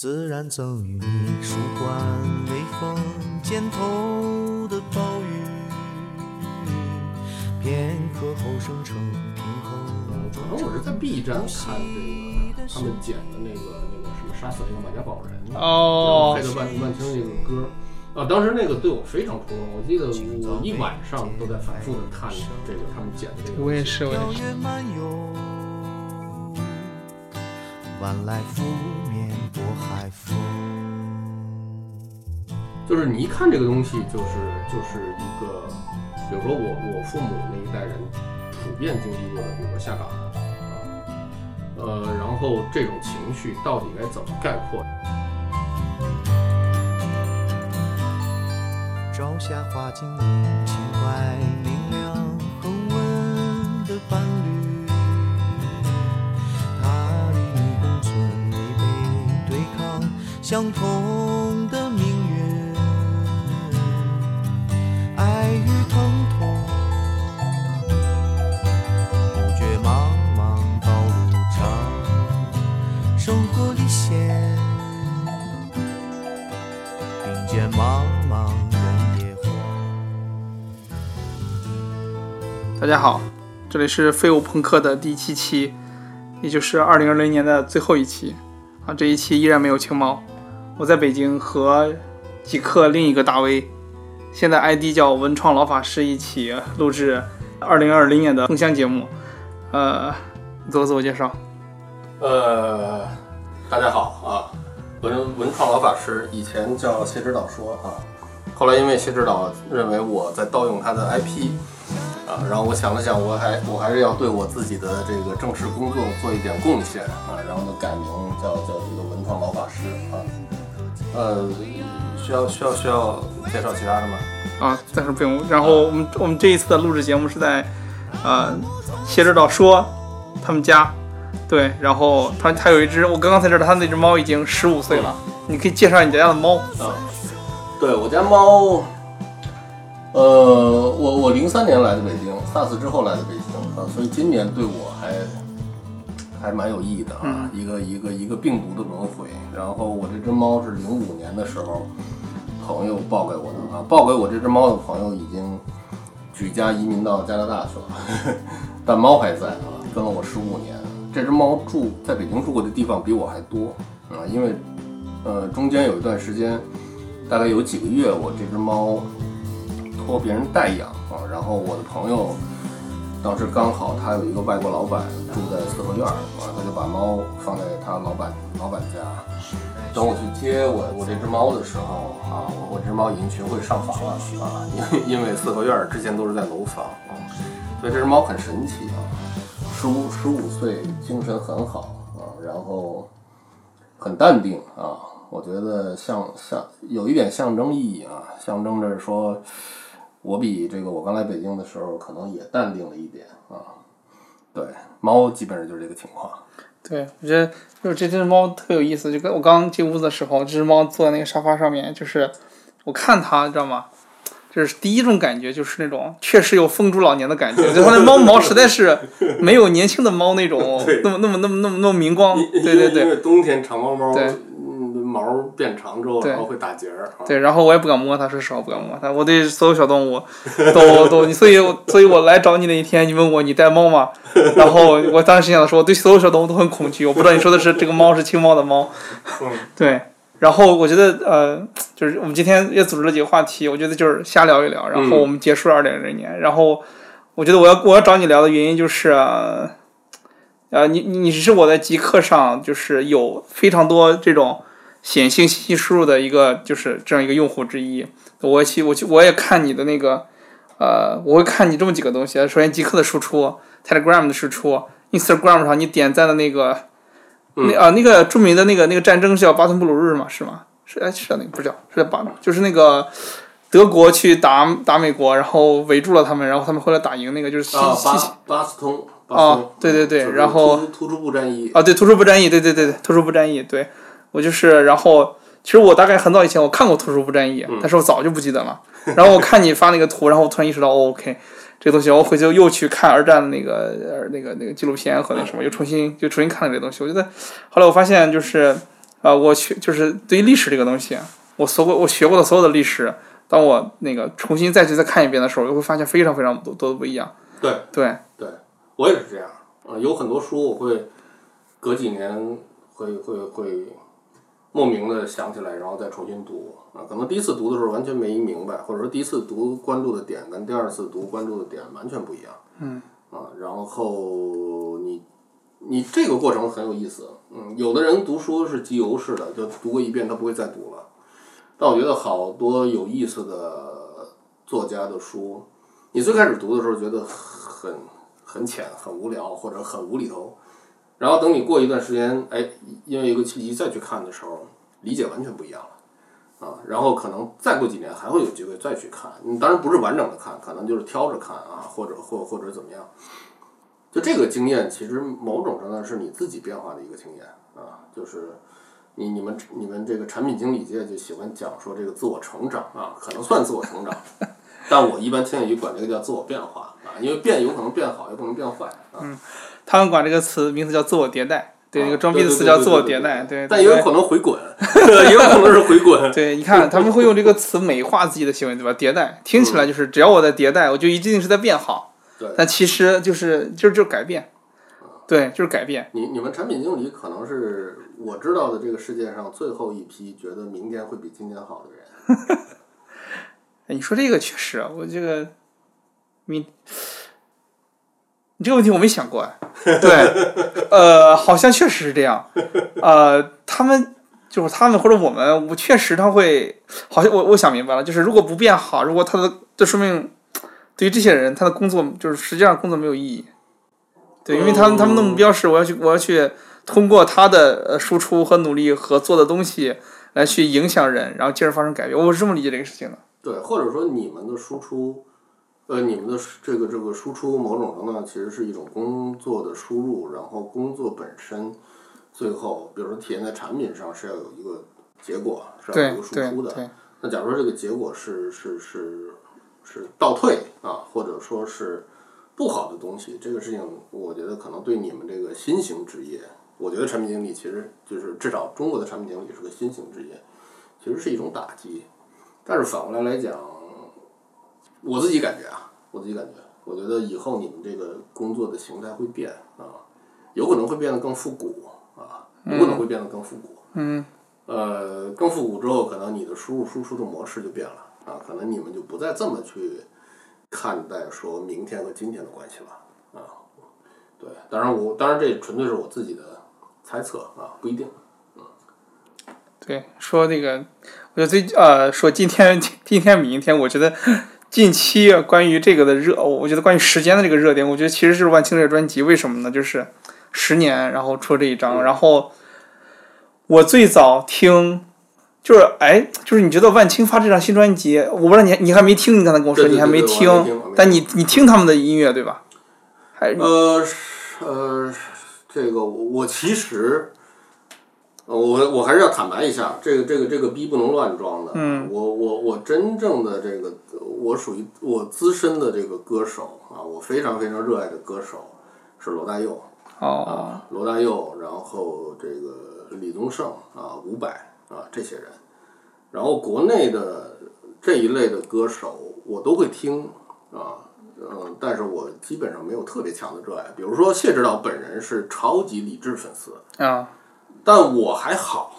自然赠予你舒缓微风肩头的暴雨，片刻后生成平衡可能我是在 B 站看这个他们剪的那个那个什么杀死那个马家堡人，哦配的万万青那个歌。啊，当时那个对我非常触动，我记得我一晚上都在反复的看这个他们剪的这个。我也是，我也是。海风。就是你一看这个东西，就是就是一个，比如说我我父母那一代人普遍经历过的，比如说下岗啊，呃，然后这种情绪到底该怎么概括？朝霞花径里，情怀相同的命运，爱与疼痛，不觉茫茫道路长，生活历险，并肩茫茫人野荒。大家好，这里是废物朋克的第七期，也就是二零二零年的最后一期啊。这一期依然没有青猫，我在北京和极客另一个大 V，现在 ID 叫文创老法师一起录制二零二零年的封箱节目。呃，做个自我介绍。呃，大家好啊，文文创老法师以前叫谢指导说啊，后来因为谢指导认为我在盗用他的 IP 啊，然后我想了想，我还我还是要对我自己的这个正式工作做一点贡献啊，然后呢改名叫叫这个文创老法师啊，呃，需要需要需要介绍其他的吗？啊，暂时不用。然后我们我们这一次的录制节目是在，呃，谢指导说他们家，对，然后他他有一只，我刚刚才知道他那只猫已经十五岁了，你可以介绍你家的猫。啊，对我家猫，呃，我我零三年来的北京，SARS 之后来的北京啊，所以今年对我还还蛮有意义的啊，一个一个一个病毒的轮回。然后我这只猫是零五年的时候朋友抱给我的啊，抱给我这只猫的朋友已经举家移民到加拿大去了，但猫还在啊，跟了我十五年。这只猫住在北京住过的地方比我还多啊，因为呃中间有一段时间，大概有几个月，我这只猫托别人代养啊，然后我的朋友当时刚好他有一个外国老板住在四合院儿啊，他就把猫放在他老板老板家。等我去接我我这只猫的时候啊，我我这只猫已经学会上房了啊，因为因为四合院儿之前都是在楼房啊，所以这只猫很神奇啊，十五十五岁，精神很好啊，然后很淡定啊，我觉得象象有一点象征意义啊，象征着说，我比这个我刚来北京的时候可能也淡定了一点啊。对，猫基本上就是这个情况。对，我觉得就是这只猫特有意思，就跟我刚进屋子的时候，这只猫坐在那个沙发上面，就是我看它，你知道吗？就是第一种感觉就是那种确实有风烛老年的感觉，就它那猫毛实在是没有年轻的猫那种 那么那么那么那么那么明光。对对对因为冬天长毛猫，对嗯，毛变长之后，然后会打结儿。啊对，然后我也不敢摸它，说实话不敢摸它。我对所有小动物都都，所以我所以我来找你那一天，你问我你带猫吗？然后我当时想说，我对所有小动物都很恐惧。我不知道你说的是这个猫是青猫的猫。嗯，对。然后我觉得呃，就是我们今天也组织了几个话题，我觉得就是瞎聊一聊，然后我们结束二零零年。然后我觉得我要我要找你聊的原因就是。呃你你是我在极客上就是有非常多这种显性信息输入的一个就是这样一个用户之一。我去我去我也看你的那个呃，我会看你这么几个东西。首先极客的输出，Telegram 的输出，Instagram 上你点赞的那个，那啊那个著名的那个那个战争是叫巴顿布鲁日嘛？是吗？是哎是叫那个不是叫是叫巴就是那个。德国去打打美国，然后围住了他们，然后他们后来打赢那个就是西啊，西巴巴斯通。啊哦对对对然后突突出部战役。啊，对，突出部战役，对对对对，突出部战役，对我就是，然后其实我大概很早以前我看过图书不战役，但是我早就不记得了。然后我看你发那个图，然后我突然意识到，哦，OK，这个东西，我回去又去看二战的那个呃那个那个纪录片和那什么，又重新又重新看了这个东西。我觉得后来我发现就是啊、我去就是对于历史这个东西，我所过我学过的所有的历史，当我那个重新再去再看一遍的时候，我就会发现非常非常多多的不一样。对对对，我也是这样，啊、有很多书我会隔几年会会会莫名的想起来，然后再重新读啊。可能第一次读的时候完全没明白，或者说第一次读关注的点跟第二次读关注的点完全不一样。嗯。啊，然后你你这个过程很有意思。嗯，有的人读书是集邮式的，就读过一遍他不会再读了。但我觉得好多有意思的作家的书，你最开始读的时候觉得很很浅、很无聊或者很无厘头，然后等你过一段时间，哎，因为一个契机再去看的时候，理解完全不一样了。啊，然后可能再过几年还会有机会再去看，你，当然不是完整的看，可能就是挑着看啊，或者或或者怎么样。就这个经验，其实某种程度上是你自己变化的一个经验啊，就是你你们你们这个产品经理界就喜欢讲说这个自我成长啊，可能算自我成长，但我一般倾向于管这个叫自我变化啊，因为变有可能变好，有可能变坏啊。他们管这个词名字叫自我迭代，对，啊那个装逼的词叫自我迭代，对。但也有可能回滚，也有可能是回滚。对，你看他们会用这个词美化自己的行为，对吧？迭代听起来就是只要我在迭代，我就一定是在变好。对但其实就是就是就是改变，对，就是改变。你你们产品经理可能是我知道的这个世界上最后一批觉得明天会比今天好的人。哎，你说这个确实啊，我这个，你你这个问题我没想过哎。对，呃，好像确实是这样。呃，他们就是他们或者我们，我确实他会，好像我我想明白了，就是如果不变好，如果他的，这说明对于这些人，他的工作就是实际上工作没有意义。对，因为他们他们的目标是我要去我要去通过他的呃输出和努力和做的东西来去影响人，然后进而发生改变。我是这么理解这个事情的。对，或者说你们的输出，呃，你们的这个这个输出某种程度上其实是一种工作的输入，然后工作本身最后，比如说体现在产品上是要有一个结果，是要有一个输出的。那假如说这个结果是是是是倒退啊，或者说是不好的东西，这个事情我觉得可能对你们这个新型职业，我觉得产品经理其实就是至少中国的产品经理是个新型职业，其实是一种打击。但是反过来来讲，我自己感觉啊，我自己感觉，我觉得以后你们这个工作的形态会变啊，有可能会变得更复古啊，有可能会变得更复古。嗯，呃，更复古之后，可能你的输入输出的模式就变了啊，可能你们就不再这么去看待说明天和今天的关系了啊。对，当然我当然这纯粹是我自己的猜测啊，不一定。对，说那个，我觉得最呃，说今天今天明天，我觉得近期关于这个的热，我觉得关于时间的这个热点，我觉得其实是万青这个专辑，为什么呢？就是十年，然后出这一张，然后我最早听。就是哎，就是你觉得万青发这张新专辑，我不知道你你还没听，你刚才跟我说你还没对对我还没听但你你听他们的音乐对吧？还是呃呃，这个我我其实，呃我我还是要坦白一下，这个这个这个逼不能乱装的。嗯，我我我真正的这个，我属于我资深的这个歌手啊，我非常非常热爱的歌手是罗大佑哦啊，罗大佑，然后这个李宗盛啊，伍佰啊这些人，然后国内的这一类的歌手我都会听啊。嗯，但是我基本上没有特别强的热爱。比如说谢指导本人是超级李志粉丝，啊但我还好，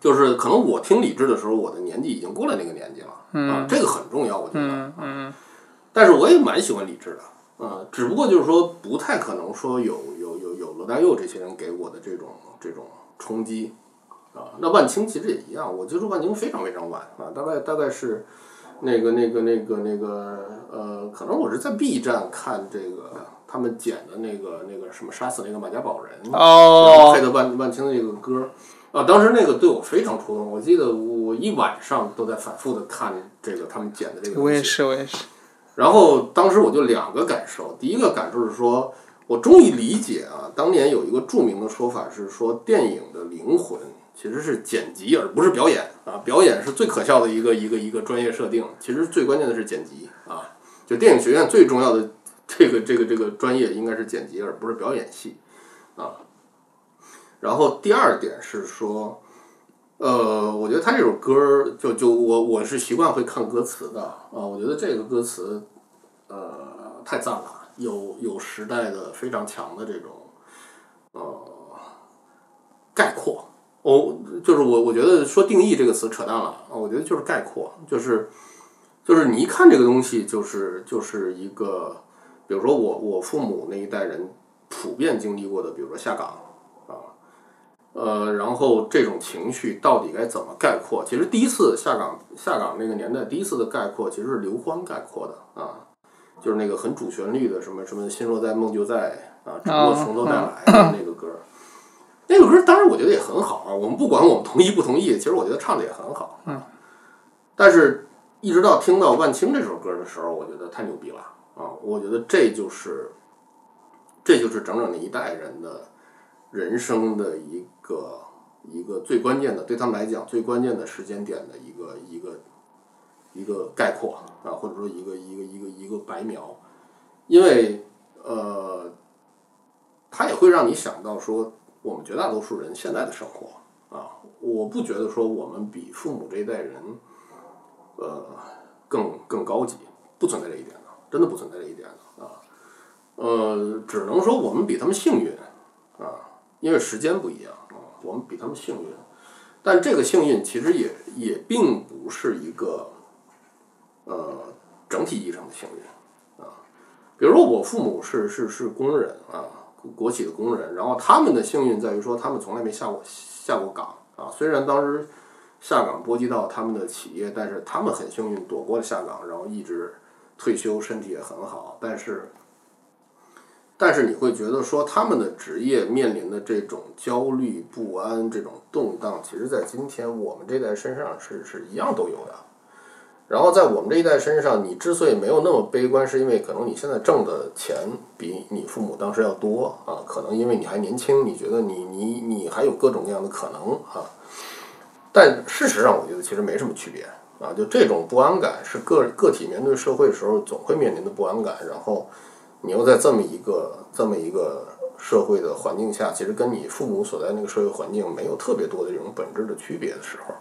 就是可能我听李志的时候，我的年纪已经过了那个年纪了，啊，这个很重要，我觉得。嗯嗯但是我也蛮喜欢李志的，啊，只不过就是说不太可能说有有有有罗大佑这些人给我的这种这种冲击，啊，那万青其实也一样，我接触万青非常非常晚啊，大概大概是那个那个那个那个呃，可能我是在 B 站看这个他们剪的那个那个什么杀死那个马家堡人，哦配的万万青的那个歌啊，当时那个对我非常触动，我记得我一晚上都在反复的看这个他们剪的这个。我也是我也是然后当时我就两个感受，第一个感受是说，我终于理解啊，当年有一个著名的说法是说，电影的灵魂其实是剪辑，而不是表演啊。表演是最可笑的一个一个一个专业设定，其实最关键的是剪辑啊。就电影学院最重要的这个这个这个专业应该是剪辑，而不是表演系啊。然后第二点是说，呃，我觉得他这首歌就就我我是习惯会看歌词的啊，我觉得这个歌词呃太赞了，有有时代的非常强的这种呃概括。我就是我我觉得说定义这个词扯淡了啊，我觉得就是概括，就是就是你一看这个东西，就是就是一个，比如说我我父母那一代人普遍经历过的，比如说下岗啊，呃，然后这种情绪到底该怎么概括？其实第一次下岗下岗那个年代，第一次的概括其实是刘欢概括的啊，就是那个很主旋律的什么什么心若在梦就在啊，只不过从头再来的那个歌儿。那个歌当然我觉得也很好啊，我们不管我们同意不同意，其实我觉得唱的也很好。嗯。但是，一直到听到万青这首歌的时候，我觉得太牛逼了啊！我觉得这就是，这就是整整那一代人的人生的一个一个最关键的，对他们来讲最关键的时间点的一个一个一个概括啊，或者说一个一个一个一个白描，因为呃，它也会让你想到说。我们绝大多数人现在的生活啊，我不觉得说我们比父母这一代人，呃，更更高级，不存在这一点，真的不存在这一点啊。呃，只能说我们比他们幸运啊，因为时间不一样啊，我们比他们幸运。但这个幸运其实也也并不是一个呃整体意义上的幸运啊。比如说我父母是是是工人啊。国企的工人，然后他们的幸运在于说，他们从来没下过下过岗啊。虽然当时下岗波及到他们的企业，但是他们很幸运躲过了下岗，然后一直退休，身体也很好。但是，但是你会觉得说，他们的职业面临的这种焦虑不安、这种动荡，其实在今天我们这代身上是是一样都有的。然后在我们这一代身上，你之所以没有那么悲观，是因为可能你现在挣的钱比你父母当时要多啊。可能因为你还年轻，你觉得你你你还有各种各样的可能啊。但事实上，我觉得其实没什么区别啊。就这种不安感，是个个体面对社会时候总会面临的不安感。然后你又在这么一个这么一个社会的环境下，其实跟你父母所在那个社会环境没有特别多的这种本质的区别的时候。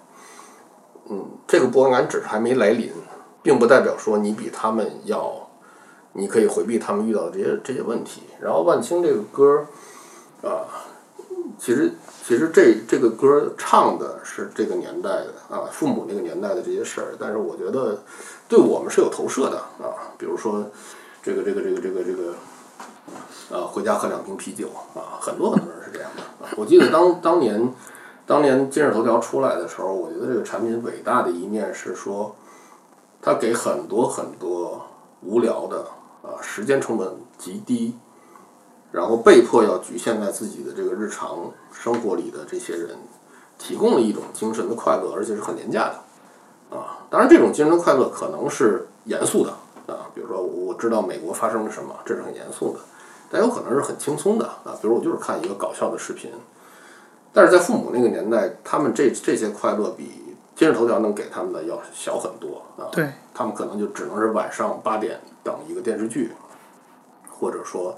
嗯，这个不安感只是还没来临，并不代表说你比他们要，你可以回避他们遇到的这些这些问题。然后万青这个歌，啊，其实其实这这个歌唱的是这个年代的啊，父母那个年代的这些事儿。但是我觉得对我们是有投射的啊，比如说这个这个这个这个这个，啊，回家喝两瓶啤酒啊，很多很多人是这样的。我记得当当年。当年今日头条出来的时候，我觉得这个产品伟大的一面是说，它给很多很多无聊的啊，时间成本极低，然后被迫要局限在自己的这个日常生活里的这些人，提供了一种精神的快乐，而且是很廉价的啊。当然，这种精神快乐可能是严肃的啊，比如说我知道美国发生了什么，这是很严肃的，但有可能是很轻松的啊，比如我就是看一个搞笑的视频。但是在父母那个年代，他们这这些快乐比今日头条能给他们的要小很多啊。对，他们可能就只能是晚上八点等一个电视剧，或者说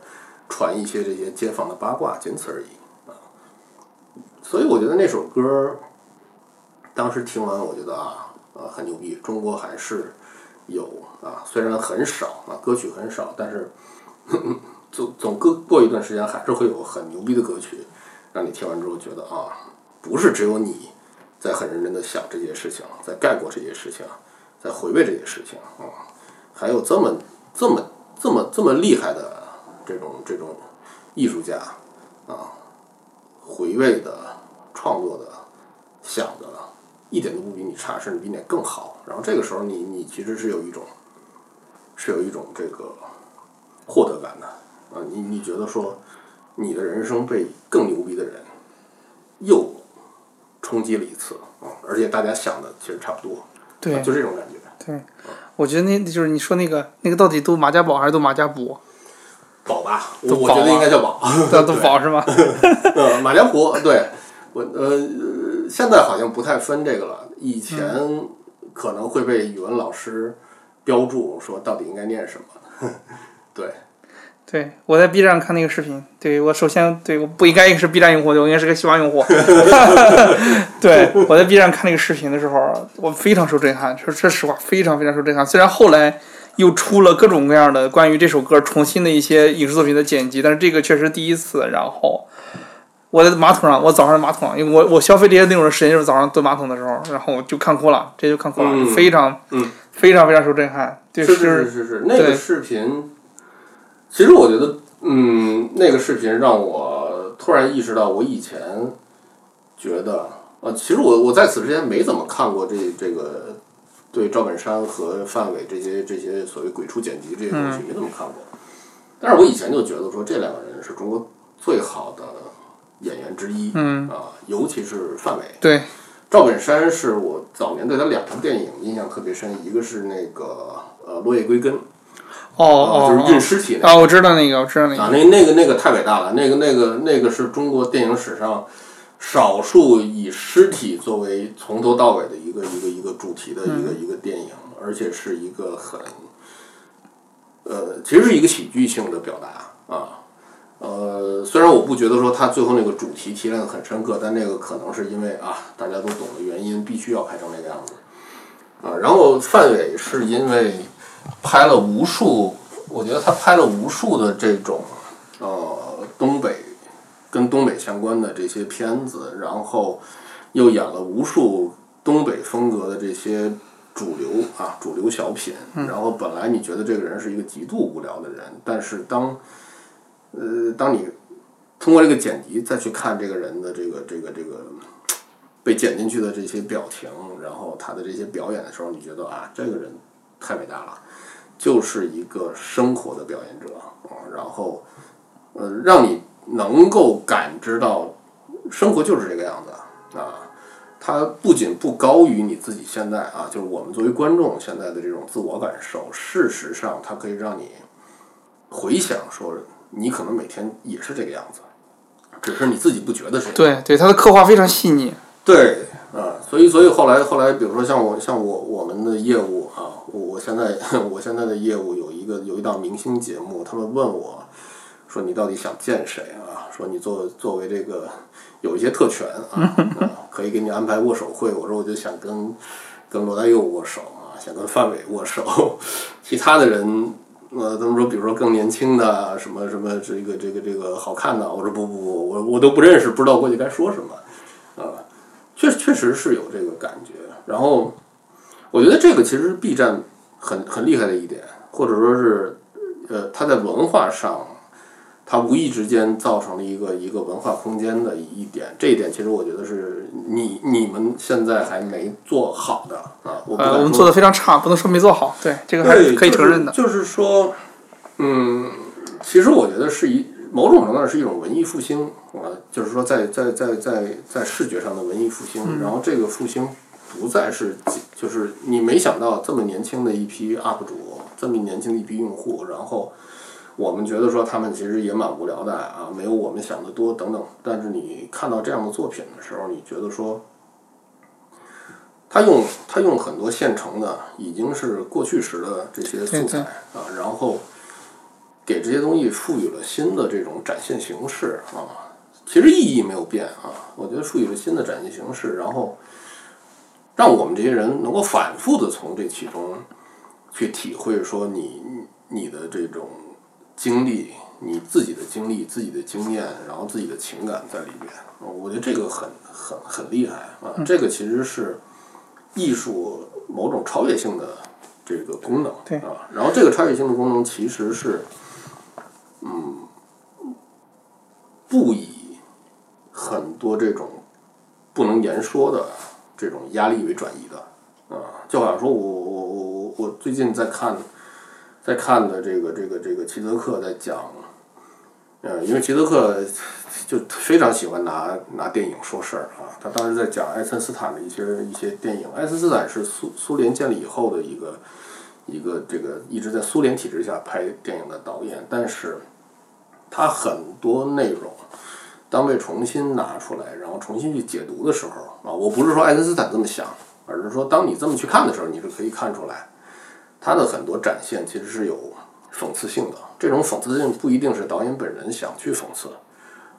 传一些这些街坊的八卦，仅此而已啊。所以我觉得那首歌，当时听完，我觉得啊，啊，很牛逼。中国还是有啊，虽然很少啊，歌曲很少，但是 总总过过一段时间，还是会有很牛逼的歌曲。让你听完之后觉得啊，不是只有你在很认真的想这些事情，在概括这些事情，在回味这些事情啊，还有这么这么这么这么厉害的这种这种艺术家啊，回味的创作的想的，一点都不比你差，甚至比你更好。然后这个时候，你你其实是有一种是有一种这个获得感的啊，你你觉得说。你的人生被更牛逼的人又冲击了一次啊！而且大家想的其实差不多，对，就这种感觉。对，我觉得那就是你说那个那个到底读马家堡还是读马家堡？宝吧，我我觉得应该叫宝，叫读宝是吗？呃，马良湖，对我呃，现在好像不太分这个了。以前可能会被语文老师标注说到底应该念什么，对。对，我在 B 站看那个视频，对我首先对我不应该是 B 站用户，我应该是个西瓜用户。对，我在 B 站看那个视频的时候，我非常受震撼，说说实话，非常非常受震撼。虽然后来又出了各种各样的关于这首歌重新的一些影视作品的剪辑，但是这个确实第一次。然后我在马桶上，我早上马桶上，因为我我消费这些内容的时间就是早上蹲马桶的时候，然后我就看哭了，这就看哭了，嗯非常嗯非常非常受震撼。就是是是是，那个视频，其实我觉得，嗯，那个视频让我突然意识到，我以前觉得，呃，其实我我在此之前没怎么看过这这个对赵本山和范伟这些这些所谓鬼畜剪辑这些东西，没怎么看过。但是我以前就觉得说，这两个人是中国最好的演员之一，嗯。啊，尤其是范伟，对，赵本山是我早年对他两部电影印象特别深，一个是那个呃《落叶归根》，哦哦，就是哦运尸体那啊，我知道那个，我知道那个。啊，那那个那个太伟大了，那个那个那个是中国电影史上少数以尸体作为从头到尾的一个一个一个主题的一个、一个电影，而且是一个很呃，其实是一个喜剧性的表达啊。呃，虽然我不觉得说他最后那个主题提炼的很深刻，但那个可能是因为啊，大家都懂的原因，必须要拍成那个样子啊。然后范伟是因为拍了无数，我觉得他拍了无数的这种呃东北跟东北相关的这些片子，然后又演了无数东北风格的这些主流啊主流小品，然后本来你觉得这个人是一个极度无聊的人，但是当呃当你通过这个剪辑再去看这个人的这个这个这个被剪进去的这些表情，然后他的这些表演的时候，你觉得啊这个人太伟大了，就是一个生活的表演者啊，然后呃让你能够感知到生活就是这个样子啊。它不仅不高于你自己现在啊，就是我们作为观众现在的这种自我感受，事实上它可以让你回想说，你可能每天也是这个样子，只是你自己不觉得是。对对，他的刻画非常细腻，对啊，所以所以后来后来，比如说像我像我我们的业务啊，我我现在 我现在的业务有一个有一档明星节目，他们问我说你到底想见谁啊？说你作作为这个有一些特权啊，啊可以给你安排握手会。我说我就想跟跟罗大佑握手啊，想跟范伟握手，其他的人。呃，他们说，比如说更年轻的啊什么什么，这个这个这个好看的，我说不不不，我我都不认识，不知道过去该说什么，啊，确确实是有这个感觉。然后，我觉得这个其实是 B 站很很厉害的一点，或者说是，呃，它在文化上，它无意之间造成了一个一个文化空间的一点。这一点其实我觉得是你你们现在还没做好的啊。我不呃，我们做的非常差，不能说没做好，对，这个还是，可以承认的。就是。就是说，嗯，其实我觉得是一某种程度上是一种文艺复兴啊，就是说在在在在在视觉上的文艺复兴，嗯然后这个复兴不再是就是你没想到这么年轻的一批 UP 主，这么年轻的一批用户，然后。我们觉得说他们其实也蛮无聊的啊，没有我们想的多等等。但是你看到这样的作品的时候，你觉得说，他用他用很多现成的，已经是过去时的这些素材啊，然后给这些东西赋予了新的这种展现形式啊。其实意义没有变啊，我觉得赋予了新的展现形式，然后让我们这些人能够反复的从这其中去体会说你你的这种经历，你自己的经历、自己的经验，然后自己的情感在里边。我觉得这个很很很厉害啊，这个其实是艺术某种超越性的这个功能对啊。然后这个超越性的功能其实是，嗯，不以很多这种不能言说的这种压力为转移的啊。就好像说我我我我我最近在看。在看的这个这个这个齐泽克在讲，呃，因为齐泽克就非常喜欢拿拿电影说事儿啊。他当时在讲爱森斯坦的一些一些电影。爱森斯坦是苏苏联建立以后的一个一个这个一直在苏联体制下拍电影的导演，但是他很多内容当被重新拿出来，然后重新去解读的时候啊，我不是说爱森斯坦这么想，而是说当你这么去看的时候，你是可以看出来。它的很多展现其实是有讽刺性的。这种讽刺性不一定是导演本人想去讽刺，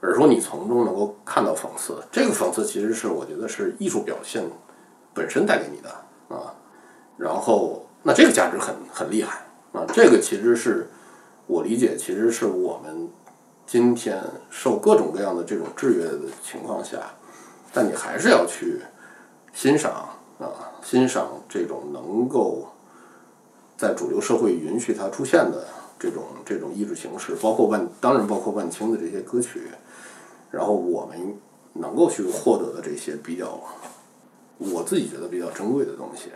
而是说你从中能够看到讽刺。这个讽刺其实是我觉得是艺术表现本身带给你的啊。然后那这个价值很很厉害啊，这个其实是我理解，其实是我们今天受各种各样的这种制约的情况下，但你还是要去欣赏啊，欣赏这种能够在主流社会允许它出现的这种这种艺术形式，包括万当然包括万青的这些歌曲，然后我们能够去获得的这些比较，我自己觉得比较珍贵的东西。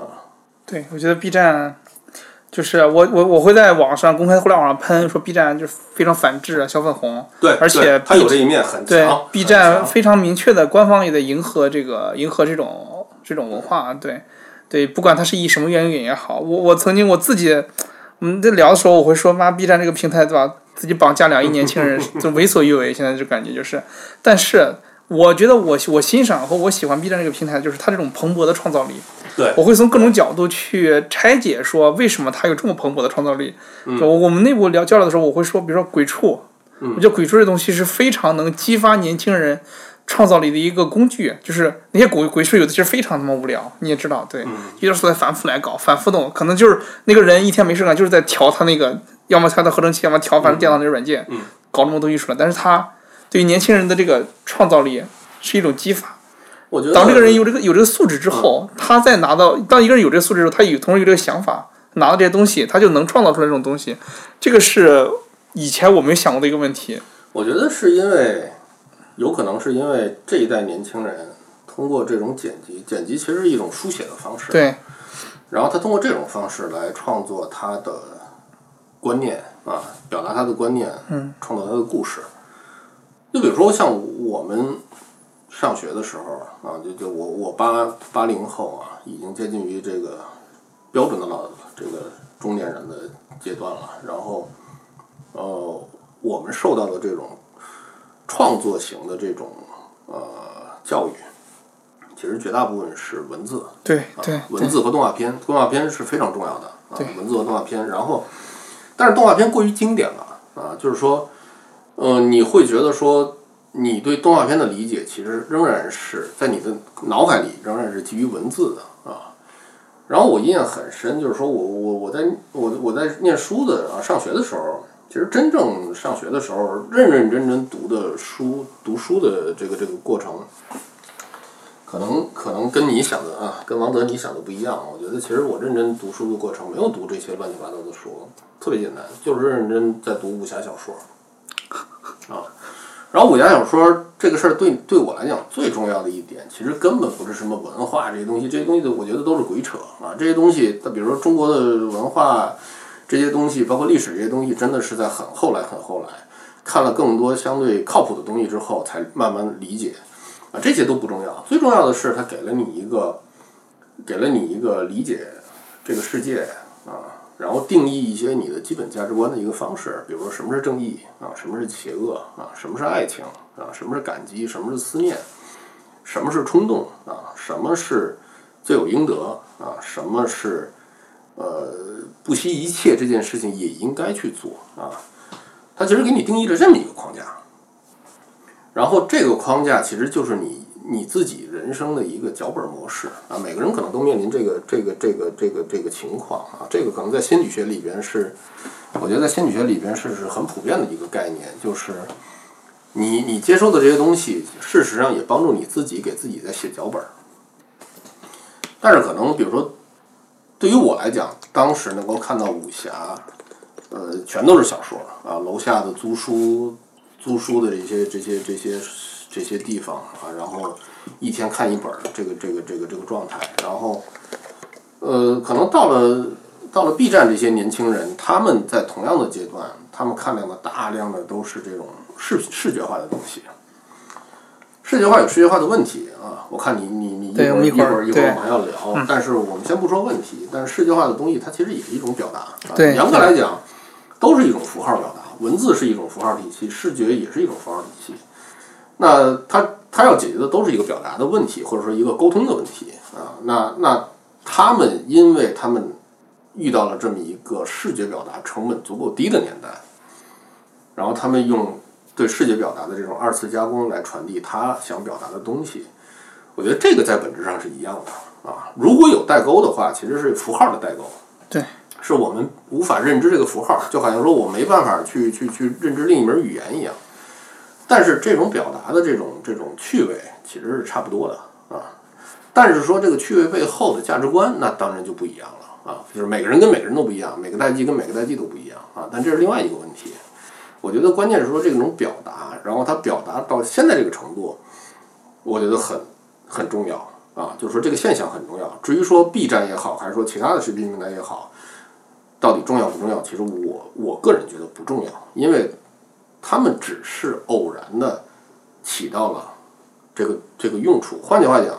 啊，对，我觉得 B 站就是我我我会在网上公开互联网上喷说 B 站就是非常反制啊，小粉红。对，而且它有这一面很对强。B 站非常明确的官方也在迎合这个迎合这种这种文化，对对，不管它是以什么原因也好，我我曾经我自己我们在聊的时候，我会说妈 B 站这个平台对吧，自己绑架两亿年轻人 就为所欲为，现在就感觉就是，但是。我觉得我我欣赏和我喜欢 B 站这个平台，就是它这种蓬勃的创造力。对，我会从各种角度去拆解，说为什么它有这么蓬勃的创造力。就我们内部聊交流的时候，我会说，比如说鬼畜，我觉得鬼畜这东西是非常能激发年轻人创造力的一个工具。就是那些鬼鬼畜有的其实非常他妈无聊，你也知道，对，有的时候在反复来搞，反复弄，可能就是那个人一天没事干，就是在调他那个，要么调他合成器，要么调反正电脑那个软件，搞那么多东西出来。但是他对于年轻人的这个创造力是一种激发。我觉得当这个人有这个有这个素质之后，他再拿到当一个人有这个素质之后，他有同时有这个想法，拿到这些东西，他就能创造出来这种东西。这个是以前我没想过的一个问题。我觉得是因为，有可能是因为这一代年轻人通过这种剪辑，剪辑其实是一种书写的方式，对，然后他通过这种方式来创作他的观念啊，表达他的观念，嗯，创造他的故事。就比如说像我们上学的时候啊，就就我我八八零后啊，已经接近于这个标准的老这个中年人的阶段了。然后，呃，我们受到的这种创作型的这种呃教育，其实绝大部分是文字，对对啊，文字和动画片，动画片是非常重要的啊，文字和动画片。然后，但是动画片过于经典了啊，就是说，呃，你会觉得说，你对动画片的理解其实仍然是在你的脑海里仍然是基于文字的啊。然后我印象很深，就是说我我我在我我在念书的啊上学的时候，其实真正上学的时候认认真真读的书读书的这个这个过程，可能可能跟你想的啊，跟王德你想的不一样。我觉得其实我认真读书的过程没有读这些乱七八糟的书，特别简单，就是认认真在读武侠小说啊。然后武侠小说这个事儿对对我来讲最重要的一点，其实根本不是什么文化这些东西，这些东西我觉得都是鬼扯啊。这些东西，比如说中国的文化这些东西，包括历史这些东西，真的是在很后来很后来看了更多相对靠谱的东西之后，才慢慢理解啊。这些都不重要，最重要的是它给了你一个，给了你一个理解这个世界啊。然后定义一些你的基本价值观的一个方式，比如说什么是正义啊，什么是邪恶啊，什么是爱情啊，什么是感激，什么是思念，什么是冲动啊，什么是罪有应得啊，什么是呃不惜一切这件事情也应该去做啊，它其实给你定义了这么一个框架，然后这个框架其实就是你你自己人生的一个脚本模式。啊，每个人可能都面临这个这个这个这个这个情况啊，这个可能在心理学里边是，我觉得在心理学里边是是很普遍的一个概念，就是你你接收的这些东西，事实上也帮助你自己给自己在写脚本。儿，但是可能比如说，对于我来讲，当时能够看到武侠，呃，全都是小说啊，楼下的租书租书的这些这些这些这些地方啊，然后一天看一本儿，这个这个这个这个状态，然后，呃，可能到了到了 B 站这些年轻人，他们在同样的阶段，他们看到的大量的都是这种视视觉化的东西。视觉化有视觉化的问题啊，我看你你你一会儿一会儿一会儿我们还要聊，但是我们先不说问题，但是视觉化的东西它其实也是一种表达。严格来讲，都是一种符号表达，文字是一种符号体系，视觉也是一种符号体系。那它它要解决的都是一个表达的问题，或者说一个沟通的问题啊。那那他们因为他们遇到了这么一个视觉表达成本足够低的年代，然后他们用对视觉表达的这种二次加工来传递他想表达的东西。我觉得这个在本质上是一样的啊。如果有代沟的话，其实是符号的代沟。对，是我们无法认知这个符号，就好像说我没办法去去去认知另一门语言一样。但是这种表达的这种这种趣味其实是差不多的啊。但是说这个趣味背后的价值观，那当然就不一样了啊。就是每个人跟每个人都不一样，每个代际跟每个代际都不一样啊。但这是另外一个问题。我觉得关键是说这种表达，然后他表达到现在这个程度，我觉得很很重要啊。就是说这个现象很重要。至于说 B 站也好，还是说其他的视频平台也好，到底重要不重要？其实我我个人觉得不重要，因为他们只是偶然的起到了这个这个用处。换句话讲，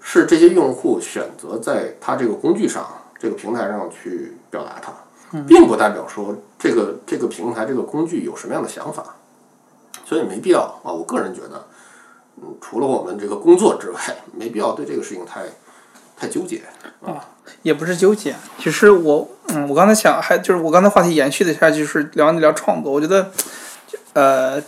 是这些用户选择在他这个工具上、这个平台上去表达它，并不代表说这个这个平台、这个工具有什么样的想法，所以没必要啊。我个人觉得，嗯，除了我们这个工作之外，没必要对这个事情太太纠结啊。也不是纠结，其实我，嗯，我刚才想，还就是我刚才话题延续的一下，就是聊一聊创作。我觉得，呃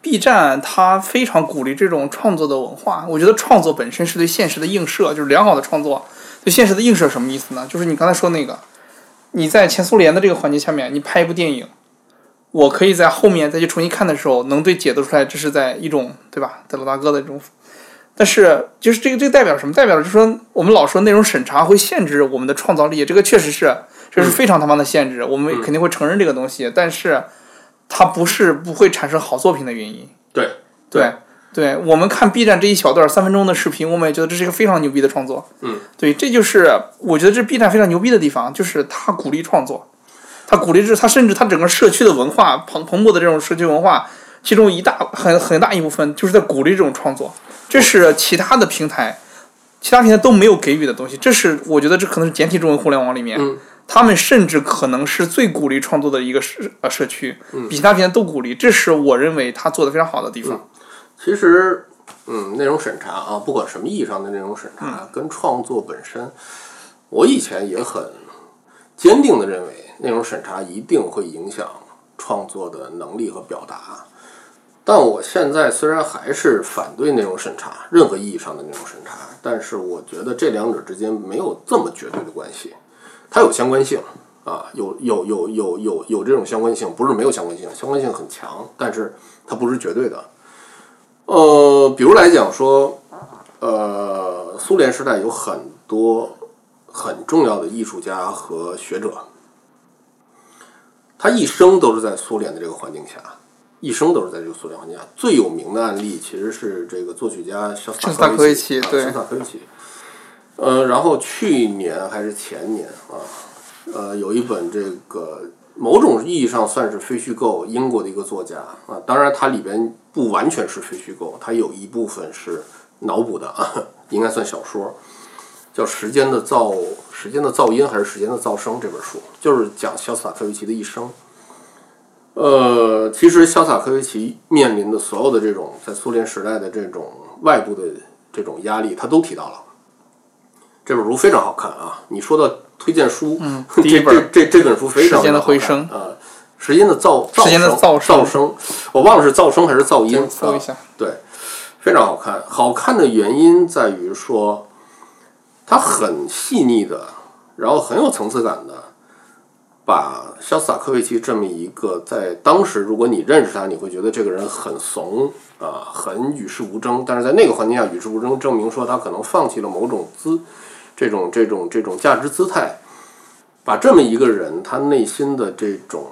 ，B 站它非常鼓励这种创作的文化。我觉得创作本身是对现实的映射，就是良好的创作对现实的映射什么意思呢？就是你刚才说那个，你在前苏联的这个环境下面，你拍一部电影，我可以在后面再去重新看的时候，能对解读出来，这是在一种对吧，在老大哥的这种。但是，就是这个，这个代表什么？代表就是说，我们老说内容审查会限制我们的创造力，这个确实是，这是非常他妈的限制。我们肯定会承认这个东西，但是它不是不会产生好作品的原因。对对对，我们看 B 站这一小段三分钟的视频，我们也觉得这是一个非常牛逼的创作。嗯，对，这就是我觉得这 B 站非常牛逼的地方，就是它鼓励创作，它鼓励这，它甚至它整个社区的文化蓬蓬勃的这种社区文化，其中一大很很大一部分就是在鼓励这种创作。这是其他的平台，其他平台都没有给予的东西。这是我觉得这可能是简体中文互联网里面，他们甚至可能是最鼓励创作的一个社呃社区，比其他平台都鼓励。这是我认为他做的非常好的地方。其实，嗯，内容审查啊，不管什么意义上的内容审查，跟创作本身，我以前也很坚定的认为，内容审查一定会影响创作的能力和表达。但我现在虽然还是反对内容审查，任何意义上的内容审查，但是我觉得这两者之间没有这么绝对的关系，它有相关性啊，有有有有有有这种相关性，不是没有相关性，相关性很强，但是它不是绝对的。呃，比如来讲说，呃，苏联时代有很多很重要的艺术家和学者，他一生都是在苏联的这个环境下。一生都是在这个苏联环境下，最有名的案例其实是这个作曲家肖斯塔科维奇，对，肖斯塔科维奇。呃，然后去年还是前年啊，呃，有一本这个某种意义上算是非虚构，英国的一个作家啊，当然它里边不完全是非虚构，它有一部分是脑补的啊，应该算小说，叫《时间的噪时间的噪音》还是《时间的噪声》这本书，就是讲肖斯塔科维奇的一生。呃，其实肖斯塔科维奇面临的所有的这种在苏联时代的这种外部的这种压力，他都提到了。这本书非常好看啊！你说的推荐书，嗯，这这这这本书非常时间的回声啊，时间的噪时间的噪噪声，我忘了是噪声还是噪音搜一下，对，非常好看。好看的原因在于说，它很细腻的，然后很有层次感的。把肖斯塔科维奇这么一个在当时，如果你认识他，你会觉得这个人很怂啊，很与世无争。但是在那个环境下与世无争，证明说他可能放弃了某种姿，这种这种这种价值姿态。把这么一个人，他内心的这种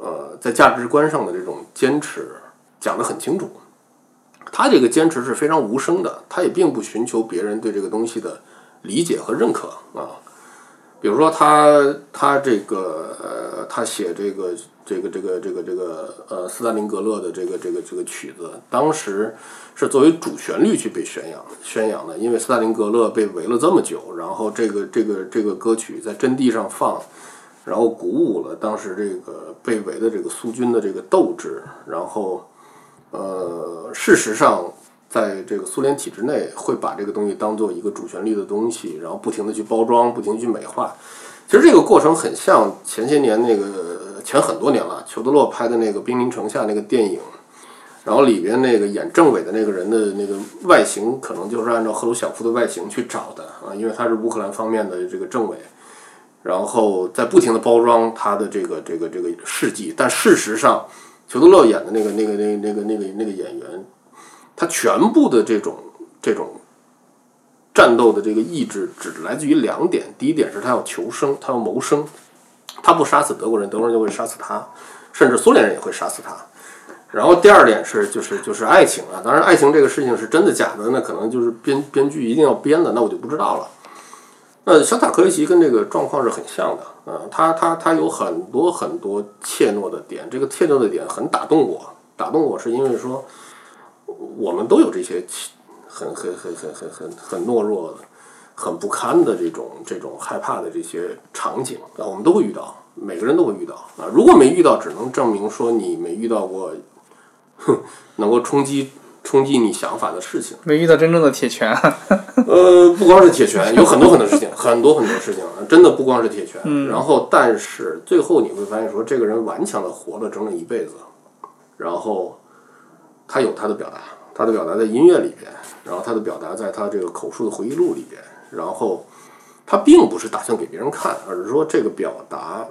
呃，在价值观上的这种坚持讲得很清楚。他这个坚持是非常无声的，他也并不寻求别人对这个东西的理解和认可啊。比如说他他这个呃，他写这个这个这个这个这个呃斯大林格勒的这个这个这个曲子，当时是作为主旋律去被宣扬宣扬的，因为斯大林格勒被围了这么久，然后这个这个这个歌曲在阵地上放，然后鼓舞了当时这个被围的这个苏军的这个斗志，然后呃，事实上在这个苏联体制内会把这个东西当做一个主旋律的东西，然后不停的去包装，不停地去美化。其实这个过程很像前些年那个 前很多年了，裘德洛拍的那个《兵临城下》那个电影，然后里边那个演政委的那个人的那个外形，可能就是按照赫鲁晓夫的外形去找的啊，因为他是乌克兰方面的这个政委，然后在不停的包装他的这个这个这个事迹，但事实上，裘德洛演的那个那个那个那个那个那个演员，他全部的这种这种。战斗的这个意志只来自于两点：第一点是他要求生，他要谋生，他不杀死德国人，德国人就会杀死他，甚至苏联人也会杀死他。然后第二点是就是就是爱情啊，当然爱情这个事情是真的假的，那可能就是编编剧一定要编的，那我就不知道了。那小塔科维奇跟这个状况是很像的，嗯，他他他有很多很多怯懦的点，这个怯懦的点很打动我，打动我是因为说我们都有这些。很很很很很很很懦弱的，很不堪的这种这种害怕的这些场景啊，我们都会遇到，每个人都会遇到啊。如果没遇到，只能证明说你没遇到过，哼，能够冲击冲击你想法的事情。没遇到真正的铁拳。呃，不光是铁拳，有很多很多事情，很多很多事情，真的不光是铁拳。然后，但是最后你会发现，说这个人顽强的活了整整一辈子，然后他有他的表达。他的表达在音乐里边，然后他的表达在他这个口述的回忆录里边，然后他并不是打算给别人看，而是说这个表达，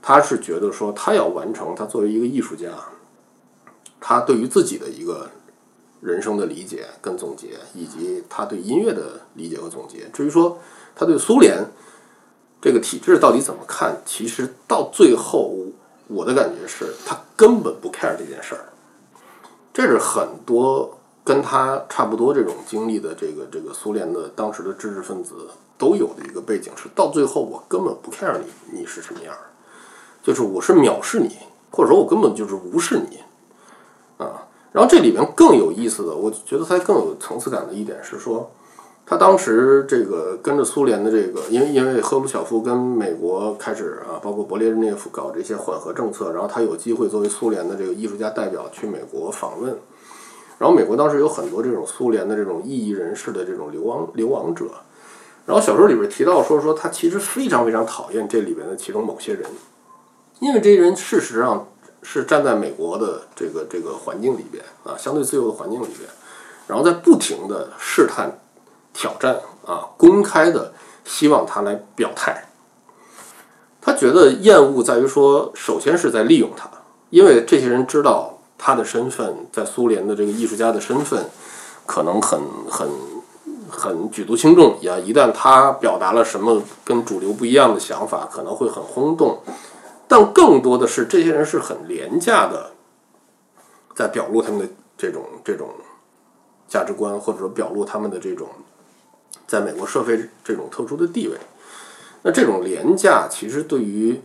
他是觉得说他要完成他作为一个艺术家，他对于自己的一个人生的理解跟总结，以及他对音乐的理解和总结。至于说他对苏联这个体制到底怎么看，其实到最后我的感觉是他根本不 care 这件事儿，这是很多。跟他差不多这种经历的这个这个苏联的当时的知识分子都有的一个背景是，到最后我根本不 care 你你是什么样，就是我是藐视你，或者说我根本就是无视你，啊，然后这里面更有意思的，我觉得他更有层次感的一点是说，他当时这个跟着苏联的这个，因为因为赫鲁晓夫跟美国开始啊，包括勃列日涅夫搞这些缓和政策，然后他有机会作为苏联的这个艺术家代表去美国访问。然后美国当时有很多这种苏联的这种异议人士的这种流亡流亡者，然后小说里边提到说说他其实非常非常讨厌这里边的其中某些人，因为这些人事实上是站在美国的这个这个环境里边啊相对自由的环境里边，然后在不停的试探、挑战啊，公开的希望他来表态。他觉得厌恶在于说，首先是在利用他，因为这些人知道。他的身份在苏联的这个艺术家的身份，可能很很很举足轻重呀。一旦他表达了什么跟主流不一样的想法，可能会很轰动。但更多的是，这些人是很廉价的，在表露他们的这种这种价值观，或者说表露他们的这种在美国社会这种特殊的地位。那这种廉价，其实对于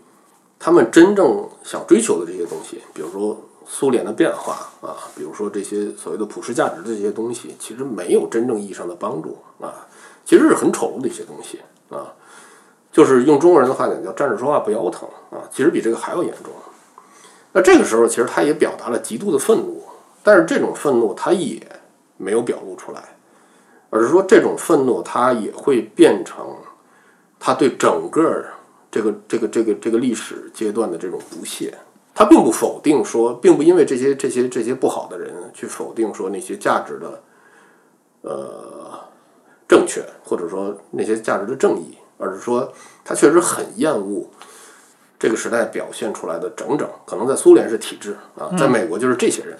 他们真正想追求的这些东西，比如说。苏联的变化啊，比如说这些所谓的普世价值的这些东西，其实没有真正意义上的帮助啊，其实是很丑陋的一些东西啊，就是用中国人的话讲叫站着说话不腰疼啊，其实比这个还要严重。那这个时候，其实他也表达了极度的愤怒，但是这种愤怒他也没有表露出来，而是说这种愤怒他也会变成他对整个这个这个这个这个历史阶段的这种不屑。他并不否定说，并不因为这些这些这些不好的人去否定说那些价值的，呃，正确或者说那些价值的正义，而是说他确实很厌恶这个时代表现出来的整整，可能在苏联是体制啊，在美国就是这些人。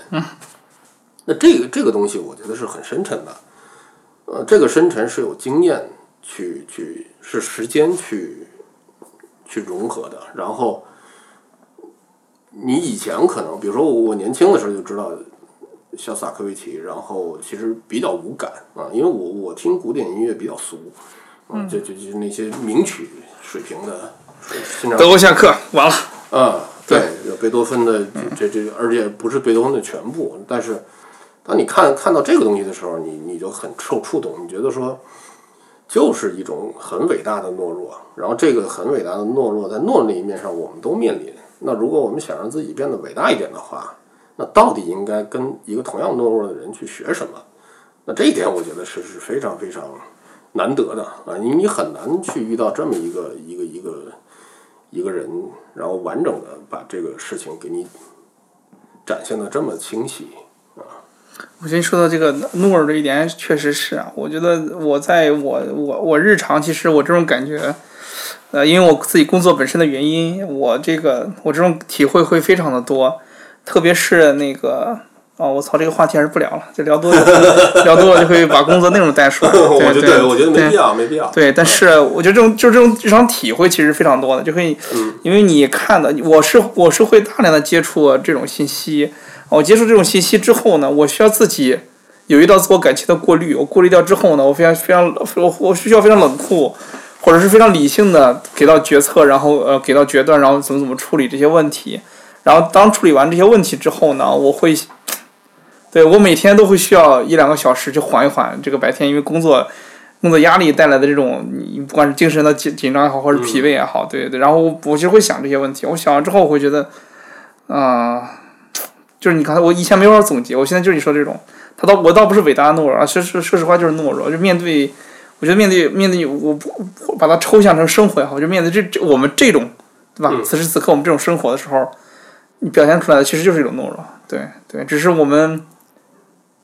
那这个这个东西，我觉得是很深沉的，呃，这个深沉是有经验去去是时间去去融合的，然后。你以前可能，比如说我我年轻的时候就知道像萨科维奇，然后其实比较无感啊，因为我我听古典音乐比较俗，嗯，就就就那些名曲水平的，德国下课完了。啊，对，有贝多芬的这这，而且不是贝多芬的全部，但是当你看看到这个东西的时候，你你就很受触动，你觉得说就是一种很伟大的懦弱，然后这个很伟大的懦弱，在懦弱那一面上，我们都面临。那如果我们想让自己变得伟大一点的话，那到底应该跟一个同样懦弱的人去学什么？那这一点我觉得是是非常非常难得的啊，你你很难去遇到这么一个一个一个一个人，然后完整的把这个事情给你展现的这么清晰啊。我觉得说到这个懦弱这一点，确实是啊。我觉得我在我我我日常，其实我这种感觉，呃，因为我自己工作本身的原因，我这个我这种体会会非常的多，特别是那个。哦，我操，这个话题还是不聊了，就聊多了，聊多了就会把工作内容带出来。我觉得，我觉得没必要，没必要。对，但是我觉得这种就是这种日常体会其实非常多的，就可以，因为你看的，我是我是会大量的接触这种信息。我接触这种信息之后呢，我需要自己有一道自我感情的过滤。我过滤掉之后呢，我非常非常我我需要非常冷酷，或者是非常理性的给到决策，然后呃给到决断，然后怎么怎么处理这些问题。然后当处理完这些问题之后呢，我会，对我每天都会需要一两个小时去缓一缓这个白天，因为工作工作压力带来的这种你不管是精神的紧紧张也好，或者疲惫也好，对对。然后我其实会想这些问题，我想完之后我会觉得，啊。就是你刚才我以前没法总结，我现在就是你说这种，他倒我倒不是伟大的懦弱啊，说说说实话就是懦弱。就面对，我觉得面对面对我不把它抽象成生活也好，就面对这这我们这种对吧？此时此刻我们这种生活的时候，你表现出来的其实就是一种懦弱，对对，只是我们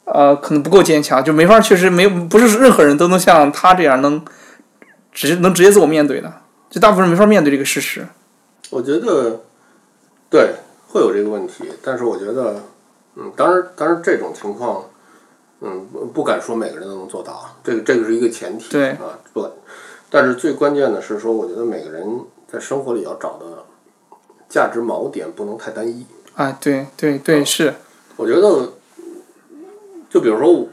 呃可能不够坚强，就没法确实没不是任何人都能像他这样能直能直接自我面对的，就大部分人没法面对这个事实。我觉得对。会有这个问题，但是我觉得，嗯，当然，当然这种情况，嗯，不敢说每个人都能做到，这个这个是一个前提，对啊，不，但是最关键的是说，我觉得每个人在生活里要找的价值锚点不能太单一。啊，对对对，是。我觉得，就比如说，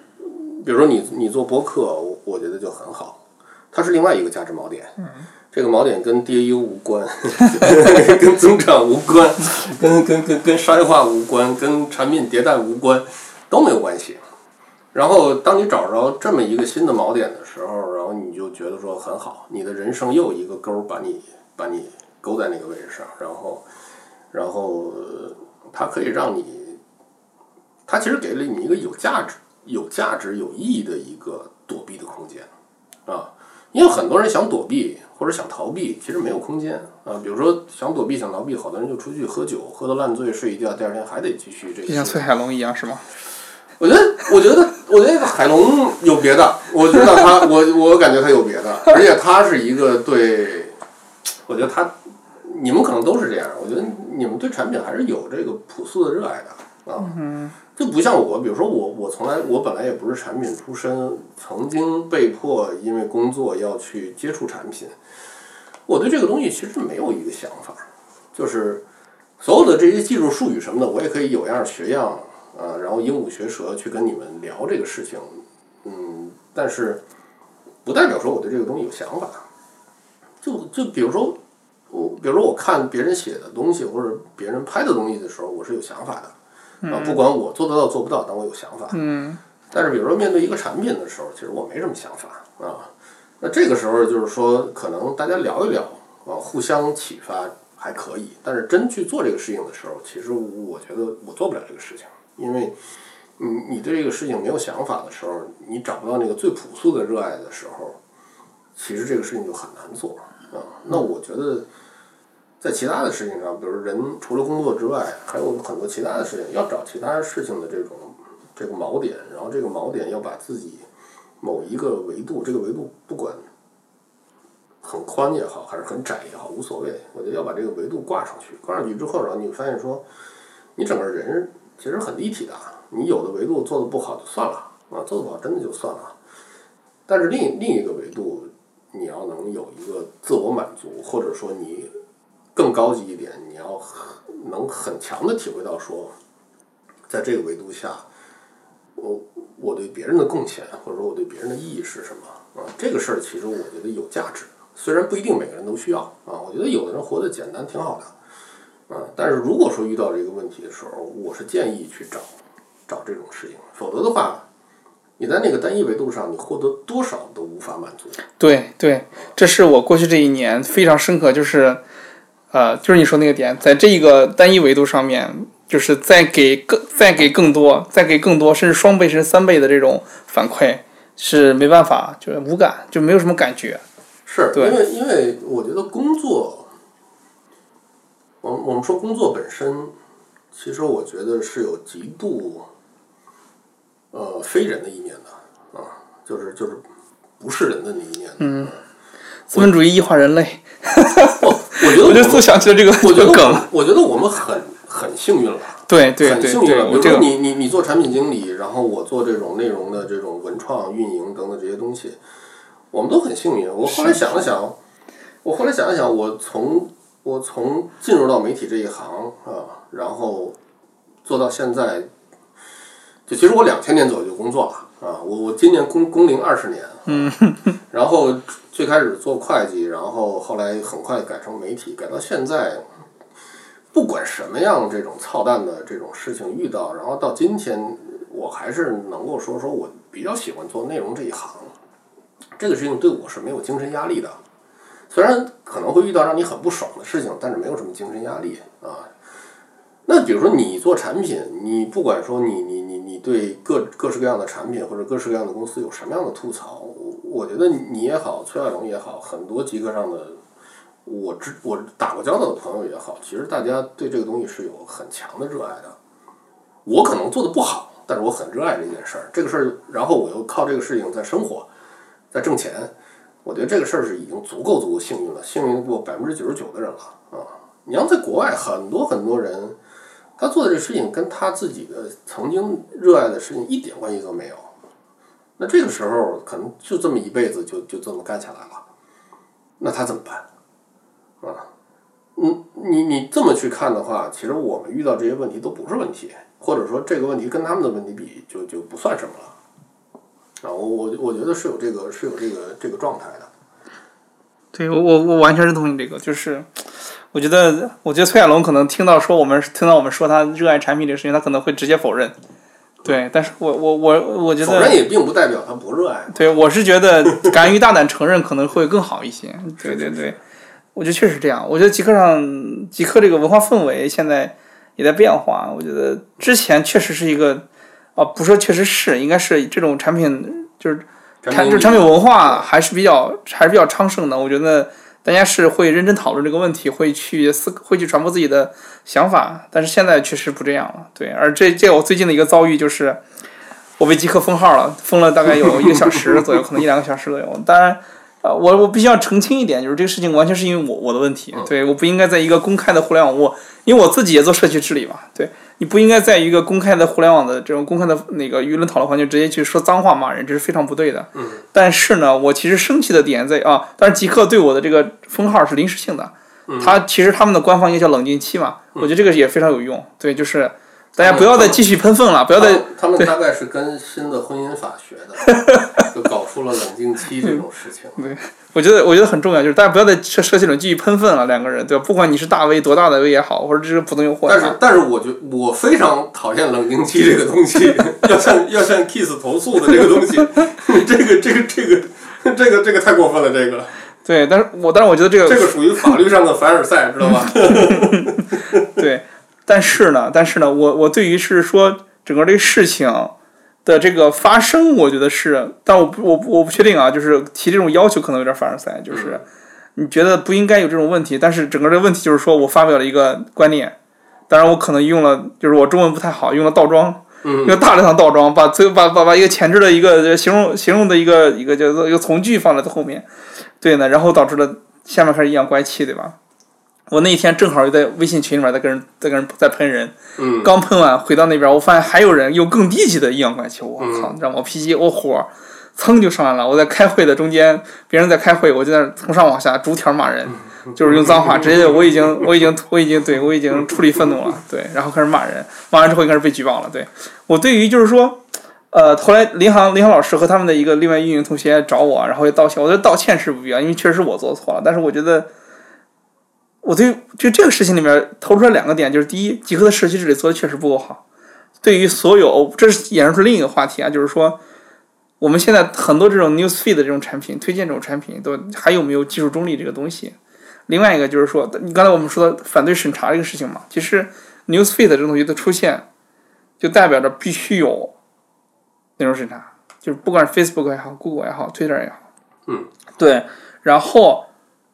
比如说你你做播客，我我觉得就很好，它是另外一个价值锚点。嗯。这个锚点跟 DAU 无关，跟增长无关，跟跟跟跟商业化无关，跟产品迭代无关，都没有关系。然后，当你找着这么一个新的锚点的时候，然后你就觉得说很好，你的人生又一个钩把你把你勾在那个位置上，然后，然后它可以让你，它其实给了你一个有价值、有价值、有意义的一个躲避的空间啊。因为很多人想躲避或者想逃避，其实没有空间啊。比如说想躲避、想逃避，好多人就出去喝酒，喝得烂醉，睡一觉，第二天还得继续这。就像崔海龙一样，是吗？我觉得，我觉得，我觉得海龙有别的。我觉得他，我我感觉他有别的，而且他是一个对，我觉得他，你们可能都是这样。我觉得你们对产品还是有这个朴素的热爱的啊。就不像我，比如说我，我从来我本来也不是产品出身，曾经被迫因为工作要去接触产品，我对这个东西其实没有一个想法，就是所有的这些技术术语什么的，我也可以有样学样啊，然后鹦鹉学舌去跟你们聊这个事情，嗯，但是不代表说我对这个东西有想法，就就比如说我，比如说我看别人写的东西或者别人拍的东西的时候，我是有想法的。啊，不管我做得到做不到，但我有想法。嗯。但是，比如说面对一个产品的时候，其实我没什么想法啊。那这个时候就是说，可能大家聊一聊啊，互相启发还可以。但是真去做这个事情的时候，其实我觉得我做不了这个事情，因为你你对这个事情没有想法的时候，你找不到那个最朴素的热爱的时候，其实这个事情就很难做啊。那我觉得。在其他的事情上，比如人除了工作之外，还有很多其他的事情，要找其他事情的这种这个锚点，然后这个锚点要把自己某一个维度，这个维度不管很宽也好，还是很窄也好，无所谓。我觉得要把这个维度挂上去，挂上去之后，然后你发现说，你整个人其实很立体的。你有的维度做的不好就算了啊，做的不好真的就算了。但是另另一个维度，你要能有一个自我满足，或者说你。更高级一点，你要能很强的体会到说，在这个维度下，我我对别人的贡献，或者说我对别人的意义是什么啊？这个事儿其实我觉得有价值，虽然不一定每个人都需要啊。我觉得有的人活得简单挺好的啊。但是如果说遇到这个问题的时候，我是建议去找找这种事情，否则的话，你在那个单一维度上，你获得多少都无法满足。对对，这是我过去这一年非常深刻，就是。呃，就是你说那个点，在这一个单一维度上面，就是再给更再给更多，再给更多，甚至双倍甚至三倍的这种反馈，是没办法，就是无感，就没有什么感觉。是对因为因为我觉得工作，我我们说工作本身，其实我觉得是有极度呃非人的一面的啊，就是就是不是人的那一面。嗯，资本主义异化人类，我觉得我就就想起了这个我觉得我这个梗。们我觉得我们很很幸运了。对对对对，很幸运了。比如说你你你做产品经理，然后我做这种内容的这种文创运营等等这些东西，我们都很幸运。我后来想了想，我后来想了想，我从我从进入到媒体这一行啊，然后做到现在，就其实我两千年左右就工作了啊，我我今年工工龄二十年，嗯，然后最开始做会计，然后后来很快改成媒体，改到现在。不管什么样这种操蛋的这种事情遇到，然后到今天，我还是能够说说我比较喜欢做内容这一行。这个事情对我是没有精神压力的，虽然可能会遇到让你很不爽的事情，但是没有什么精神压力啊。那比如说你做产品，你不管说你你你你对各各式各样的产品或者各式各样的公司有什么样的吐槽，我我觉得你也好，崔亚龙也好，很多极客上的。我知我打过交道的朋友也好，其实大家对这个东西是有很强的热爱的。我可能做的不好，但是我很热爱这件事儿。这个事儿，然后我又靠这个事情在生活，在挣钱。我觉得这个事儿是已经足够足够幸运了，幸运过百分之九十九的人了啊！你要在国外，很多很多人，他做的这事情跟他自己的曾经热爱的事情一点关系都没有。那这个时候，可能就这么一辈子就就这么干下来了，那他怎么办？啊，嗯，你你这么去看的话，其实我们遇到这些问题都不是问题，或者说这个问题跟他们的问题比，就就不算什么了。啊，我我我觉得是有这个是有这个这个状态的。对我我我完全认同你这个，就是我觉得我觉得崔亚龙可能听到说我们听到我们说他热爱产品这个事情，他可能会直接否认。对，但是我我我我觉得否认也并不代表他不热爱。对，我是觉得敢于大胆承认可能会更好一些。对对对。我觉得确实这样。我觉得极客上，极客这个文化氛围现在也在变化。我觉得之前确实是一个，啊，不说确实是，应该是这种产品就是产就产品文化还是比较还是比较昌盛的。我觉得大家是会认真讨论这个问题，会去思会去传播自己的想法。但是现在确实不这样了。对，而这这我最近的一个遭遇就是，我被极客封号了，封了大概有一个小时左右，可能一两个小时左右。当然。呃，我我必须要澄清一点，就是这个事情完全是因为我我的问题，对，我不应该在一个公开的互联网，我因为我自己也做社区治理嘛，对，你不应该在一个公开的互联网的这种公开的那个舆论讨论环境直接去说脏话骂人，这是非常不对的。嗯。但是呢，我其实生气的点在啊，但是极客对我的这个封号是临时性的，他其实他们的官方应该叫冷静期嘛，我觉得这个也非常有用，对，就是。大家不要再继续喷粪了，不要再。他们大概是跟新的婚姻法学的，就搞出了冷静期这种事情。对，我觉得我觉得很重要，就是大家不要再设设计了继续喷粪了，两个人对吧？不管你是大 V 多大的 V 也好，或者这是普通用户。但是但是，我觉我非常讨厌冷静期这个东西，要向要向 Kiss 投诉的这个东西，这个这个这个这个这个太过分了，这个。对，但是我但是我觉得这个这个属于法律上的凡尔赛，知道吧？对。但是呢，但是呢，我我对于是说整个这个事情的这个发生，我觉得是，但我不我我不确定啊，就是提这种要求可能有点凡尔赛，就是你觉得不应该有这种问题，但是整个这个问题就是说我发表了一个观念，当然我可能用了，就是我中文不太好，用了倒装，用大量的倒装，把最把把把一个前置的一个形容形容的一个一个叫做一个从句放在后面，对呢，然后导致了下面开始阴阳怪气，对吧？我那一天正好就在微信群里面在跟人在跟人在喷人，刚喷完回到那边，我发现还有人用更低级的阴阳怪气，我靠！你知道吗我脾气我火，噌就上来了。我在开会的中间，别人在开会，我就在从上往下逐条骂人，就是用脏话，直接我已经我已经我已经对我已经处理愤怒了，对，然后开始骂人，骂完之后应该是被举报了。对我对于就是说，呃，后来林航林航老师和他们的一个另外运营同学找我，然后也道歉，我觉得道歉是不必要，因为确实是我做错了，但是我觉得。我对就这个事情里面投出来两个点，就是第一，极客的社区治理做的确实不够好。对于所有，这是衍生出另一个话题啊，就是说，我们现在很多这种 news feed 的这种产品，推荐这种产品，都还有没有技术中立这个东西？另外一个就是说，你刚才我们说的反对审查这个事情嘛，其实 newsfeed 这种东西的出现，就代表着必须有内容审查，就是不管是 Facebook 也好，Google 也好，Twitter 也好，嗯，对，然后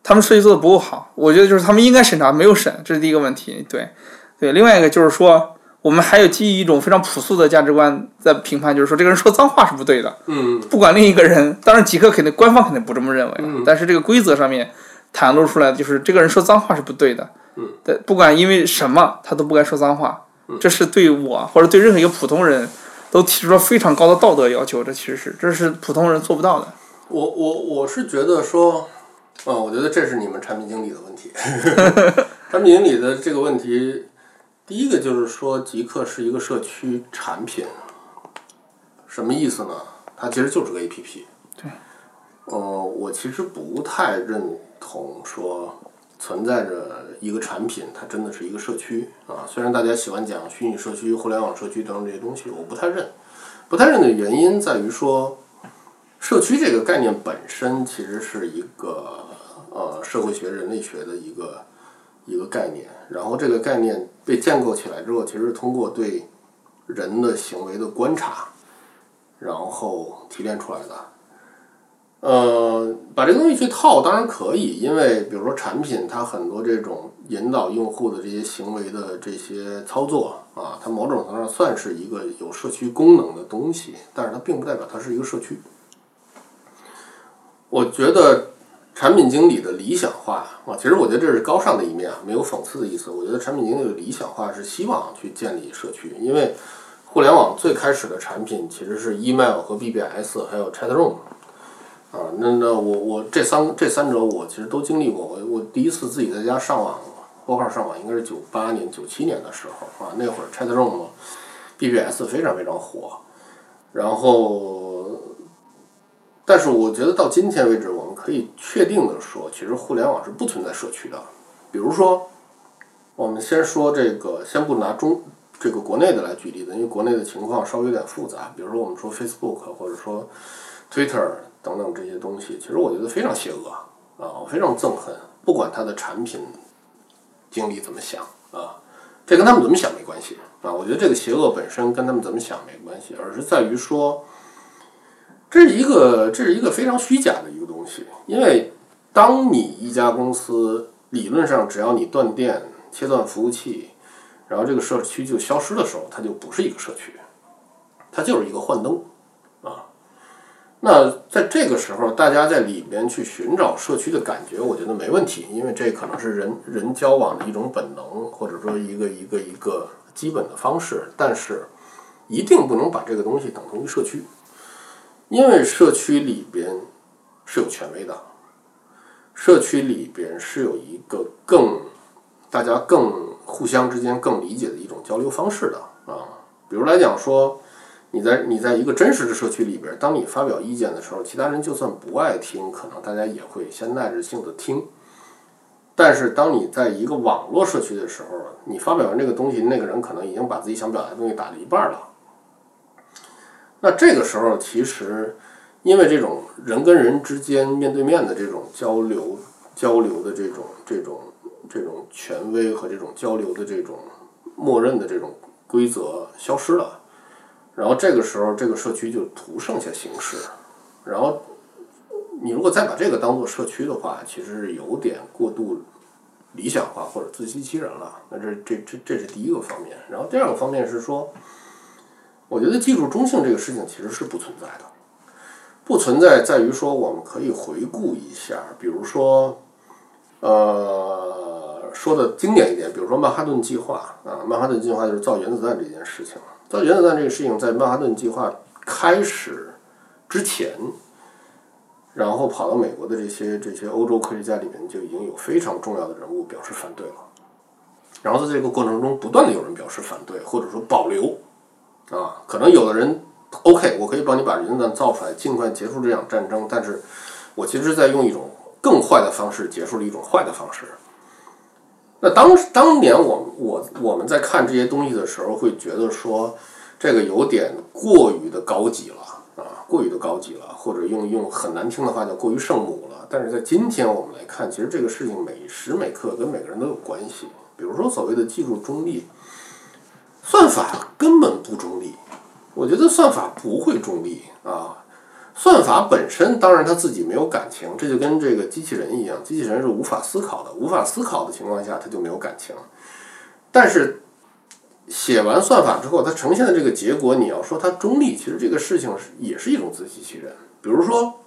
他们设计做的不够好，我觉得就是他们应该审查没有审，这是第一个问题，对，对，另外一个就是说。我们还有基于一种非常朴素的价值观在评判，就是说这个人说脏话是不对的。嗯不管另一个人，当然极客肯定官方肯定不这么认为，嗯但是这个规则上面袒露出来的就是这个人说脏话是不对的。嗯，对，不管因为什么，他都不该说脏话。嗯这是对我或者对任何一个普通人都提出了非常高的道德要求，这其实是这是普通人做不到的。我我我是觉得说，啊、我觉得这是你们产品经理的问题。产品经理的这个问题，第一个就是说，极客是一个社区产品，什么意思呢？它其实就是个 A P P。对。呃，我其实不太认同说存在着一个产品，它真的是一个社区啊。虽然大家喜欢讲虚拟社区、互联网社区等等这些东西，我不太认。不太认的原因在于说，社区这个概念本身其实是一个呃社会学、人类学的一个一个概念，然后这个概念被建构起来之后，其实通过对人的行为的观察，然后提炼出来的。呃，把这个东西去套当然可以，因为比如说产品它很多这种引导用户的这些行为的这些操作啊，它某种程度上算是一个有社区功能的东西，但是它并不代表它是一个社区。我觉得产品经理的理想化啊，其实我觉得这是高尚的一面啊，没有讽刺的意思。我觉得产品经理的理想化是希望去建立社区，因为互联网最开始的产品其实是 email 和 BBS 还有 chatroom 啊，那那我我这三这三者我其实都经历过。我我第一次自己在家上网拨号上网应该是九八年九七年的时候啊，那会儿 chatroom BBS 非常非常火，然后。但是我觉得到今天为止，我们可以确定的说，其实互联网是不存在社区的。比如说，我们先说这个，先不拿中这个国内的来举例子，因为国内的情况稍微有点复杂。比如说，我们说 Facebook 或者说 Twitter 等等这些东西，其实我觉得非常邪恶啊，我非常憎恨。不管它的产品经理怎么想啊，这跟他们怎么想没关系啊。我觉得这个邪恶本身跟他们怎么想没关系，而是在于说。这是一个，这是一个非常虚假的一个东西，因为当你一家公司理论上只要你断电、切断服务器，然后这个社区就消失的时候，它就不是一个社区，它就是一个幻灯啊。那在这个时候，大家在里面去寻找社区的感觉，我觉得没问题，因为这可能是人人交往的一种本能，或者说一个一个一个基本的方式，但是一定不能把这个东西等同于社区。因为社区里边是有权威的，社区里边是有一个更大家更互相之间更理解的一种交流方式的啊。比如来讲说，你在你在一个真实的社区里边，当你发表意见的时候，其他人就算不爱听，可能大家也会先耐着性子听。但是当你在一个网络社区的时候，你发表完这个东西，那个人可能已经把自己想表达的东西打了一半了。那这个时候，其实因为这种人跟人之间面对面的这种交流、交流的这种、这种、这种权威和这种交流的这种默认的这种规则消失了，然后这个时候，这个社区就徒剩下形式。然后你如果再把这个当做社区的话，其实是有点过度理想化或者自欺欺人了。那这这这这是第一个方面。然后第二个方面是说。我觉得技术中性这个事情其实是不存在的，不存在在于说我们可以回顾一下，比如说，呃，说的经典一点，比如说曼哈顿计划啊，曼哈顿计划就是造原子弹这件事情。造原子弹这个事情在曼哈顿计划开始之前，然后跑到美国的这些这些欧洲科学家里面就已经有非常重要的人物表示反对了，然后在这个过程中不断的有人表示反对，或者说保留。啊，可能有的人 OK，我可以帮你把原子弹造出来，尽快结束这场战争。但是，我其实在用一种更坏的方式结束了一种坏的方式。那当当年我我我们在看这些东西的时候，会觉得说这个有点过于的高级了啊，过于的高级了，或者用用很难听的话叫过于圣母了。但是在今天我们来看，其实这个事情每时每刻跟每个人都有关系。比如说所谓的技术中立。算法根本不中立，我觉得算法不会中立啊。算法本身当然他自己没有感情，这就跟这个机器人一样，机器人是无法思考的，无法思考的情况下，它就没有感情。但是写完算法之后，它呈现的这个结果，你要说它中立，其实这个事情也是一种自欺欺人。比如说，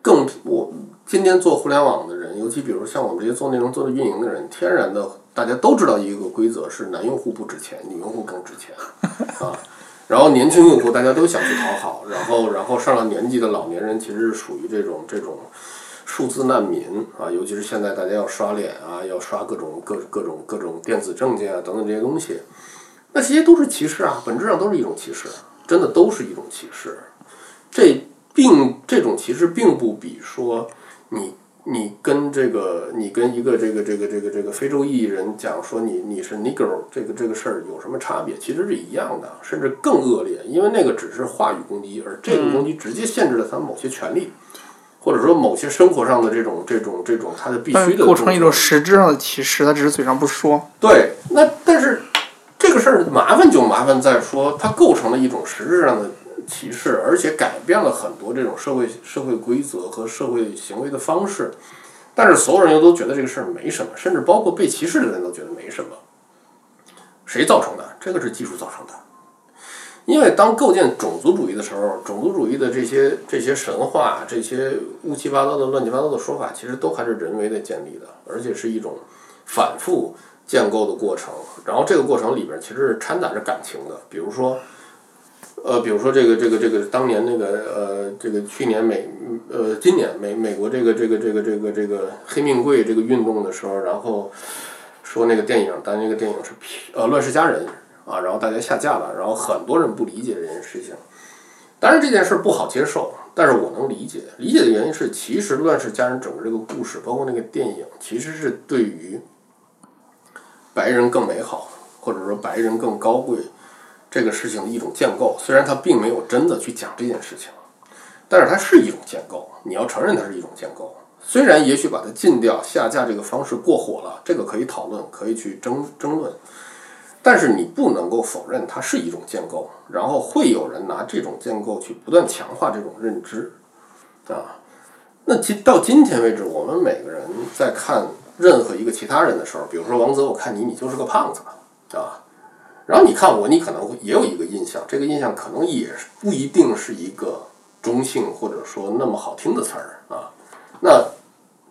更我今天做互联网的人，尤其比如像我们这些做内容、做运营的人，天然的大家都知道一个规则是男用户不值钱，女用户更值钱 啊。然后年轻用户大家都想去讨好，然后然后上了年纪的老年人其实是属于这种这种数字难民啊，尤其是现在大家要刷脸啊，要刷各种各各种各种电子证件啊等等这些东西，那这些都是歧视啊，本质上都是一种歧视，真的都是一种歧视。这并这种歧视并不比说你。你跟这个，你跟一个这个这个这个这个非洲裔人讲说你你是 Negro 这个这个事儿有什么差别？其实是一样的，甚至更恶劣，因为那个只是话语攻击，而这个攻击直接限制了他某些权利，或者说某些生活上的这种这种这种他的必须的构成一种实质上的歧视，他只是嘴上不说。对，那但是这个事儿麻烦就麻烦在说，它构成了一种实质上的。歧视，而且改变了很多这种社会社会规则和社会行为的方式，但是所有人又都觉得这个事儿没什么，甚至包括被歧视的人都觉得没什么。谁造成的？这个是技术造成的。因为当构建种族主义的时候，种族主义的这些这些神话、这些乌七八糟的乱七八糟的说法，其实都还是人为的建立的，而且是一种反复建构的过程。然后这个过程里边其实是掺杂着感情的，比如说。呃，比如说这个这个这个当年那个呃，这个去年美呃今年美美国这个这个这个这个这个黑命贵这个运动的时候，然后说那个电影，但那个电影是呃《乱世佳人》啊，然后大家下架了，然后很多人不理解这件事情。当然这件事不好接受，但是我能理解。理解的原因是，其实《乱世佳人》整个这个故事，包括那个电影，其实是对于白人更美好，或者说白人更高贵。这个事情的一种建构，虽然他并没有真的去讲这件事情，但是它是一种建构。你要承认它是一种建构，虽然也许把它禁掉、下架这个方式过火了，这个可以讨论，可以去争争论，但是你不能够否认它是一种建构。然后会有人拿这种建构去不断强化这种认知，啊，那今到今天为止，我们每个人在看任何一个其他人的时候，比如说王泽，我看你，你就是个胖子，啊。然后你看我，你可能也有一个印象，这个印象可能也不一定是一个中性或者说那么好听的词儿啊。那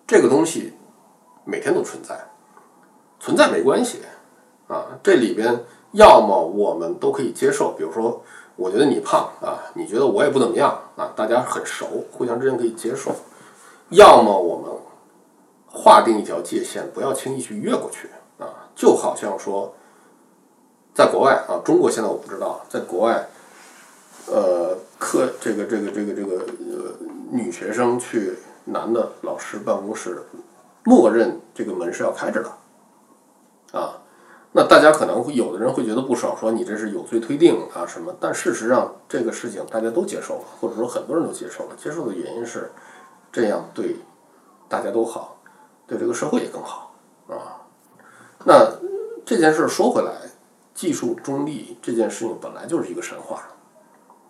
这个东西每天都存在，存在没关系啊。这里边要么我们都可以接受，比如说我觉得你胖啊，你觉得我也不怎么样啊，大家很熟，互相之间可以接受；要么我们划定一条界限，不要轻易去越过去啊，就好像说。在国外啊，中国现在我不知道，在国外，呃，课这个这个这个这个呃，女学生去男的老师办公室，默认这个门是要开着的，啊，那大家可能会有的人会觉得不爽，说你这是有罪推定啊什么？但事实上这个事情大家都接受了，或者说很多人都接受了。接受的原因是这样对大家都好，对这个社会也更好啊。那这件事说回来。技术中立这件事情本来就是一个神话，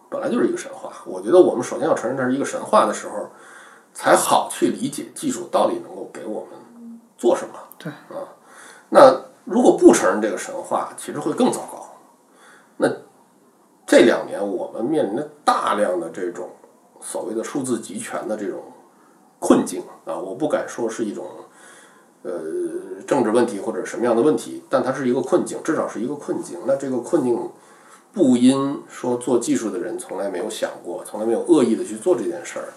本来就是一个神话。我觉得我们首先要承认它是一个神话的时候，才好去理解技术到底能够给我们做什么。对啊，那如果不承认这个神话，其实会更糟糕。那这两年我们面临的大量的这种所谓的数字集权的这种困境啊，我不敢说是一种。呃，政治问题或者什么样的问题，但它是一个困境，至少是一个困境。那这个困境不因说做技术的人从来没有想过，从来没有恶意的去做这件事儿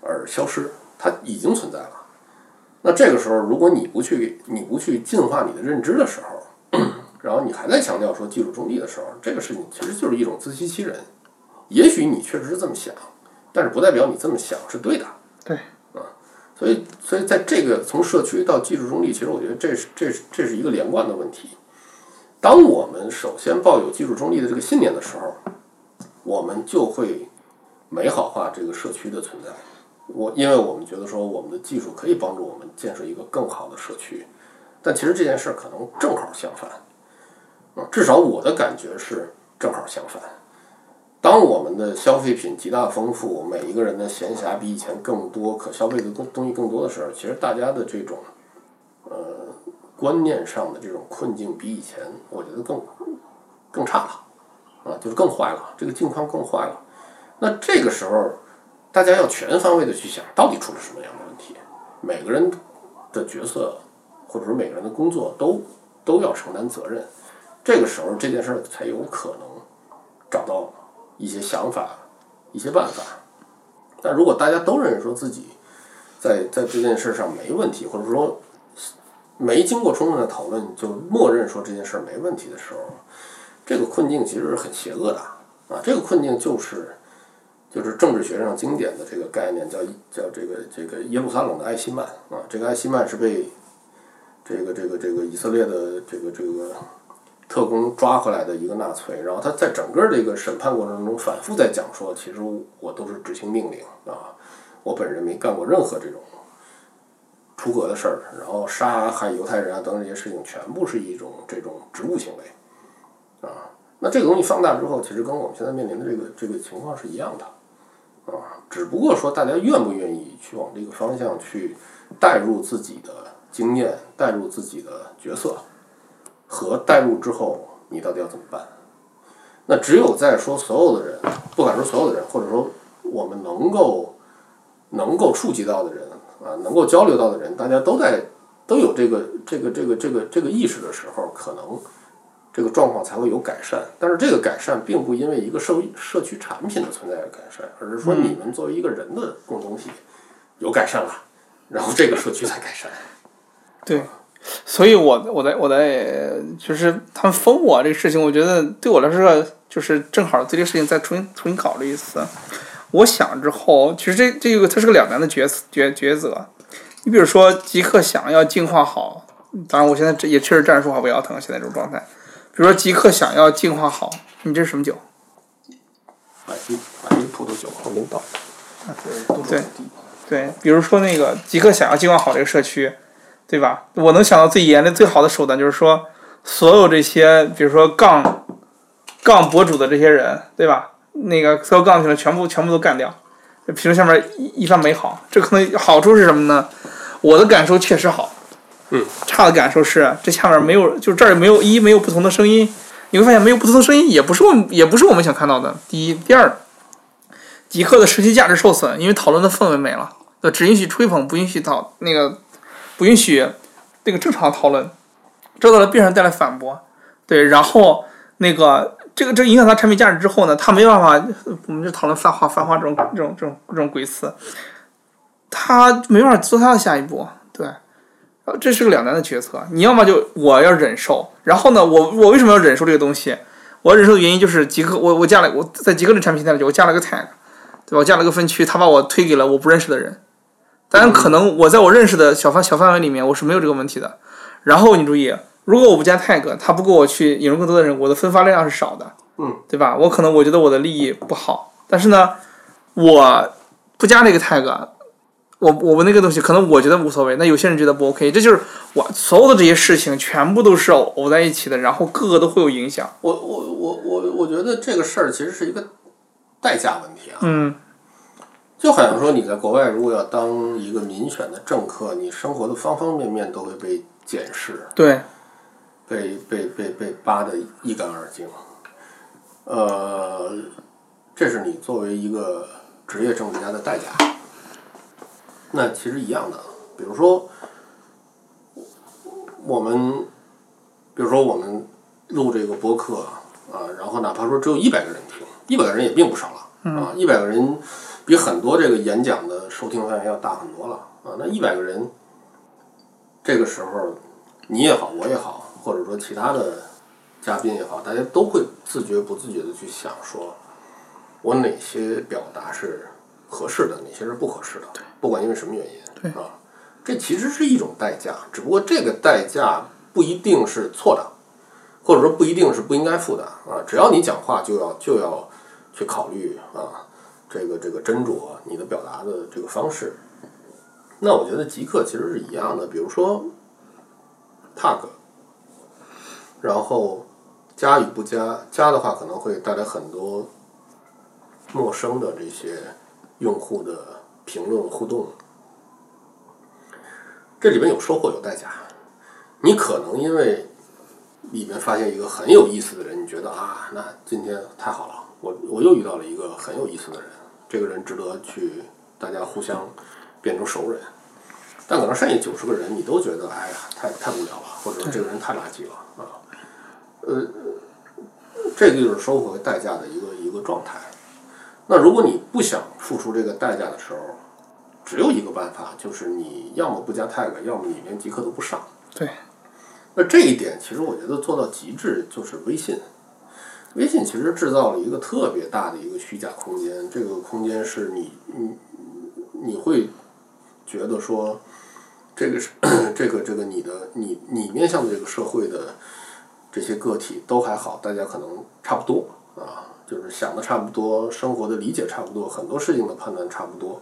而消失，它已经存在了。那这个时候，如果你不去，你不去进化你的认知的时候，然后你还在强调说技术中立的时候，这个事情其实就是一种自欺欺人。也许你确实是这么想，但是不代表你这么想是对的。所以，所以在这个从社区到技术中立，其实我觉得这是这是这是一个连贯的问题。当我们首先抱有技术中立的这个信念的时候，我们就会美好化这个社区的存在。我因为我们觉得说我们的技术可以帮助我们建设一个更好的社区，但其实这件事儿可能正好相反。至少我的感觉是正好相反。当我们的消费品极大丰富，每一个人的闲暇比以前更多，可消费的东东西更多的时候，其实大家的这种呃观念上的这种困境比以前，我觉得更更差了啊，就是更坏了，这个境况更坏了。那这个时候，大家要全方位的去想，到底出了什么样的问题？每个人的角色，或者说每个人的工作，都都要承担责任。这个时候，这件事儿才有可能找到一些想法、一些办法。但如果大家都认为说自己在在这件事上没问题，或者说没经过充分的讨论就默认说这件事没问题的时候，这个困境其实是很邪恶的啊！这个困境就是就是政治学上经典的这个概念，叫叫这个这个耶路撒冷的艾希曼啊。这个艾希曼是被这个这个这个以色列的这个这个特工抓回来的一个纳粹，然后他在整个这个审判过程中反复在讲说，其实我都是执行命令啊，我本人没干过任何这种出格的事儿，然后杀害犹太人啊等等这些事情，全部是一种这种职务行为啊。那这个东西放大之后，其实跟我们现在面临的这个这个情况是一样的啊，只不过说大家愿不愿意去往这个方向去带入自己的经验，带入自己的角色。和带入之后，你到底要怎么办？那只有在说所有的人，不敢说所有的人，或者说我们能够能够触及到的人啊，能够交流到的人，大家都在都有这个这个这个这个这个意识的时候，可能这个状况才会有改善。但是这个改善并不因为一个社社区产品的存在而改善，而是说你们作为一个人的共同体有改善了，然后这个社区才改善。对。所以，我我在我在就是他们封我这个事情，我觉得对我来说就是正好对这个事情再重新重新考虑一次。我想之后，其实这这个它是个两难的抉抉抉择。你比如说，极客想要进化好，当然我现在这也确实战术好不腰疼，现在这种状态。比如说，极客想要进化好，你这是什么酒？百威百威葡萄酒，领导。对对，比如说那个极客想要进化好这个社区。对吧？我能想到最严厉、最好的手段就是说，所有这些，比如说杠杠博主的这些人，对吧？那个所有杠起来全部全部都干掉，评论下面一一番美好。这可能好处是什么呢？我的感受确实好。嗯。差的感受是这下面没有，就这儿没有一没有不同的声音。你会发现没有不同的声音，也不是我也不是我们想看到的。第一，第二，极客的实际价值受损，因为讨论的氛围没了。只允许吹捧，不允许讨那个。不允许那个正常讨论，这到了必然带来反驳，对，然后那个这个这影响他产品价值之后呢，他没办法，我们就讨论泛化泛化这种这种这种这种鬼词，他没办法做他的下一步，对，这是个两难的决策，你要么就我要忍受，然后呢，我我为什么要忍受这个东西？我忍受的原因就是极客，我我加了我在极客的产品线里，我加了个 tag，对吧？我加了个分区，他把我推给了我不认识的人。当然，可能我在我认识的小范小范围里面，我是没有这个问题的。然后你注意，如果我不加 tag，他不给我去引入更多的人，我的分发量是少的，嗯，对吧？我可能我觉得我的利益不好，但是呢，我不加那个 tag，我我们那个东西可能我觉得无所谓，那有些人觉得不 OK，这就是我所有的这些事情全部都是偶在一起的，然后各个都会有影响。我我我我我觉得这个事儿其实是一个代价问题啊。嗯。就好像说你在国外如果要当一个民选的政客，你生活的方方面面都会被检视，对，被被被被扒的一干二净。呃，这是你作为一个职业政治家的代价。那其实一样的，比如说我们，比如说我们录这个播客啊，然后哪怕说只有一百个人听，一百个人也并不少了啊，一百个人。比很多这个演讲的收听范围要大很多了啊！那一百个人，这个时候你也好，我也好，或者说其他的嘉宾也好，大家都会自觉不自觉的去想说，我哪些表达是合适的，哪些是不合适的，不管因为什么原因啊，这其实是一种代价，只不过这个代价不一定是错的，或者说不一定是不应该付的啊！只要你讲话就要就要去考虑啊。这个这个斟酌你的表达的这个方式，那我觉得极客其实是一样的。比如说，tag，然后加与不加，加的话可能会带来很多陌生的这些用户的评论互动。这里面有收获有代价，你可能因为里面发现一个很有意思的人，你觉得啊，那今天太好了，我我又遇到了一个很有意思的人，这个人值得去大家互相变成熟人。但可能剩下九十个人，你都觉得哎呀，太太无聊了，或者说这个人太垃圾了啊。呃，这个就是收获和代价的一个一个状态。那如果你不想付出这个代价的时候，只有一个办法，就是你要么不加 tag，要么你连极客都不上。对。那这一点其实我觉得做到极致就是微信。微信其实制造了一个特别大的一个虚假空间，这个空间是你你你会觉得说，这个是 这个这个你的你你面向的这个社会的这些个体都还好，大家可能差不多啊，就是想的差不多，生活的理解差不多，很多事情的判断差不多。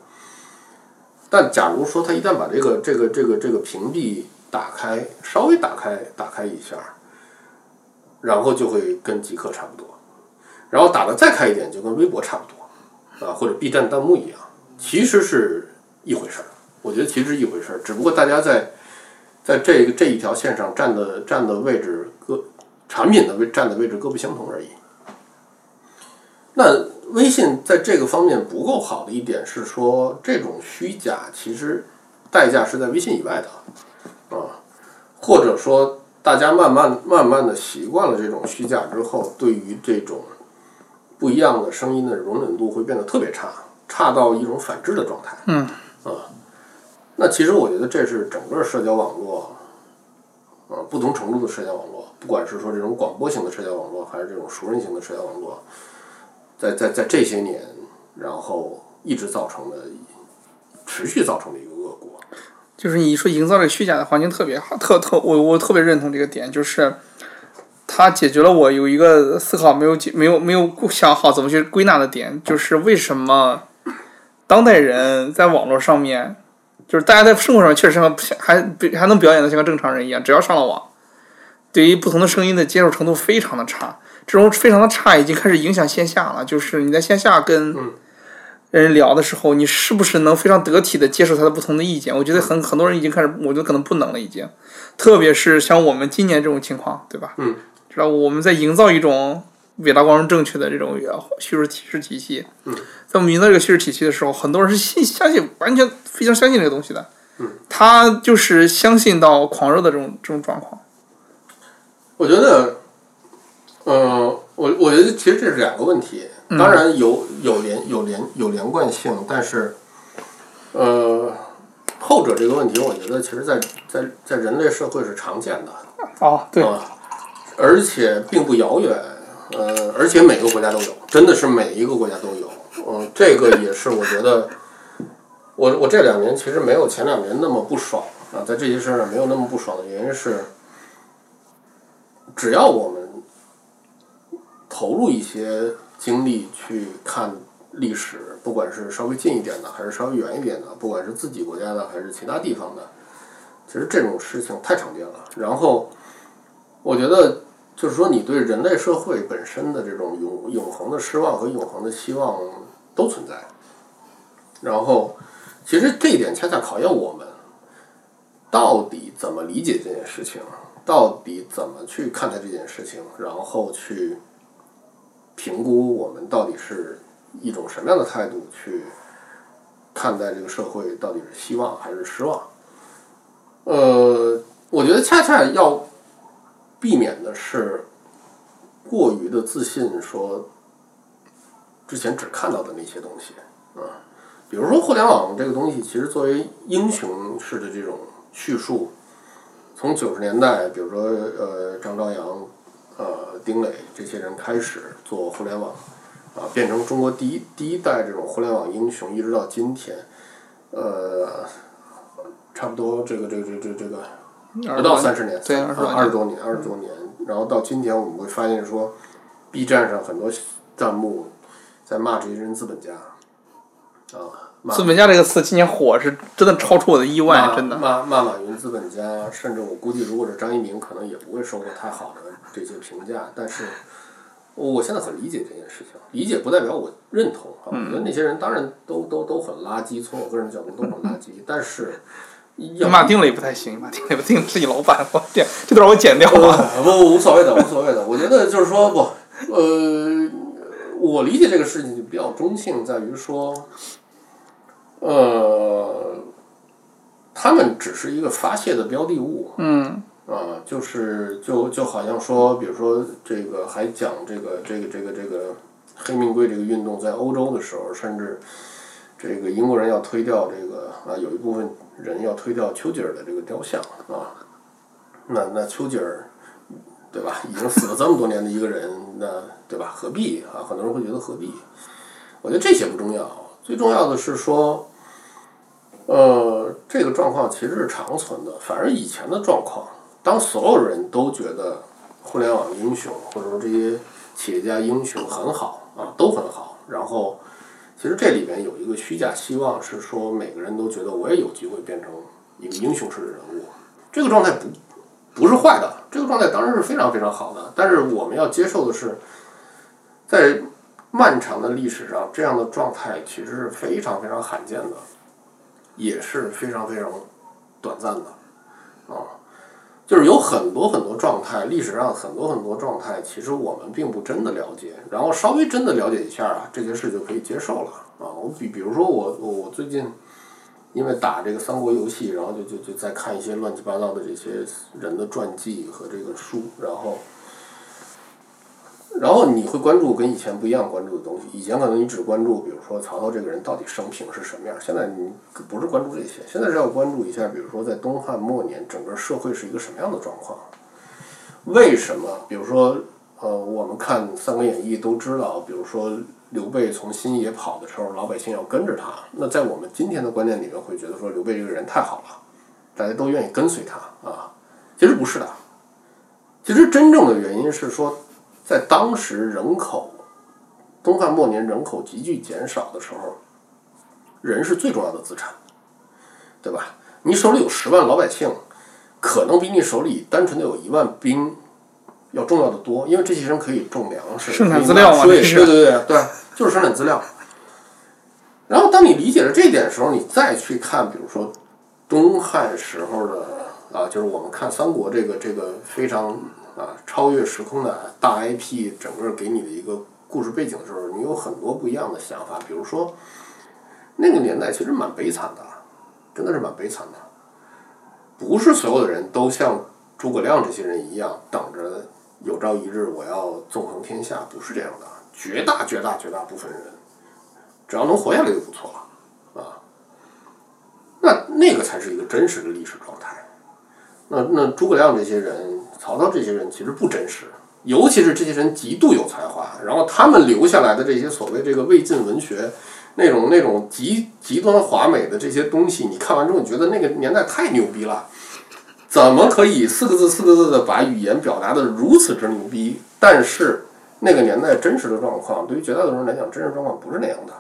但假如说他一旦把这个这个这个这个屏蔽打开，稍微打开打开一下，然后就会跟极客差不多，然后打的再开一点，就跟微博差不多，啊，或者 B 站弹幕一样，其实是一回事儿。我觉得其实一回事儿，只不过大家在在这个这一条线上站的站的位置各产品的位站的位置各不相同而已。那微信在这个方面不够好的一点是说，这种虚假其实代价是在微信以外的，啊，或者说大家慢慢慢慢的习惯了这种虚假之后，对于这种不一样的声音的容忍度会变得特别差，差到一种反制的状态。嗯。啊，那其实我觉得这是整个社交网络，啊，不同程度的社交网络，不管是说这种广播型的社交网络，还是这种熟人型的社交网络。在在在这些年，然后一直造成的，持续造成的一个恶果，就是你说营造这个虚假的环境特别好，特特我我特别认同这个点，就是它解决了我有一个思考没有解没有没有想好怎么去归纳的点，就是为什么当代人在网络上面，就是大家在生活上确实还还还能表演的像个正常人一样，只要上了网，对于不同的声音的接受程度非常的差。这种非常的差，已经开始影响线下了。就是你在线下跟人聊的时候，你是不是能非常得体的接受他的不同的意见？我觉得很很多人已经开始，我觉得可能不能了，已经。特别是像我们今年这种情况，对吧？嗯。知道我们在营造一种伟大、光荣、正确的这种叙事体式体系。嗯。在我们营造这个叙事体系的时候，很多人是信相信，完全非常相信这个东西的。嗯。他就是相信到狂热的这种这种状况。我觉得。嗯，我我觉得其实这是两个问题，当然有有连有连有连贯性，但是，呃，后者这个问题，我觉得其实，在在在人类社会是常见的。哦，对。而且并不遥远，呃，而且每个国家都有，真的是每一个国家都有。嗯，这个也是我觉得，我我这两年其实没有前两年那么不爽啊，在这些事上没有那么不爽的原因是，只要我们。投入一些精力去看历史，不管是稍微近一点的，还是稍微远一点的，不管是自己国家的，还是其他地方的，其实这种事情太常见了。然后，我觉得就是说，你对人类社会本身的这种永永恒的失望和永恒的希望都存在。然后，其实这一点恰恰考验我们到底怎么理解这件事情，到底怎么去看待这件事情，然后去。评估我们到底是一种什么样的态度去看待这个社会，到底是希望还是失望？呃，我觉得恰恰要避免的是过于的自信，说之前只看到的那些东西啊，比如说互联网这个东西，其实作为英雄式的这种叙述，从九十年代，比如说呃张朝阳。呃，丁磊这些人开始做互联网，啊，变成中国第一第一代这种互联网英雄，一直到今天，呃，差不多这个这个这这这个不到三十年，对二十多年，二十多年，然后到今天我们会发现说，B 站上很多弹幕在骂这些人资本家，啊，资本家这个词今年火是真的超出我的意外，真的。骂骂马云资本家，甚至我估计，如果是张一鸣，可能也不会收获太好的这些评价。但是，我现在很理解这件事情，理解不代表我认同啊。我觉得那些人当然都都都很垃圾，从我个人角度都很垃圾。但是，要马丁磊不太行，马丁磊不定自己老板，我天，这段我剪掉了。不不无所谓的，无所谓的。我觉得就是说不，呃，我理解这个事情就比较中性，在于说，呃，他们只是一个发泄的标的物。嗯啊，就是就就好像说，比如说这个还讲这个这个这个这个黑命贵这个运动在欧洲的时候，甚至这个英国人要推掉这个啊，有一部分人要推掉丘吉尔的这个雕像啊，那那丘吉尔对吧，已经死了这么多年的一个人，那对吧，何必啊？很多人会觉得何必？我觉得这些不重要，最重要的是说。呃，这个状况其实是长存的，反而以前的状况，当所有人都觉得互联网英雄或者说这些企业家英雄很好啊，都很好，然后其实这里面有一个虚假希望，是说每个人都觉得我也有机会变成一个英雄式的人物，这个状态不不是坏的，这个状态当然是非常非常好的，但是我们要接受的是，在漫长的历史上，这样的状态其实是非常非常罕见的。也是非常非常短暂的，啊，就是有很多很多状态，历史上很多很多状态，其实我们并不真的了解，然后稍微真的了解一下啊，这件事就可以接受了啊。我比比如说我我最近因为打这个三国游戏，然后就就就在看一些乱七八糟的这些人的传记和这个书，然后。然后你会关注跟以前不一样关注的东西。以前可能你只关注，比如说曹操这个人到底生平是什么样。现在你不是关注这些，现在是要关注一下，比如说在东汉末年，整个社会是一个什么样的状况？为什么？比如说，呃，我们看《三国演义》都知道，比如说刘备从新野跑的时候，老百姓要跟着他。那在我们今天的观念里面，会觉得说刘备这个人太好了，大家都愿意跟随他啊。其实不是的，其实真正的原因是说。在当时人口，东汉末年人口急剧减少的时候，人是最重要的资产，对吧？你手里有十万老百姓，可能比你手里单纯的有一万兵要重要的多，因为这些人可以种粮食，生产资料嘛，对对对对对，就是生产资料。然后当你理解了这一点的时候，你再去看，比如说东汉时候的啊，就是我们看三国这个这个非常。啊，超越时空的大 IP，整个给你的一个故事背景的时候，你有很多不一样的想法。比如说，那个年代其实蛮悲惨的，真的是蛮悲惨的。不是所有的人都像诸葛亮这些人一样，等着有朝一日我要纵横天下，不是这样的。绝大绝大绝大部分人，只要能活下来就不错了，啊。那那个才是一个真实的历史状态。那那诸葛亮这些人。曹操这些人其实不真实，尤其是这些人极度有才华，然后他们留下来的这些所谓这个魏晋文学，那种那种极极端华美的这些东西，你看完之后你觉得那个年代太牛逼了，怎么可以四个字四个字的把语言表达的如此之牛逼？但是那个年代真实的状况，对于绝大多数人来讲，真实状况不是那样的。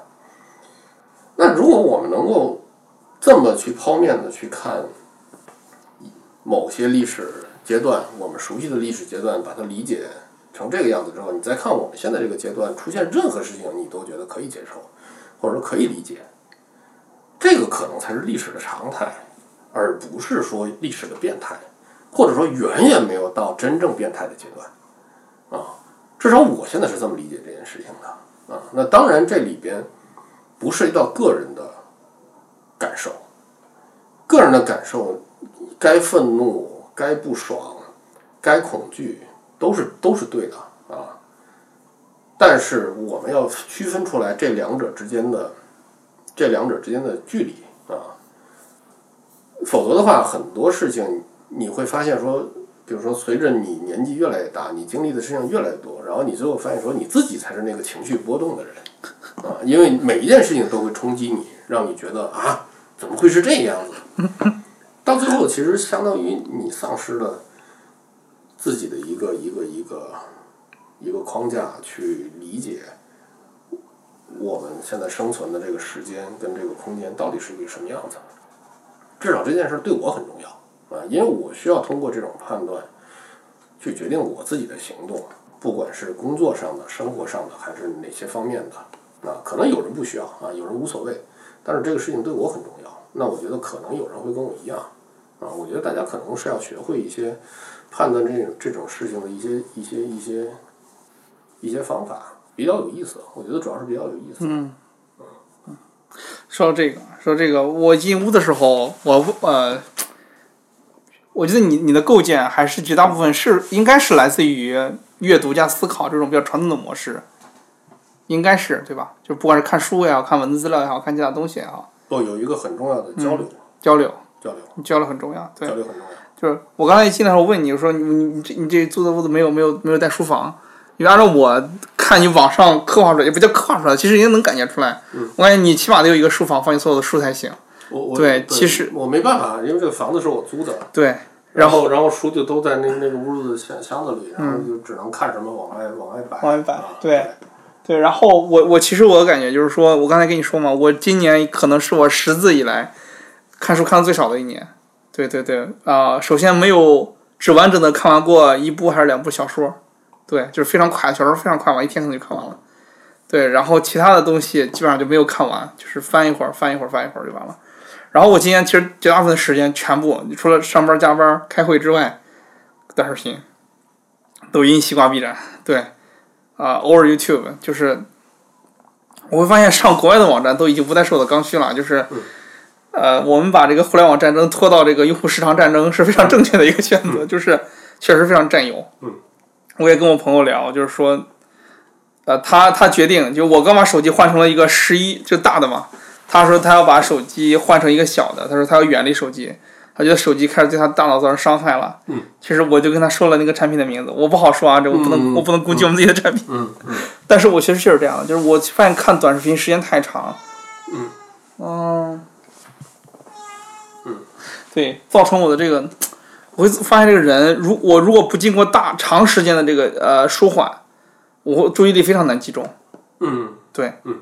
那如果我们能够这么去剖面的去看某些历史。阶段，我们熟悉的历史阶段，把它理解成这个样子之后，你再看我们现在这个阶段出现任何事情，你都觉得可以接受，或者说可以理解。这个可能才是历史的常态，而不是说历史的变态，或者说远远没有到真正变态的阶段。啊，至少我现在是这么理解这件事情的。啊，那当然这里边不涉及到个人的感受，个人的感受该愤怒。该不爽，该恐惧，都是都是对的啊。但是我们要区分出来这两者之间的这两者之间的距离啊。否则的话，很多事情你会发现说，比如说随着你年纪越来越大，你经历的事情越来越多，然后你最后发现说你自己才是那个情绪波动的人啊，因为每一件事情都会冲击你，让你觉得啊，怎么会是这样子？到最后，其实相当于你丧失了自己的一个一个一个一个框架去理解我们现在生存的这个时间跟这个空间到底是一个什么样子。至少这件事对我很重要啊，因为我需要通过这种判断去决定我自己的行动，不管是工作上的、生活上的，还是哪些方面的啊。可能有人不需要啊，有人无所谓，但是这个事情对我很重要。那我觉得可能有人会跟我一样啊，我觉得大家可能是要学会一些判断这种这种事情的一些一些一些一些方法，比较有意思。我觉得主要是比较有意思。嗯。说到这个，说这个，我进屋的时候，我呃，我觉得你你的构建还是绝大部分是应该是来自于阅读加思考这种比较传统的模式，应该是对吧？就不管是看书也好看文字资料也好看其他东西也好，不有一个很重要的交流，交流交流，交流很重要，对交，流很重要。就是我刚才一进来的时候问你，我说你你你这你这租的屋子没有没有没有带书房，因为按照我看你网上刻画出来，也不叫刻画出来，其实已经能感觉出来。嗯我感觉你起码得有一个书房放你所有的书才行。我我对其实我没办法，因为这个房子是我租的，对，然后然后书就都在那那个屋子的箱箱子里，然后就只能看什么往外往外摆。往外摆啊对对，然后我我其实我的感觉就是说，我刚才跟你说嘛，我今年可能是我识字以来看书看的最少的一年。对对对，啊、首先没有只完整的看完过一部还是两部小说，对，就是非常快，小说非常快嘛，一天可能就看完了。对，然后其他的东西基本上就没有看完，就是翻一会儿翻一会儿翻一会儿就完了。然后我今年其实绝大部分时间全部除了上班加班开会之外，短视频、抖音、西瓜、B 站，对。啊、偶尔 YouTube，就是我会发现上国外的网站都已经不再是我的刚需了，就是，呃，我们把这个互联网战争拖到这个用户市场战争是非常正确的一个选择，就是确实非常占优。嗯，我也跟我朋友聊，就是说，呃，他他决定，就我刚把手机换成了一个十一，就大的嘛，他说他要把手机换成一个小的，他说他要远离手机。他觉得手机开始对他大脑造成伤害了。嗯，其实我就跟他说了那个产品的名字，我不好说啊，这我不能，我不能攻击我们自己的产品。嗯嗯 但是我确实就是这样的，就是我发现看短视频时间太长，嗯嗯，嗯，对，造成我的这个，我会发现这个人，如我如果不经过大长时间的这个呃舒缓，我注意力非常难集中。嗯对，嗯，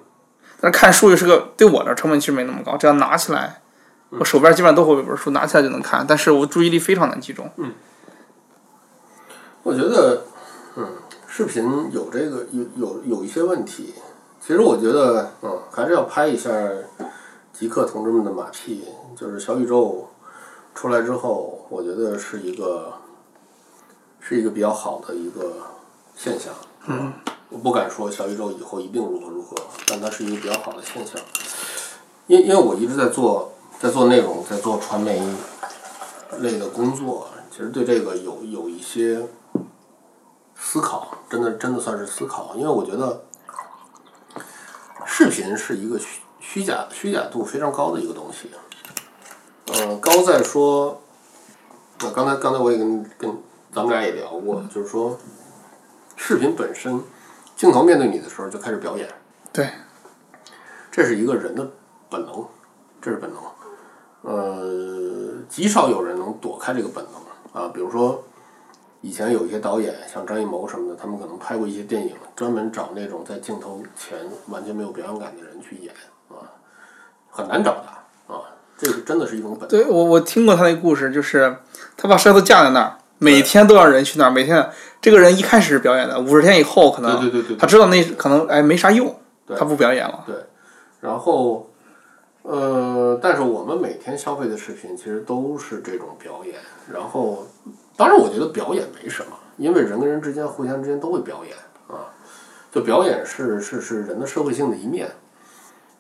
但是看书也是个对我的成本其实没那么高，只要拿起来，我手边基本上都会有一本书，拿起来就能看，但是我注意力非常难集中。嗯我觉得，嗯，视频有这个有有有一些问题。其实我觉得，嗯，还是要拍一下极客同志们的马屁。就是小宇宙出来之后，我觉得是一个是一个比较好的一个现象。嗯，我不敢说小宇宙以后一定如何如何，但它是一个比较好的现象。因因为我一直在做在做内容，在做传媒类的工作，其实对这个有有一些思考，真的真的算是思考，因为我觉得视频是一个虚虚假虚假度非常高的一个东西。呃，高在说，我刚才刚才我也跟跟咱们俩也聊过，就是说，视频本身，镜头面对你的时候就开始表演，对，这是一个人的本能，这是本能。呃，极少有人能躲开这个本能啊。比如说，以前有一些导演，像张艺谋什么的，他们可能拍过一些电影，专门找那种在镜头前完全没有表演感的人去演啊，很难找的啊。这个真的是一种本能。对我我听过他那个故事，就是他把摄像头架在那儿，每天都让人去那儿，每天这个人一开始是表演的，五十天以后可能对对对对他知道那可能哎没啥用，他不表演了。对然后，呃，但是我们每天消费的视频其实都是这种表演。然后，当然，我觉得表演没什么，因为人跟人之间互相之间都会表演啊。就表演是是是人的社会性的一面，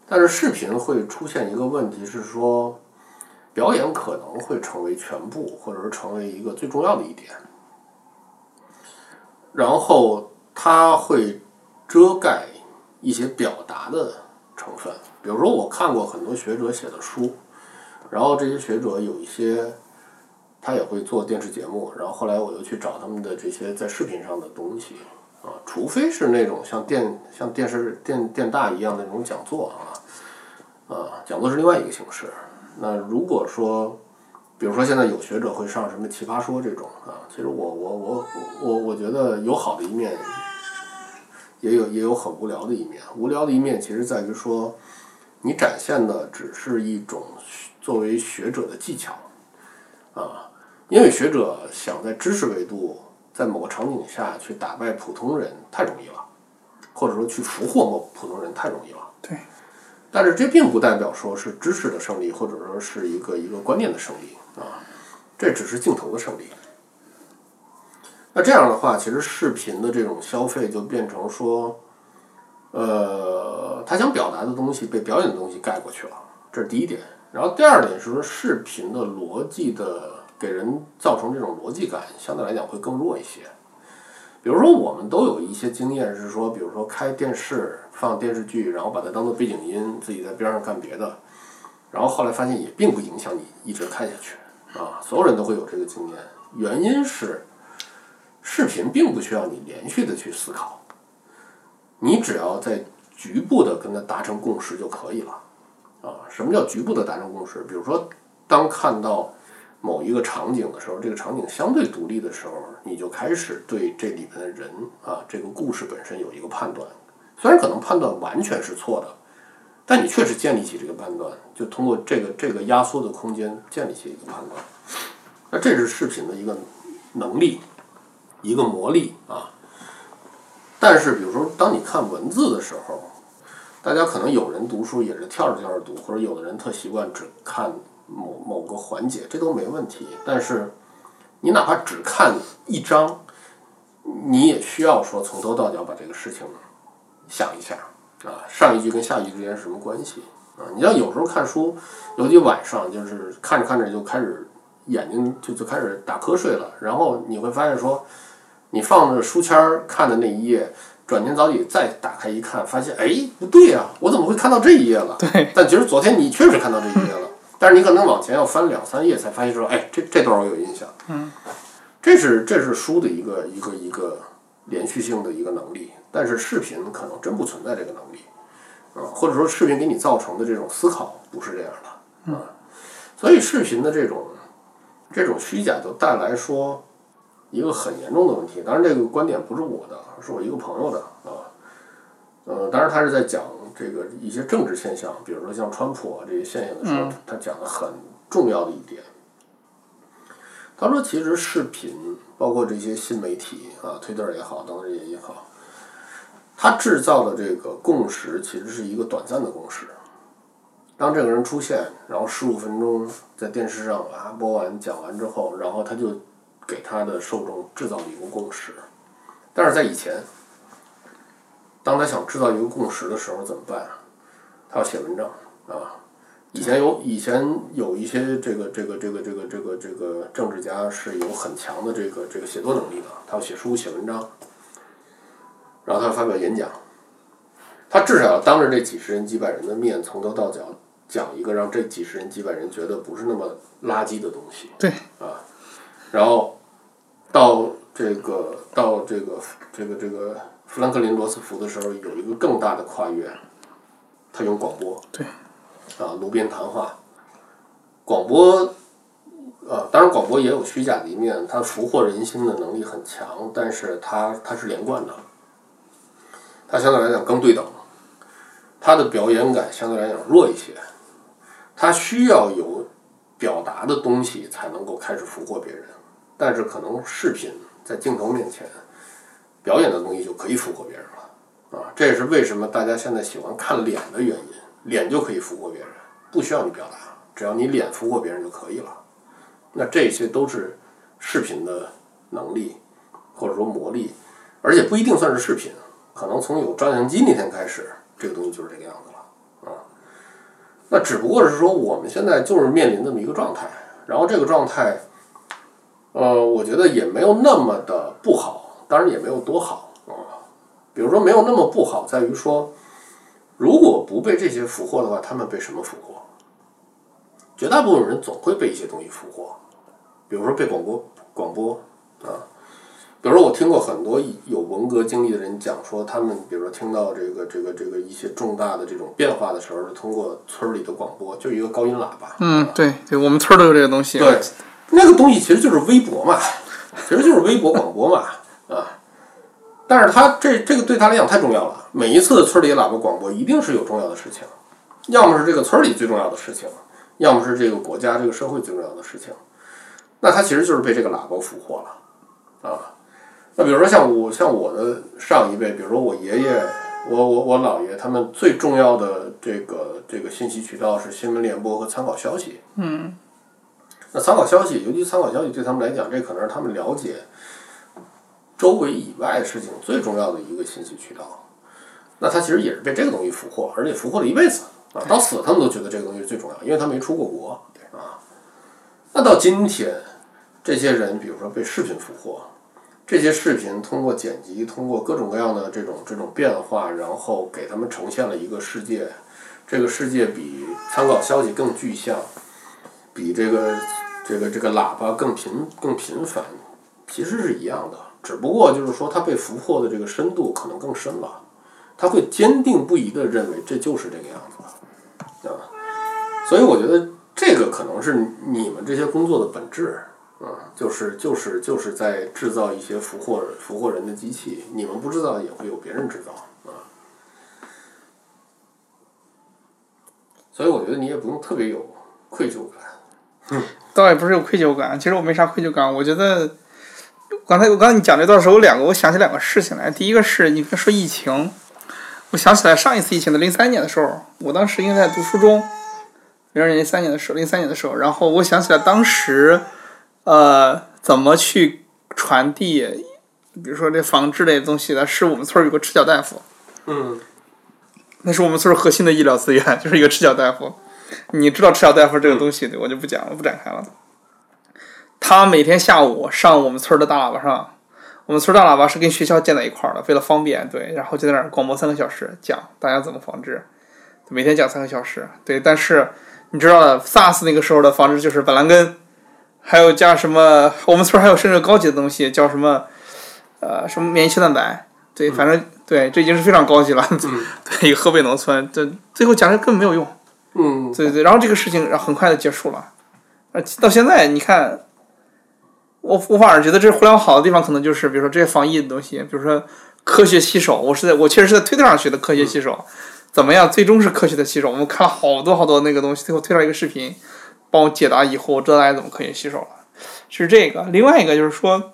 但是视频会出现一个问题是说，表演可能会成为全部，或者是成为一个最重要的一点。然后它会遮盖一些表达的成分，比如说我看过很多学者写的书，然后这些学者有一些他也会做电视节目，然后后来我又去找他们的这些在视频上的东西啊，除非是那种像电像电视电电大一样那种讲座啊，啊，讲座是另外一个形式。那如果说，比如说现在有学者会上什么奇葩说这种啊，其实我我我我我觉得有好的一面，也有也有很无聊的一面。无聊的一面其实在于说，你展现的只是一种作为学者的技巧啊，因为学者想在知识维度在某个场景下去打败普通人太容易了，或者说去俘获某普通人太容易了。对。但是这并不代表说是知识的胜利，或者说是一个一个观念的胜利啊，这只是镜头的胜利。那这样的话，其实视频的这种消费就变成说，呃，他想表达的东西被表演的东西盖过去了，这是第一点。然后第二点是说，视频的逻辑的给人造成这种逻辑感，相对来讲会更弱一些。比如说，我们都有一些经验是说，比如说开电视放电视剧，然后把它当做背景音，自己在边上干别的，然后后来发现也并不影响你一直看下去啊。所有人都会有这个经验，原因是。视频并不需要你连续的去思考，你只要在局部的跟他达成共识就可以了，啊，什么叫局部的达成共识？比如说，当看到某一个场景的时候，这个场景相对独立的时候，你就开始对这里面的人啊，这个故事本身有一个判断，虽然可能判断完全是错的，但你确实建立起这个判断，就通过这个这个压缩的空间建立起一个判断，那这是视频的一个能力。一个魔力啊，但是比如说，当你看文字的时候，大家可能有人读书也是跳着跳着读，或者有的人特习惯只看某某个环节，这都没问题。但是你哪怕只看一章，你也需要说从头到脚把这个事情想一下啊，上一句跟下一句之间是什么关系啊？你要有时候看书，尤其晚上，就是看着看着就开始眼睛就就开始打瞌睡了，然后你会发现说。你放着书签儿看的那一页，转天早起再打开一看，发现哎不对呀，我怎么会看到这一页了？对。但其实昨天你确实看到这一页了，但是你可能往前要翻两三页才发现说，哎，这这段我有印象。嗯。这是这是书的一个一个一个连续性的一个能力，但是视频可能真不存在这个能力，啊，或者说视频给你造成的这种思考不是这样的，啊，所以视频的这种这种虚假就带来说。一个很严重的问题，当然这个观点不是我的，是我一个朋友的啊，呃，当然他是在讲这个一些政治现象，比如说像川普啊这些现象的时候，他讲的很重要的一点，他说其实视频包括这些新媒体啊，推特也好，等等这些也好，他制造的这个共识其实是一个短暂的共识，当这个人出现，然后十五分钟在电视上啊播完讲完之后，然后他就。给他的受众制造了一个共识，但是在以前，当他想制造一个共识的时候怎么办？他要写文章啊。以前有以前有一些这个这个这个这个这个这个政治家是有很强的这个这个写作能力的，他要写书写文章，然后他要发表演讲，他至少要当着这几十人几百人的面，从头到脚讲一个让这几十人几百人觉得不是那么垃圾的东西。对啊。然后，到这个到这个这个这个富兰克林罗斯福的时候，有一个更大的跨越，他用广播，对，啊，炉边谈话，广播，啊，当然广播也有虚假的一面，它俘获人心的能力很强，但是它它是连贯的，它相对来讲更对等，它的表演感相对来讲弱一些，它需要有表达的东西才能够开始俘获别人。但是可能视频在镜头面前表演的东西就可以俘获别人了，啊，这也是为什么大家现在喜欢看脸的原因，脸就可以俘获别人，不需要你表达，只要你脸俘获别人就可以了。那这些都是视频的能力或者说魔力，而且不一定算是视频，可能从有照相机那天开始，这个东西就是这个样子了，啊，那只不过是说我们现在就是面临这么一个状态，然后这个状态。呃，我觉得也没有那么的不好，当然也没有多好啊。比如说，没有那么不好，在于说，如果不被这些俘获的话，他们被什么俘获？绝大部分人总会被一些东西俘获，比如说被广播广播啊。比如说，我听过很多有文革经历的人讲说，他们比如说听到这个这个这个一些重大的这种变化的时候，是通过村里的广播，就一个高音喇叭。嗯，对对，我们村都有这个东西。对。那个东西其实就是微博嘛，其实就是微博广播嘛，啊，但是他这这个对他来讲太重要了，每一次村里喇叭广播一定是有重要的事情，要么是这个村里最重要的事情，要么是这个国家这个社会最重要的事情。那他其实就是被这个喇叭俘获了啊。那比如说像我像我的上一辈，比如说我爷爷、我我我姥爷，他们最重要的这个这个信息渠道是新闻联播和参考消息。嗯。那参考消息，尤其参考消息对他们来讲，这可能是他们了解周围以外的事情最重要的一个信息渠道。那他其实也是被这个东西俘获，而且俘获了一辈子啊，到死他们都觉得这个东西是最重要，因为他没出过国啊。那到今天，这些人比如说被视频俘获，这些视频通过剪辑，通过各种各样的这种这种变化，然后给他们呈现了一个世界，这个世界比参考消息更具象，比这个。这个这个喇叭更频更频繁，其实是一样的，只不过就是说它被俘获的这个深度可能更深了，他会坚定不移的认为这就是这个样子，啊，所以我觉得这个可能是你们这些工作的本质，啊，就是就是就是在制造一些俘获俘获人的机器，你们不制造也会有别人制造，啊，所以我觉得你也不用特别有愧疚感。倒也不是有愧疚感，其实我没啥愧疚感。我觉得刚才我刚才你讲这段时候，有两个，我想起两个事情来。第一个是你说疫情，我想起来上一次疫情的零三年的时候，我当时应该在读初中，零二年、零三年的时候，零三年的时候，然后我想起来当时，呃，怎么去传递，比如说这防治类的东西的，是我们村有个赤脚大夫，嗯，那是我们村核心的医疗资源，就是一个赤脚大夫。你知道赤脚大夫这个东西，我就不讲了，不展开了。他每天下午上我们村的大喇叭上，我们村大喇叭是跟学校建在一块儿的，为了方便，对，然后就在那儿广播三个小时，讲大家怎么防治，每天讲三个小时，对。但是你知道，SARS 那个时候的防治就是板蓝根，还有加什么？我们村还有甚至高级的东西，叫什么？呃，什么免疫球蛋白？对，反正对，这已经是非常高级了。对，一个河北农村，这最后讲的根本没有用。嗯，对对，然后这个事情然后很快的结束了，呃，到现在你看，我我反而觉得这互联网好的地方可能就是比如说这些防疫的东西，比如说科学洗手，我是在我确实是在推特上学的科学洗手，怎么样？最终是科学的洗手。我们看了好多好多那个东西，最后推上一个视频，帮我解答以后，我知道大家怎么科学洗手了。是这个，另外一个就是说，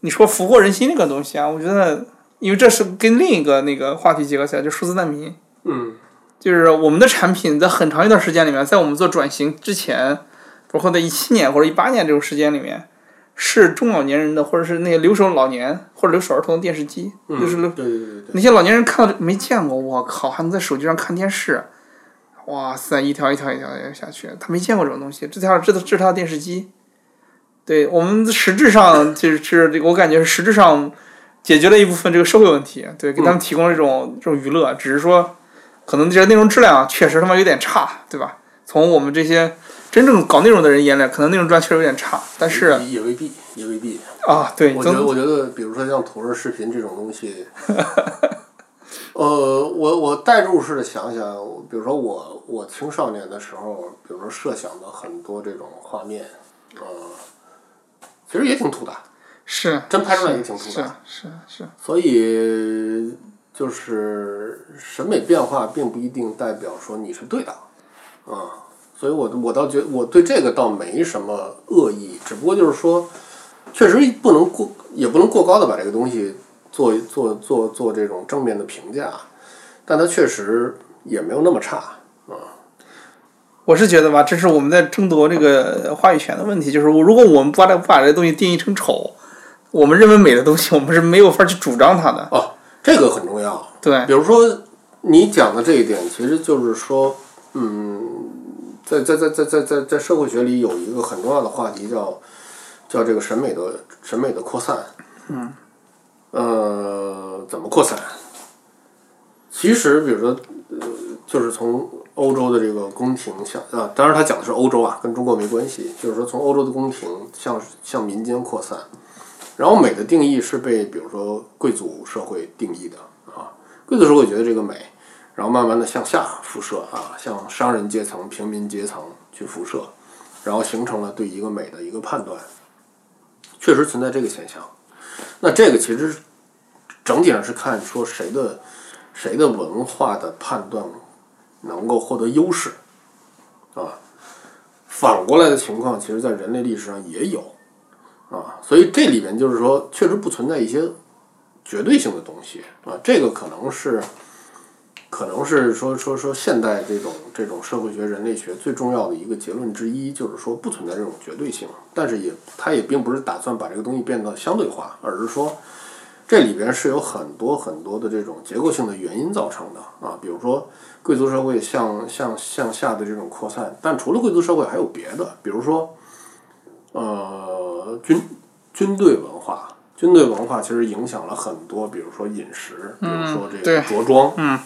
你说俘获人心这个东西啊，我觉得因为这是跟另一个那个话题结合起来，就数字难民。嗯。就是我们的产品在很长一段时间里面，在我们做转型之前，包括在一七年或者一八年这种时间里面，是中老年人的，或者是那些留守老年或者留守儿童的电视机，就是对对对对，那些老年人看到没见过，我靠，还能在手机上看电视，哇塞，一条一条一条下去，他没见过这种东西，这条这这是他的电视机，对我们实质上就是这个，我感觉实质上解决了一部分这个社会问题，对，给他们提供了这种这种娱乐，只是说。可能这些内容质量确实他妈有点差，对吧？从我们这些真正搞内容的人眼里，可能内容质量确实有点差，但是也未必，也未必啊。对，我觉得，我觉得，比如说像图文视频这种东西，呃，我我代入式的想想，比如说我我青少年的时候，比如说设想的很多这种画面，呃，其实也挺土的，是，真拍出来也挺土的，是是，所以。就是审美变化并不一定代表说你是对的，啊，所以我我倒觉我对这个倒没什么恶意，只不过就是说，确实不能过也不能过高的把这个东西做做做做这种正面的评价，但它确实也没有那么差，啊。我是觉得吧，这是我们在争夺这个话语权的问题，就是我如果我们不把这不把这东西定义成丑，我们认为美的东西，我们是没有法去主张它的。哦。这个很重要，对，比如说你讲的这一点，其实就是说，嗯，在在在在在在在社会学里有一个很重要的话题，叫叫这个审美的审美的扩散，嗯，呃，怎么扩散？其实，比如说，呃，就是从欧洲的这个宫廷向啊，当然他讲的是欧洲啊，跟中国没关系，就是说从欧洲的宫廷向向民间扩散。然后美的定义是被比如说贵族社会定义的啊，贵族社会觉得这个美，然后慢慢的向下辐射啊，向商人阶层、平民阶层去辐射，然后形成了对一个美的一个判断，确实存在这个现象。那这个其实整体上是看说谁的谁的文化的判断能够获得优势，啊，反过来的情况，其实在人类历史上也有，啊，所以这里面就是说，确实不存在一些绝对性的东西啊，这个可能是。可能是说说说现代这种这种社会学、人类学最重要的一个结论之一，就是说不存在这种绝对性，但是也它也并不是打算把这个东西变得相对化，而是说这里边是有很多很多的这种结构性的原因造成的啊，比如说贵族社会向向向下的这种扩散，但除了贵族社会还有别的，比如说呃军军队文化，军队文化其实影响了很多，比如说饮食，比如说这个着装，嗯。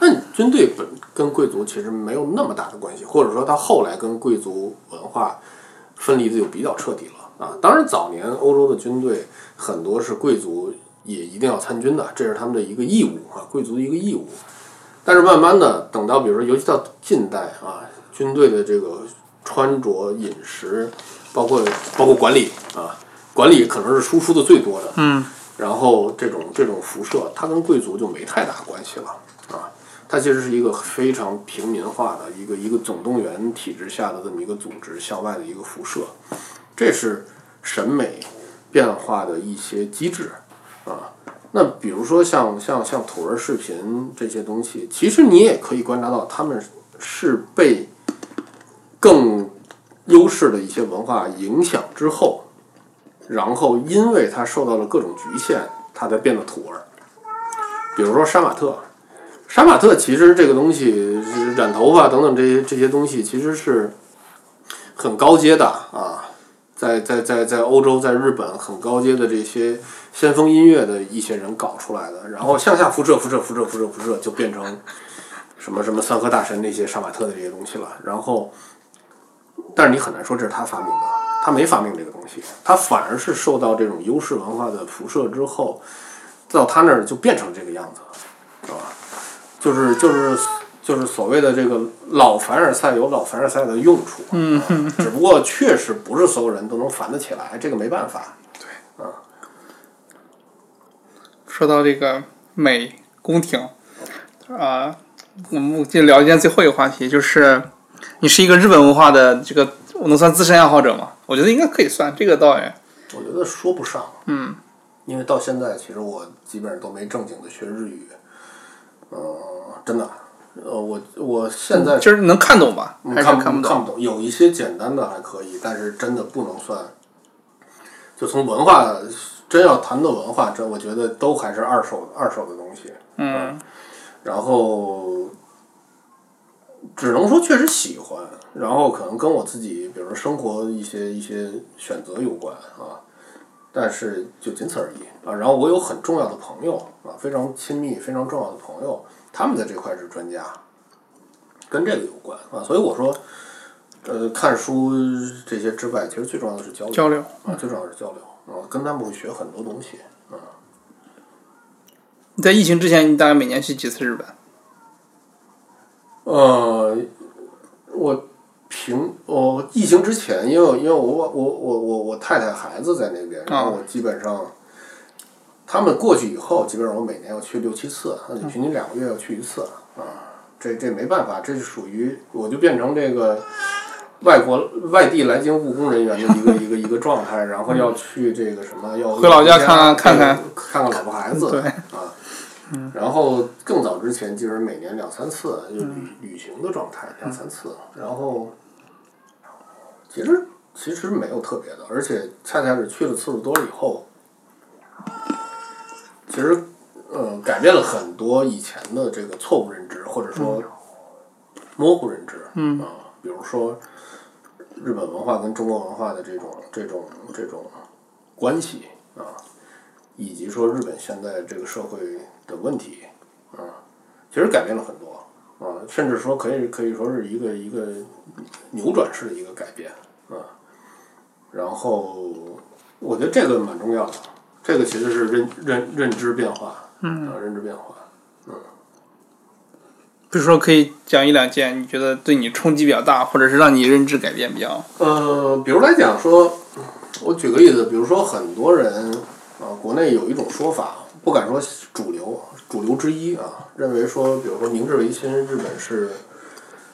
那军队本跟贵族其实没有那么大的关系，或者说他后来跟贵族文化分离的就比较彻底了啊。当然，早年欧洲的军队很多是贵族也一定要参军的，这是他们的一个义务啊，贵族的一个义务。但是慢慢的，等到比如说，尤其到近代啊，军队的这个穿着、饮食，包括包括管理啊，管理可能是输出的最多的。嗯。然后这种这种辐射，它跟贵族就没太大关系了啊。它其实是一个非常平民化的一个一个总动员体制下的这么一个组织向外的一个辐射，这是审美变化的一些机制啊。那比如说像像像土味视频这些东西，其实你也可以观察到，他们是被更优势的一些文化影响之后，然后因为它受到了各种局限，它才变得土味。比如说杀马特。杀马特其实这个东西，染头发等等这些这些东西，其实是很高阶的啊，在在在在欧洲，在日本很高阶的这些先锋音乐的一些人搞出来的，然后向下辐射辐射辐射辐射辐射，就变成什么什么三河大神那些杀马特的这些东西了。然后，但是你很难说这是他发明的，他没发明这个东西，他反而是受到这种优势文化的辐射之后，到他那儿就变成这个样子，了？就是就是就是所谓的这个老凡尔赛有老凡尔赛的用处，嗯，只不过确实不是所有人都能烦得起来，这个没办法。对，啊。说到这个美宫廷，啊，我们就聊一件最后一个话题，就是你是一个日本文化的这个，我能算资深爱好者吗？我觉得应该可以算，这个倒也。我觉得说不上，嗯，因为到现在其实我基本上都没正经的学日语。呃，真的，呃，我我现在就是能看懂吧？还是看看不懂？有一些简单的还可以，但是真的不能算。就从文化，真要谈到文化，这我觉得都还是二手二手的东西。嗯。然后，只能说确实喜欢，然后可能跟我自己，比如说生活一些一些选择有关啊。但是就仅此而已啊！然后我有很重要的朋友啊，非常亲密、非常重要的朋友，他们在这块是专家，跟这个有关啊。所以我说，呃，看书这些之外，其实最重要的是交流。交流啊，最重要是交流啊，跟他们会学很多东西啊。你在疫情之前，你大概每年去几次日本？呃，我。平哦，疫情之前，因为因为我我我我我太太孩子在那边，然后我基本上，他们过去以后，基本上我每年要去六七次，那就平均两个月要去一次啊。这这没办法，这是属于我就变成这个外国外地来京务工人员的一个一个一个状态，然后要去这个什么要回老家看看看看看老婆孩子啊。然后更早之前，就是每年两三次，就旅旅行的状态，两三次。然后，其实其实没有特别的，而且恰恰是去的次数多了以后，其实呃，改变了很多以前的这个错误认知，或者说模糊认知。嗯。啊，比如说日本文化跟中国文化的这种这种这种关系啊，以及说日本现在这个社会。的问题，啊，其实改变了很多，啊，甚至说可以可以说是一个一个扭转式的一个改变，啊，然后我觉得这个蛮重要的，这个其实是认认认知变化，嗯，啊，认知变化，嗯，比如说可以讲一两件你觉得对你冲击比较大，或者是让你认知改变比较，呃，比如来讲说，我举个例子，比如说很多人啊，国内有一种说法。不不敢说主流，主流之一啊，认为说，比如说明治维新，日本是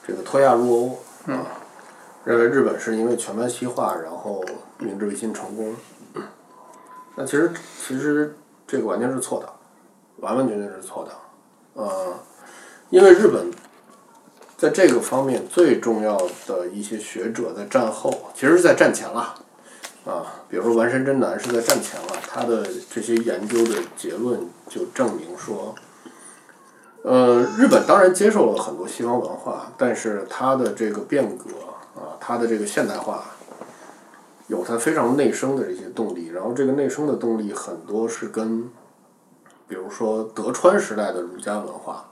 这个脱亚入欧啊，认为日本是因为全盘西化，然后明治维新成功。那其实其实这个完全是错的，完完全全是错的。呃，因为日本在这个方面最重要的一些学者在战后，其实是在战前了。啊，比如说丸山真男是在战前了，他的这些研究的结论就证明说，呃，日本当然接受了很多西方文化，但是它的这个变革啊，它的这个现代化，有它非常内生的这些动力，然后这个内生的动力很多是跟，比如说德川时代的儒家文化。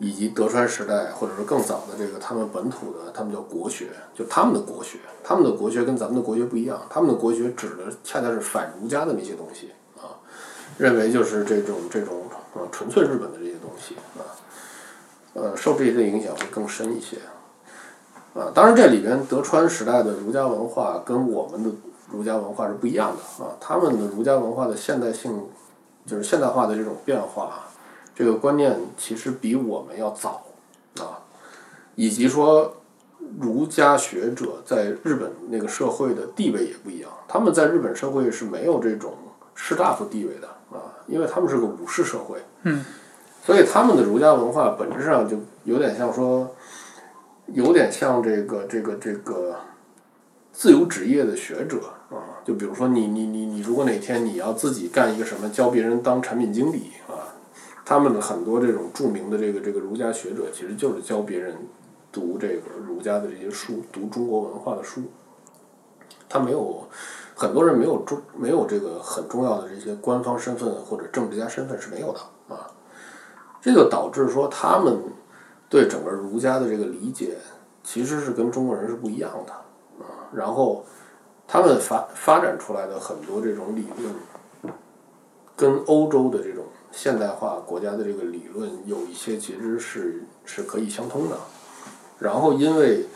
以及德川时代，或者说更早的这个他们本土的，他们叫国学，就他们的国学，他们的国学跟咱们的国学不一样，他们的国学指的恰恰是反儒家的那些东西啊，认为就是这种这种呃纯粹日本的这些东西啊，呃受这些的影响会更深一些啊。当然这里边德川时代的儒家文化跟我们的儒家文化是不一样的啊，他们的儒家文化的现代性就是现代化的这种变化。这个观念其实比我们要早啊，以及说儒家学者在日本那个社会的地位也不一样，他们在日本社会是没有这种士大夫地位的啊，因为他们是个武士社会，嗯，所以他们的儒家文化本质上就有点像说，有点像这个这个这个自由职业的学者啊，就比如说你你你你如果哪天你要自己干一个什么，教别人当产品经理啊。他们的很多这种著名的这个这个儒家学者，其实就是教别人读这个儒家的这些书，读中国文化的书。他没有很多人没有中没有这个很重要的这些官方身份或者政治家身份是没有的啊。这就导致说他们对整个儒家的这个理解其实是跟中国人是不一样的啊。然后他们发发展出来的很多这种理论，跟欧洲的这种。现代化国家的这个理论有一些其实是是可以相通的，然后因为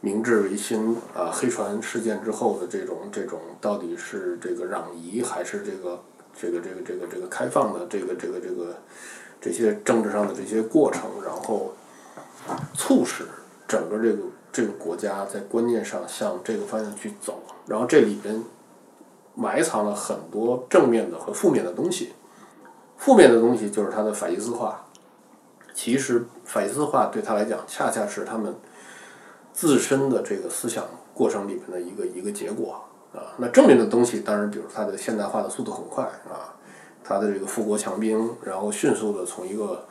明治维新啊黑船事件之后的这种这种到底是这个攘夷还是这个这个这个这个这个开放的这个这个这个这些政治上的这些过程，然后促使整个这个这个国家在观念上向这个方向去走，然后这里边埋藏了很多正面的和负面的东西。负面的东西就是它的法西斯化，其实法西斯化对他来讲，恰恰是他们自身的这个思想过程里面的一个一个结果啊。那正面的东西，当然比如它的现代化的速度很快啊，它的这个富国强兵，然后迅速的从一个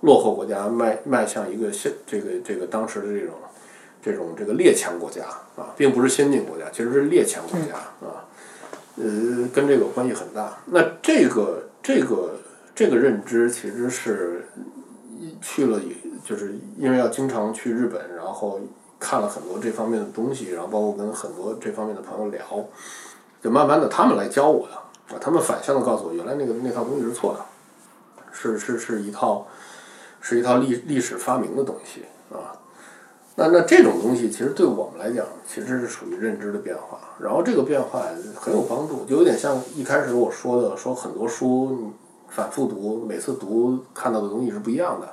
落后国家迈迈向一个现这个这个当时的这种这种这个列强国家啊，并不是先进国家，其实是列强国家啊，呃，跟这个关系很大。那这个这个。这个认知其实是去了，就是因为要经常去日本，然后看了很多这方面的东西，然后包括跟很多这方面的朋友聊，就慢慢的他们来教我的，啊，他们反向的告诉我，原来那个那套东西是错的，是是是一套是一套历历史发明的东西啊。那那这种东西其实对我们来讲，其实是属于认知的变化，然后这个变化很有帮助，就有点像一开始我说的，说很多书。反复读，每次读看到的东西是不一样的，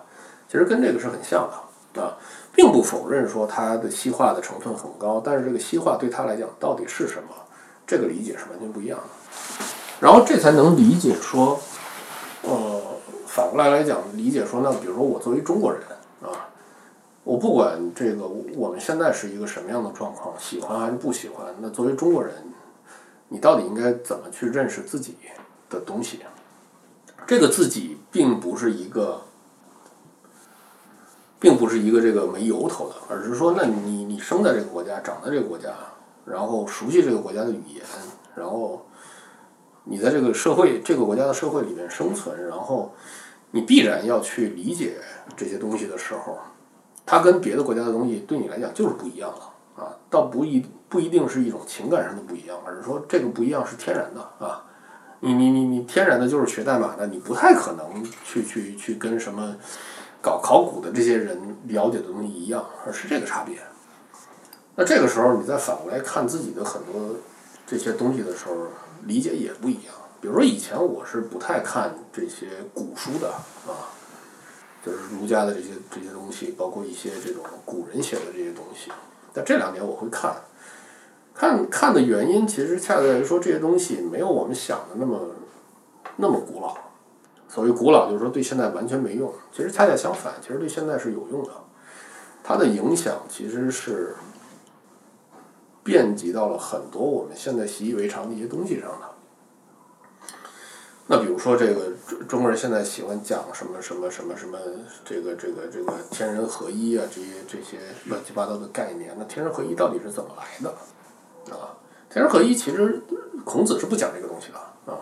其实跟这个是很像的啊，并不否认说它的西化的成分很高，但是这个西化对他来讲到底是什么，这个理解是完全不一样的。然后这才能理解说，呃，反过来来讲，理解说，那比如说我作为中国人啊，我不管这个我们现在是一个什么样的状况，喜欢还是不喜欢，那作为中国人，你到底应该怎么去认识自己的东西？这个自己并不是一个，并不是一个这个没由头的，而是说，那你你生在这个国家，长在这个国家，然后熟悉这个国家的语言，然后你在这个社会这个国家的社会里面生存，然后你必然要去理解这些东西的时候，它跟别的国家的东西对你来讲就是不一样了啊，倒不一不一定是一种情感上的不一样，而是说这个不一样是天然的啊。你你你你天然的就是学代码的，你不太可能去去去跟什么搞考古的这些人了解的东西一样，而是这个差别。那这个时候你再反过来看自己的很多这些东西的时候，理解也不一样。比如说以前我是不太看这些古书的啊，就是儒家的这些这些东西，包括一些这种古人写的这些东西。但这两年我会看，看看的原因其实恰恰在于说这些东西没有我们想的那么那么古老。所谓古老，就是说对现在完全没用。其实恰恰相反，其实对现在是有用的。它的影响其实是遍及到了很多我们现在习以为常的一些东西上的。那比如说，这个中中国人现在喜欢讲什么什么什么什么，这个这个这个天人合一啊，这些这些乱七八糟的概念。那天人合一到底是怎么来的？啊，天人合一其实孔子是不讲这个东西的啊。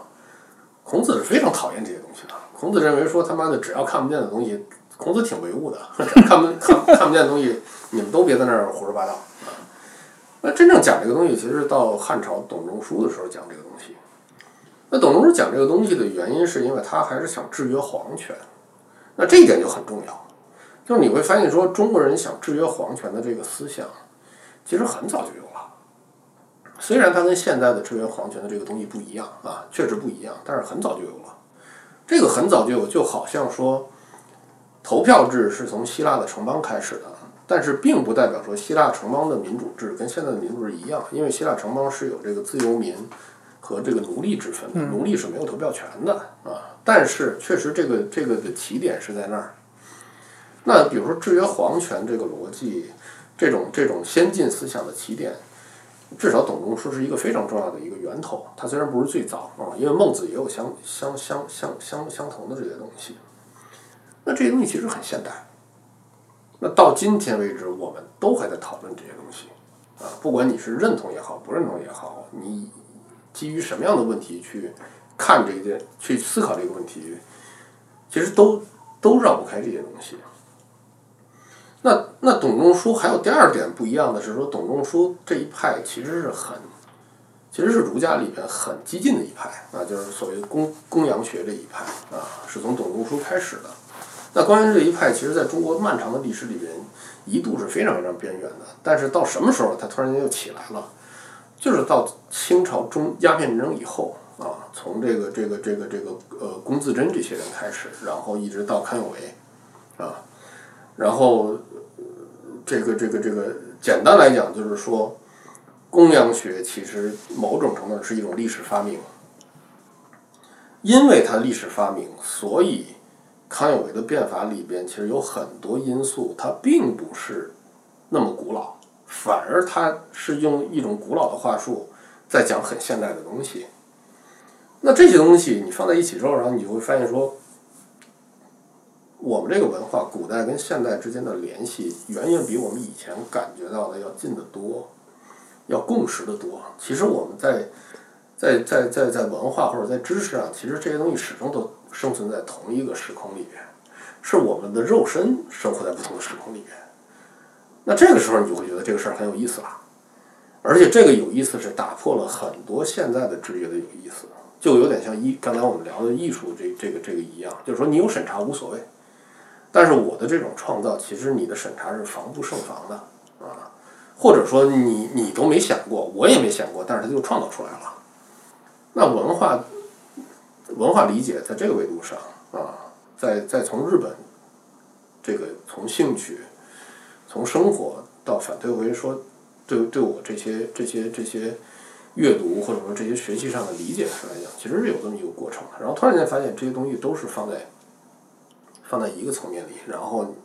孔子是非常讨厌这些东西的。孔子认为说他妈的只要看不见的东西，孔子挺唯物的，看不看看不见的东西，你们都别在那儿胡说八道啊。那真正讲这个东西，其实到汉朝董仲舒的时候讲这个东西。那董仲舒讲这个东西的原因，是因为他还是想制约皇权。那这一点就很重要，就是你会发现说中国人想制约皇权的这个思想，其实很早就有了。虽然它跟现在的制约皇权的这个东西不一样啊，确实不一样，但是很早就有了。这个很早就有，就好像说，投票制是从希腊的城邦开始的，但是并不代表说希腊城邦的民主制跟现在的民主制一样，因为希腊城邦是有这个自由民。和这个奴隶之分的，奴隶是没有投票权的啊。但是确实，这个这个的起点是在那儿。那比如说制约皇权这个逻辑，这种这种先进思想的起点，至少董仲舒是一个非常重要的一个源头。他虽然不是最早啊，因为孟子也有相相相相相相同的这些东西。那这些东西其实很现代。那到今天为止，我们都还在讨论这些东西啊，不管你是认同也好，不认同也好，你。基于什么样的问题去看这件、去思考这个问题，其实都都绕不开这些东西。那那董仲舒还有第二点不一样的是说，董仲舒这一派其实是很，其实是儒家里边很激进的一派啊，就是所谓公公羊学这一派啊，是从董仲舒开始的。那关于这一派，其实在中国漫长的历史里边，一度是非常非常边缘的，但是到什么时候，他突然间又起来了？就是到清朝中鸦片战争以后啊，从这个这个这个这个呃龚自珍这些人开始，然后一直到康有为，啊，然后这个这个这个简单来讲就是说，公羊学其实某种程度上是一种历史发明，因为它历史发明，所以康有为的变法里边其实有很多因素，它并不是那么古老。反而他是用一种古老的话术在讲很现代的东西。那这些东西你放在一起之后，然后你就会发现说，我们这个文化古代跟现代之间的联系远远比我们以前感觉到的要近得多，要共识的多。其实我们在在在在在文化或者在知识上，其实这些东西始终都生存在同一个时空里边，是我们的肉身生活在不同的时空里边。那这个时候你就会觉得这个事儿很有意思了，而且这个有意思是打破了很多现在的制约的有意思，就有点像艺刚才我们聊的艺术这这个这个一样，就是说你有审查无所谓，但是我的这种创造其实你的审查是防不胜防的啊，或者说你你都没想过，我也没想过，但是他就创造出来了。那文化文化理解在这个维度上啊，在在从日本这个从兴趣。从生活到反推回说，对对我这些这些这些阅读或者说这些学习上的理解上来讲，其实是有这么一个过程。然后突然间发现这些东西都是放在放在一个层面里，然后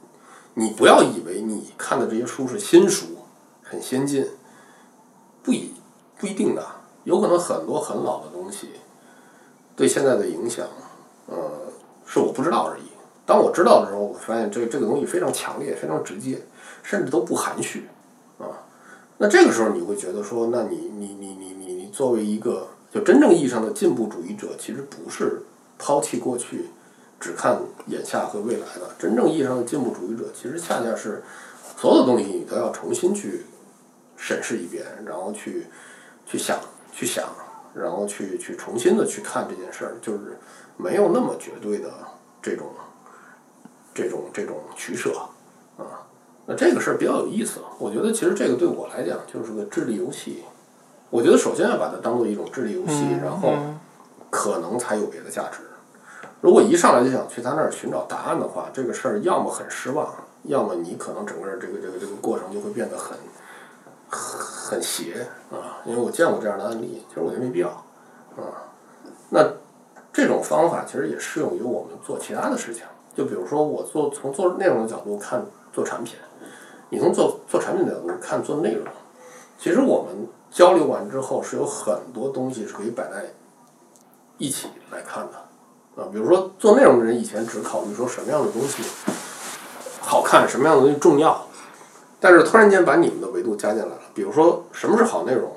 你不要以为你看的这些书是新书，很先进，不一不一定的，有可能很多很老的东西对现在的影响，呃，是我不知道而已。当我知道的时候，我发现这这个东西非常强烈，非常直接。甚至都不含蓄，啊，那这个时候你会觉得说，那你你你你你你作为一个就真正意义上的进步主义者，其实不是抛弃过去，只看眼下和未来的。真正意义上的进步主义者，其实恰恰是所有的东西你都要重新去审视一遍，然后去去想去想，然后去去重新的去看这件事儿，就是没有那么绝对的这种这种这种取舍，那这个事儿比较有意思，我觉得其实这个对我来讲就是个智力游戏。我觉得首先要把它当做一种智力游戏，然后可能才有别的价值。如果一上来就想去他那儿寻找答案的话，这个事儿要么很失望，要么你可能整个这个这个这个过程就会变得很很邪啊。因为我见过这样的案例，其实我觉得没必要啊。那这种方法其实也适用于我们做其他的事情，就比如说我做从做内容的角度看做产品，你从做做产品的角度看做内容，其实我们交流完之后是有很多东西是可以摆在一起来看的啊。比如说做内容的人以前只考虑说什么样的东西好看，什么样的东西重要，但是突然间把你们的维度加进来了，比如说什么是好内容，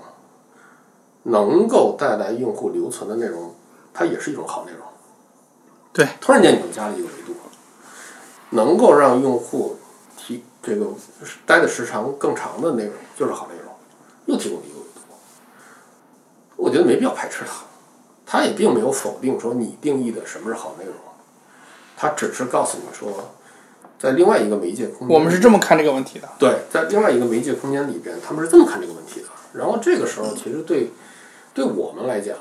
能够带来用户留存的内容。它也是一种好内容，对。突然间，你们加了一个维度，能够让用户提这个待的时长更长的内容，就是好内容，又提供了一个维度。我觉得没必要排斥它，它也并没有否定说你定义的什么是好内容，它只是告诉你说，在另外一个媒介空间，我们是这么看这个问题的。对，在另外一个媒介空间里边，他们是这么看这个问题的。然后这个时候，其实对对我们来讲。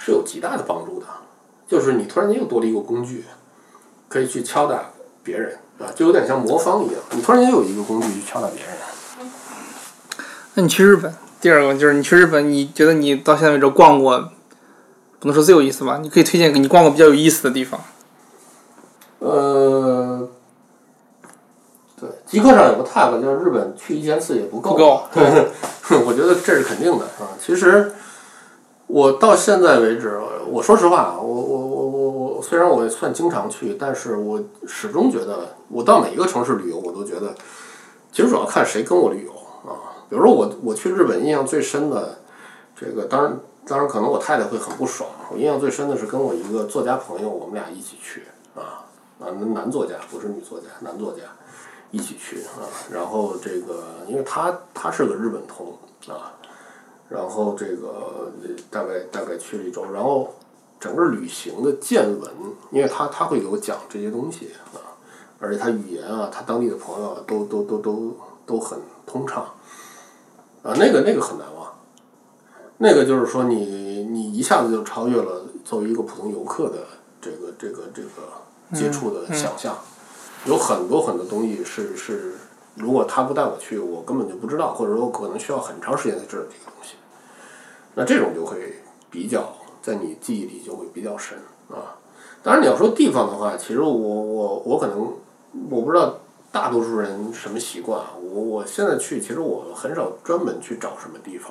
是有极大的帮助的，就是你突然间又多了一个工具，可以去敲打别人，啊，就有点像魔方一样。你突然间有一个工具去敲打别人。那你去日本，第二个就是你去日本，你觉得你到现在为止逛过，不能说最有意思吧？你可以推荐给你逛过比较有意思的地方。呃，对，极客上有个 tag 叫“日本去一千次也不够”，不够。我觉得这是肯定的啊。其实。我到现在为止，我说实话，我我虽然我也算经常去，但是我始终觉得，我到每一个城市旅游，我都觉得，其实主要看谁跟我旅游啊。比如说我我去日本，印象最深的，这个当然当然可能我太太会很不爽。我印象最深的是跟我一个作家朋友，我们俩一起去啊啊男作家不是女作家，男作家一起去啊。然后这个因为他他是个日本通啊。然后这个大概大概去了一周，然后整个旅行的见闻，因为他他会给我讲这些东西啊，而且他语言啊，他当地的朋友啊都都都都都很通畅，啊，那个那个很难忘，那个就是说你你一下子就超越了作为一个普通游客的这个这个这个接触的想象，有很多很多东西是是。如果他不带我去，我根本就不知道，或者说可能需要很长时间才知道这个东西。那这种就会比较在你记忆里就会比较深啊。当然你要说地方的话，其实我我我可能我不知道大多数人什么习惯。我我现在去，其实我很少专门去找什么地方，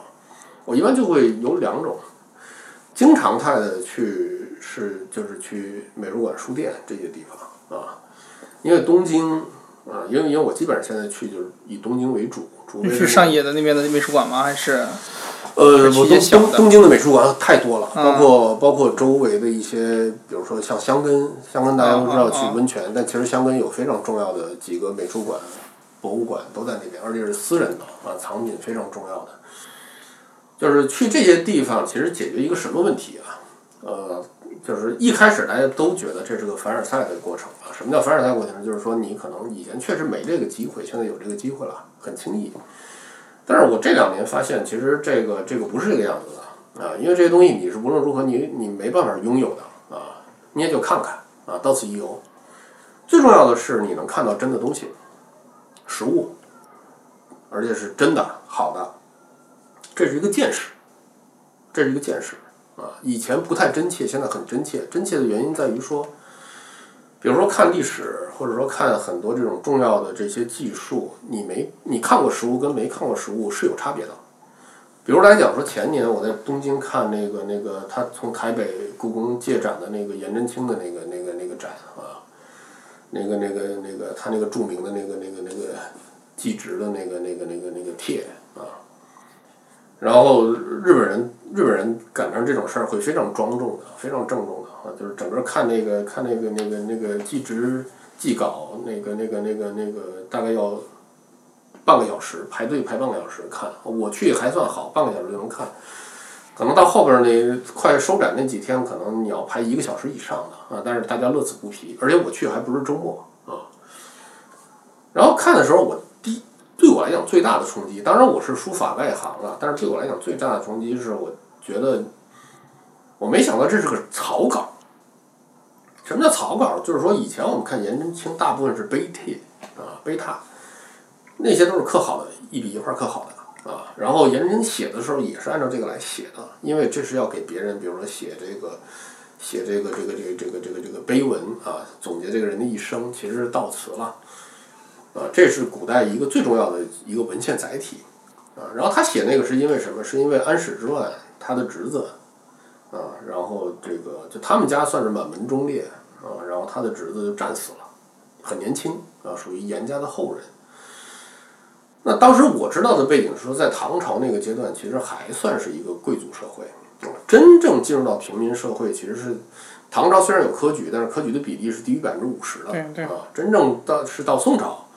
我一般就会有两种，经常态的去是就是去美术馆、书店这些地方啊，因为东京。啊，因为因为我基本上现在去就是以东京为主，除非是上野的那边的美术馆吗？还是？呃，我东东东京的美术馆太多了，包括包括周围的一些，比如说像香根，香根大家都知道去温泉，但其实香根有非常重要的几个美术馆、博物馆都在那边，而且是私人的啊，藏品非常重要的。就是去这些地方，其实解决一个什么问题啊？呃。就是一开始大家都觉得这是个凡尔赛的过程啊。什么叫凡尔赛过程？就是说你可能以前确实没这个机会，现在有这个机会了，很轻易。但是我这两年发现，其实这个这个不是这个样子的啊，因为这些东西你是无论如何你你没办法拥有的啊，你也就看看啊，到此一游。最重要的是你能看到真的东西，实物，而且是真的好的，这是一个见识，这是一个见识。啊，以前不太真切，现在很真切。真切的原因在于说，比如说看历史，或者说看很多这种重要的这些技术，你没你看过实物跟没看过实物是有差别的。比如来讲说，前年我在东京看那个那个他从台北故宫借展的那个颜真卿的那个那个那个展啊，那个那个那个他那个著名的那个那个那个祭侄的那个那个那个那个帖啊。然后日本人日本人赶上这种事儿会非常庄重的，非常郑重的就是整个看那个看那个那个那个记职记稿，那个那个那个那个大概要半个小时排队排半个小时看，我去还算好，半个小时就能看，可能到后边那快收展那几天，可能你要排一个小时以上的啊，但是大家乐此不疲，而且我去还不是周末啊，然后看的时候我第。对我来讲最大的冲击，当然我是书法外行了，但是对我来讲最大的冲击是我觉得我没想到这是个草稿。什么叫草稿？就是说以前我们看颜真卿大部分是碑帖啊碑拓，那些都是刻好的，一笔一画刻好的啊。然后颜真卿写的时候也是按照这个来写的，因为这是要给别人，比如说写这个写这个这个这个这个这个这个碑文啊，总结这个人的一生，其实是悼词了。啊，这是古代一个最重要的一个文献载体啊。然后他写那个是因为什么？是因为安史之乱，他的侄子。啊，然后这个就他们家算是满门忠烈啊，然后他的侄子就战死了，很年轻啊，属于严家的后人。那当时我知道的背景是说，在唐朝那个阶段，其实还算是一个贵族社会。真正进入到平民社会，其实是唐朝虽然有科举，但是科举的比例是低于百分之五十的啊。真正到是到宋朝，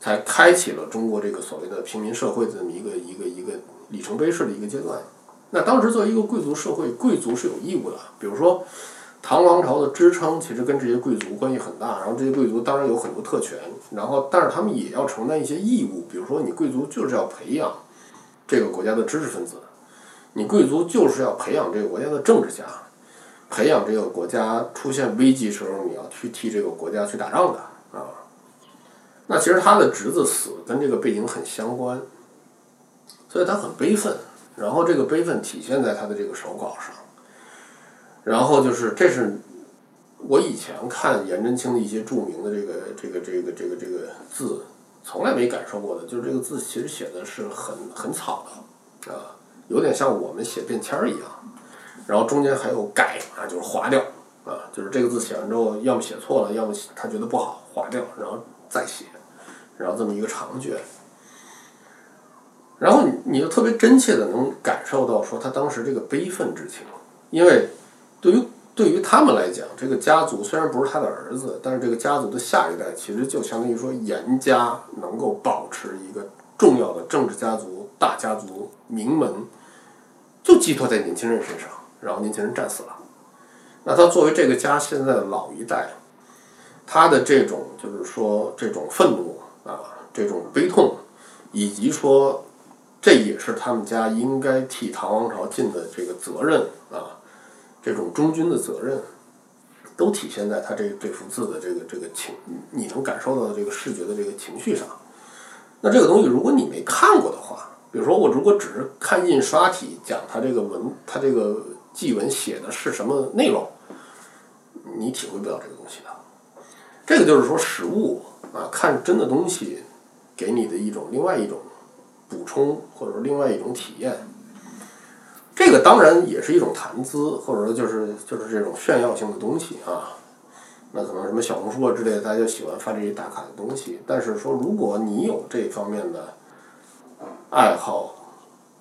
才开启了中国这个所谓的平民社会这么一个一个一个里程碑式的一个阶段。那当时作为一个贵族社会，贵族是有义务的。比如说，唐王朝的支撑其实跟这些贵族关系很大。然后这些贵族当然有很多特权，然后但是他们也要承担一些义务。比如说，你贵族就是要培养这个国家的知识分子，你贵族就是要培养这个国家的政治家，培养这个国家出现危机时候你要去替这个国家去打仗的啊。那其实他的侄子死跟这个背景很相关，所以他很悲愤。然后这个悲愤体现在他的这个手稿上，然后就是这是我以前看颜真卿的一些著名的这个这个这个这个这个字，从来没感受过的，就是这个字其实写的是很很草的，啊，有点像我们写便签儿一样，然后中间还有改啊，就是划掉啊，就是这个字写完之后，要么写错了，要么他觉得不好划掉，然后再写，然后这么一个长卷。然后你你就特别真切的能感受到说他当时这个悲愤之情，因为对于对于他们来讲，这个家族虽然不是他的儿子，但是这个家族的下一代其实就相当于说严家能够保持一个重要的政治家族、大家族、名门，就寄托在年轻人身上。然后年轻人战死了，那他作为这个家现在的老一代，他的这种就是说这种愤怒啊，这种悲痛，以及说。这也是他们家应该替唐王朝尽的这个责任啊，这种忠君的责任，都体现在他这这幅字的这个这个情，你能感受到的这个视觉的这个情绪上。那这个东西，如果你没看过的话，比如说我如果只是看印刷体讲他这个文，他这个祭文写的是什么内容，你体会不到这个东西的。这个就是说实物啊，看真的东西，给你的一种另外一种。补充或者说另外一种体验，这个当然也是一种谈资，或者说就是就是这种炫耀性的东西啊。那可能什么小红书啊之类的，大家就喜欢发这些打卡的东西。但是说，如果你有这方面的爱好，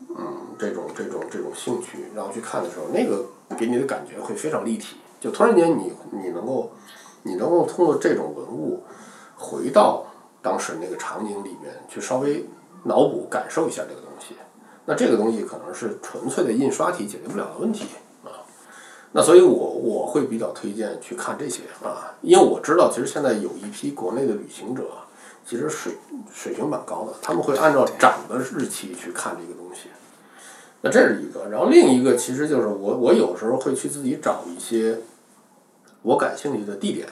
嗯，这种这种这种兴趣，然后去看的时候，那个给你的感觉会非常立体。就突然间，你你能够你能够通过这种文物回到当时那个场景里面去，稍微。脑补感受一下这个东西，那这个东西可能是纯粹的印刷体解决不了的问题啊。那所以我我会比较推荐去看这些啊，因为我知道其实现在有一批国内的旅行者，其实水水平蛮高的，他们会按照展的日期去看这个东西。那这是一个，然后另一个其实就是我我有时候会去自己找一些我感兴趣的地点，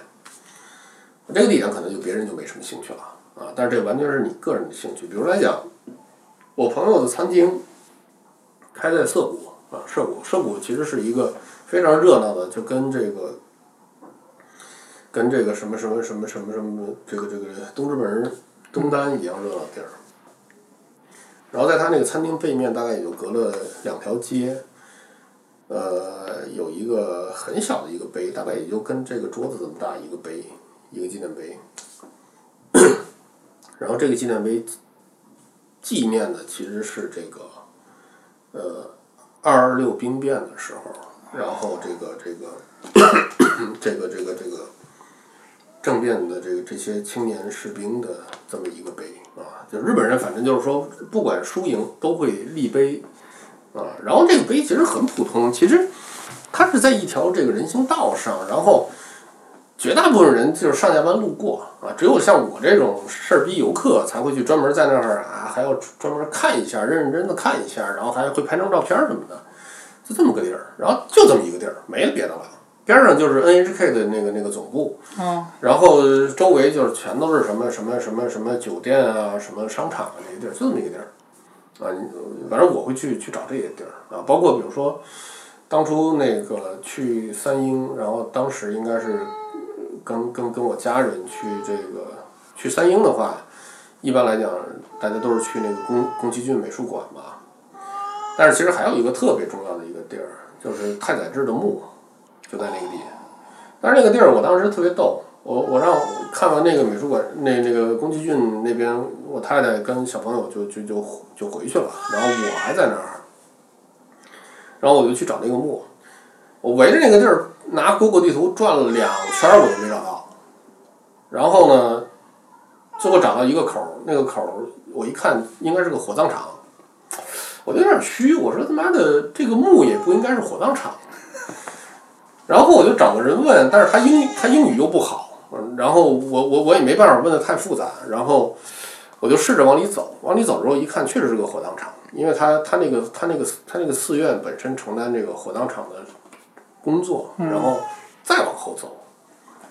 这个地点可能就别人就没什么兴趣了。啊，但是这完全是你个人的兴趣。比如来讲，我朋友的餐厅开在涩谷啊，涩谷，涩谷其实是一个非常热闹的，就跟这个跟这个什么什么什么什么什么这个这个东直门、东单一样热闹地儿。然后在他那个餐厅背面，大概也就隔了两条街，呃，有一个很小的一个碑，大概也就跟这个桌子这么大一个碑，一个纪念碑。然后这个纪念碑纪念的其实是这个，呃，二二六兵变的时候，然后这个这个这个这个这个政变的这个这些青年士兵的这么一个碑啊，就日本人反正就是说不管输赢都会立碑啊，然后这个碑其实很普通，其实它是在一条这个人行道上，然后。绝大部分人就是上下班路过啊，只有像我这种事儿逼游客才会去专门在那儿啊，还要专门看一下，认认真的看一下，然后还会拍张照片什么的。就这么个地儿，然后就这么一个地儿，没了别的了。边上就是 NHK 的那个那个总部，嗯然后周围就是全都是什么什么什么什么酒店啊，什么商场啊那些地儿，就这么一个地儿。啊，你反正我会去去找这些地儿啊，包括比如说当初那个去三英，然后当时应该是跟跟跟我家人去这个去三英的话，一般来讲大家都是去那个宫宫崎骏美术馆吧。但是其实还有一个特别重要的一个地儿，就是太宰治的墓，就在那个地。但是那个地儿我当时特别逗，我我让看完那个美术馆，那那个宫崎骏那边，我太太跟小朋友就就就就回去了，然后我还在那儿，然后我就去找那个墓，我围着那个地儿拿 Google 地图转了两圈，我都没找到。然后呢，最后找到一个口，那个口我一看应该是个火葬场，我就有点虚，我说他妈的这个墓也不应该是火葬场。然后我就找个人问，但是他英他英语又不好，然后我我我也没办法问的太复杂，然后我就试着往里走，往里走之后一看，确实是个火葬场，因为他他那个他那个他那个寺院本身承担这个火葬场的工作，然后再往后走，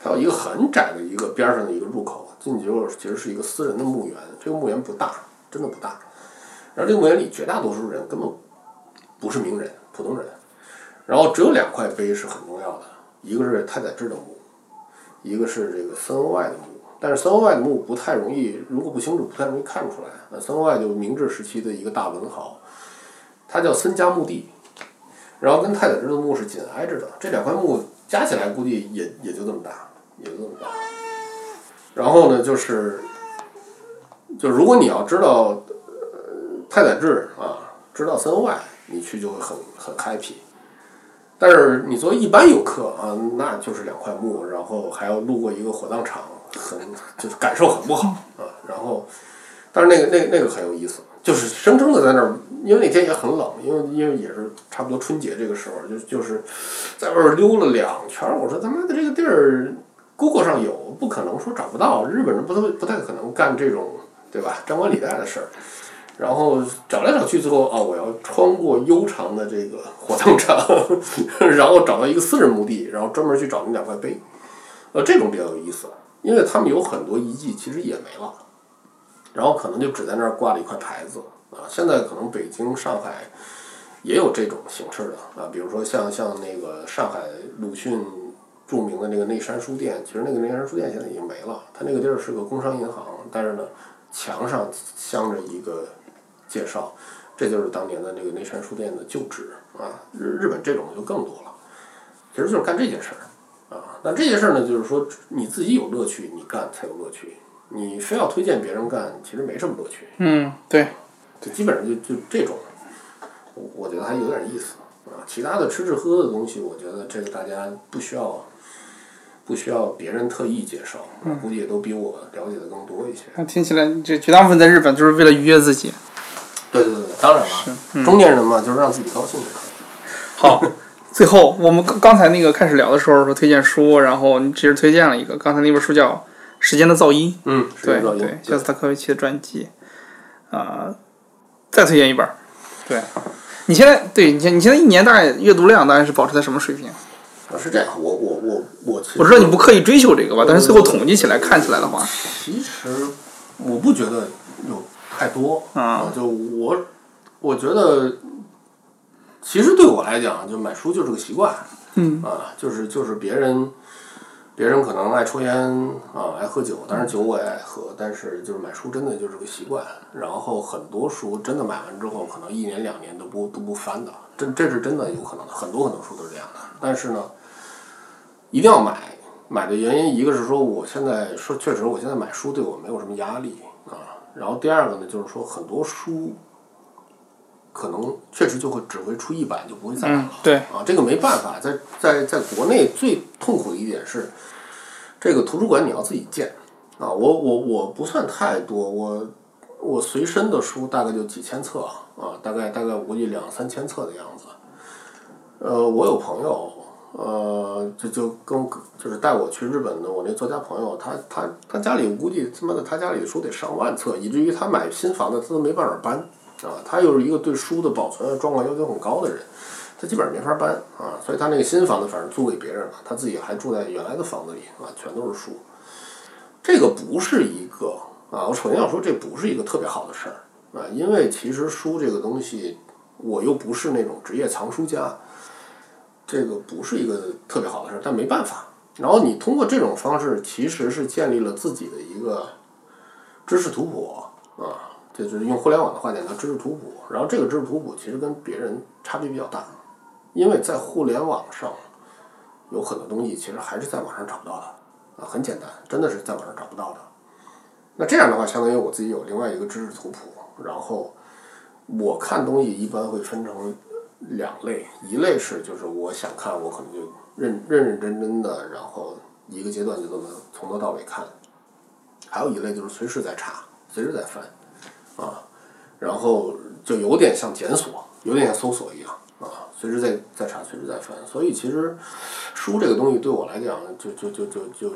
它有一个很窄的一个边上的一个入口，进去之后其实是一个私人的墓园，这个墓园不大，真的不大，然后这个墓园里绝大多数人根本不是名人，普通人。然后只有两块碑是很重要的，一个是太宰治的墓，一个是这个森欧外的墓。但是森欧外的墓不太容易，如果不清楚，不太容易看出来。那森欧外就明治时期的一个大文豪，他叫森家墓地，然后跟太宰治的墓是紧挨着的。这两块墓加起来估计也也就这么大，也就这么大。然后呢，就是，就如果你要知道，呃，太宰治啊，知道森外，你去就会很很 happy。但是你作为一般游客啊，那就是两块墓，然后还要路过一个火葬场，很就是感受很不好啊。然后，但是那个那那个很有意思，就是生生的在那儿，因为那天也很冷，因为因为也是差不多春节这个时候，就就是在外边溜了两圈儿。我说他妈的这个地儿，Google 上有，不可能说找不到。日本人不太不太可能干这种对吧张冠李戴的事儿。然后找来找去，最后啊，我要穿过悠长的这个火葬场，然后找到一个私人墓地，然后专门去找那两块碑，呃，这种比较有意思，因为他们有很多遗迹其实也没了，然后可能就只在那儿挂了一块牌子啊。现在可能北京、上海也有这种形式的啊，比如说像像那个上海鲁迅著名的那个内山书店，其实那个内山书店现在已经没了，它那个地儿是个工商银行，但是呢，墙上镶着一个。介绍，这就是当年的那个内山书店的旧址啊。日日本这种就更多了，其实就是干这件事儿啊。那这件事儿呢，就是说你自己有乐趣，你干才有乐趣。你非要推荐别人干，其实没什么乐趣。嗯，对，就基本上就就这种，我我觉得还有点意思啊。其他的吃吃喝喝的东西，我觉得这个大家不需要，不需要别人特意介绍，啊估计也都比我了解的更多一些。那听起来这绝大部分在日本就是为了愉悦自己。对对对，当然了，中年人嘛，就是让自己高兴就可以。好，最后我们刚刚才那个开始聊的时候说推荐书，然后你其实推荐了一个，刚才那本书叫《时间的噪音》，嗯，对对，肖斯塔科维奇的专辑，啊、再推荐一本儿，对，你现在对你现你现在一年大概阅读量大概是保持在什么水平？啊，是这样，我我我我我知道你不刻意追求这个吧，但是最后统计起来看起来的话，其实我不觉得有太多啊，就我我觉得，其实对我来讲，就买书就是个习惯，嗯。啊，就是就是别人别人可能爱抽烟啊，爱喝酒，当然酒我也爱喝，但是就是买书真的就是个习惯。然后很多书真的买完之后，可能一年两年都不都不翻的，这这是真的有可能的，很多很多书都是这样的。但是呢，一定要买。买的原因，一个是说我现在说确实，我现在买书对我没有什么压力啊。然后第二个呢，就是说很多书可能确实就会只会出一版，就不会再版了。嗯，对，啊，这个没办法，在在在国内最痛苦的一点是，这个图书馆你要自己建啊。我我我不算太多，我我随身的书大概就几千册啊，大概大概我估计两三千册的样子。呃，我有朋友，呃，就就跟就是带我去日本的我那作家朋友，他他他家里我估计他妈的他家里的书得上万册，以至于他买新房子他都没办法搬啊。他又是一个对书的保存状况要求很高的人，他基本上没法搬啊，所以他那个新房子反正租给别人了，他自己还住在原来的房子里啊，全都是书。这个不是一个啊，我首先要说这不是一个特别好的事儿啊，因为其实书这个东西，我又不是那种职业藏书家，这个不是一个特别好的事儿，但没办法。然后你通过这种方式，其实是建立了自己的一个知识图谱啊，这就是用互联网的话讲叫知识图谱。然后这个知识图谱其实跟别人差别比较大，因为在互联网上有很多东西其实还是在网上找不到的啊，很简单，真的是在网上找不到的。那这样的话，相当于我自己有另外一个知识图谱，然后我看东西一般会分成两类，一类是就是我想看，我可能就认认认真真的，然后一个阶段就这么从头到尾看；还有一类就是随时在查，随时在翻，啊，然后就有点像检索，有点像搜索一样啊，随时在在查，随时在翻。所以其实书这个东西对我来讲，就就就就就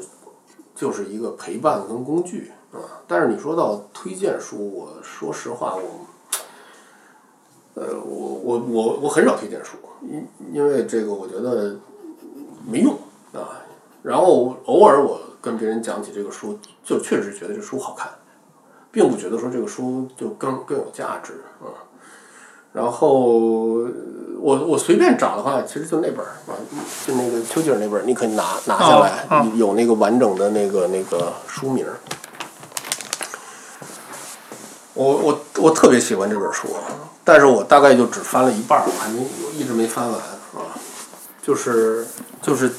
就是一个陪伴跟工具啊。但是你说到推荐书，我说实话，我。呃，我我我我很少推荐书，因因为这个我觉得没用啊。然后偶尔我跟别人讲起这个书，就确实觉得这书好看，并不觉得说这个书就更更有价值啊。然后我我随便找的话，其实就那本儿啊，就那个丘吉尔那本儿，你可以拿拿下来，有那个完整的那个那个书名。我我我特别喜欢这本书。但是我大概就只翻了一半儿，我还没我一直没翻完啊，就是就是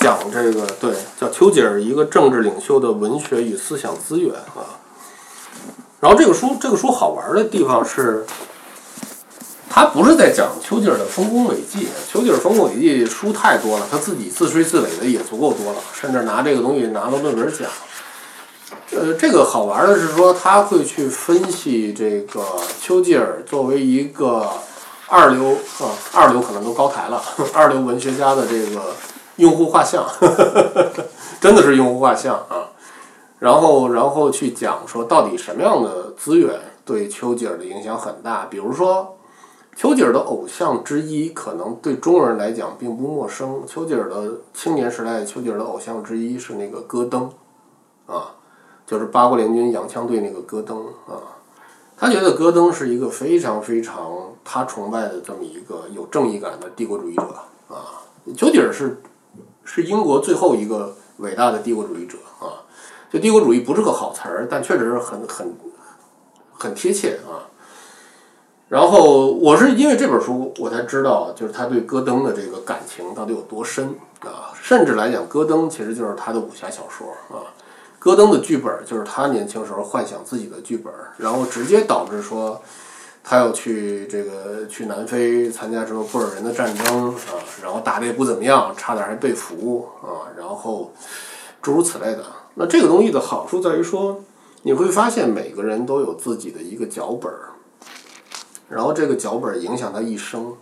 讲这个对，叫丘吉尔一个政治领袖的文学与思想资源啊。然后这个书这个书好玩的地方是，他不是在讲丘吉尔的丰功伟绩，丘吉尔丰功伟绩书太多了，他自己自吹自擂的也足够多了，甚至拿这个东西拿了诺贝尔奖。呃，这个好玩的是说，他会去分析这个丘吉尔作为一个二流啊，二流可能都高抬了，二流文学家的这个用户画像，真的是用户画像啊。然后，然后去讲说，到底什么样的资源对丘吉尔的影响很大？比如说，丘吉尔的偶像之一，可能对中国人来讲并不陌生。丘吉尔的青年时代，丘吉尔的偶像之一是那个戈登啊。就是八国联军洋枪队那个戈登啊，他觉得戈登是一个非常非常他崇拜的这么一个有正义感的帝国主义者啊。丘吉尔是是英国最后一个伟大的帝国主义者。就帝国主义不是个好词儿，但确实是很很很贴切啊。然后我是因为这本书我才知道，就是他对戈登的这个感情到底有多深啊。甚至来讲，戈登其实就是他的武侠小说啊。戈登的剧本就是他年轻时候幻想自己的剧本，然后直接导致说他要去这个去南非参加什么布尔人的战争啊，然后打的也不怎么样，差点还被俘啊，然后诸如此类的。那这个东西的好处在于说，你会发现每个人都有自己的一个脚本儿，然后这个脚本儿影响他一生。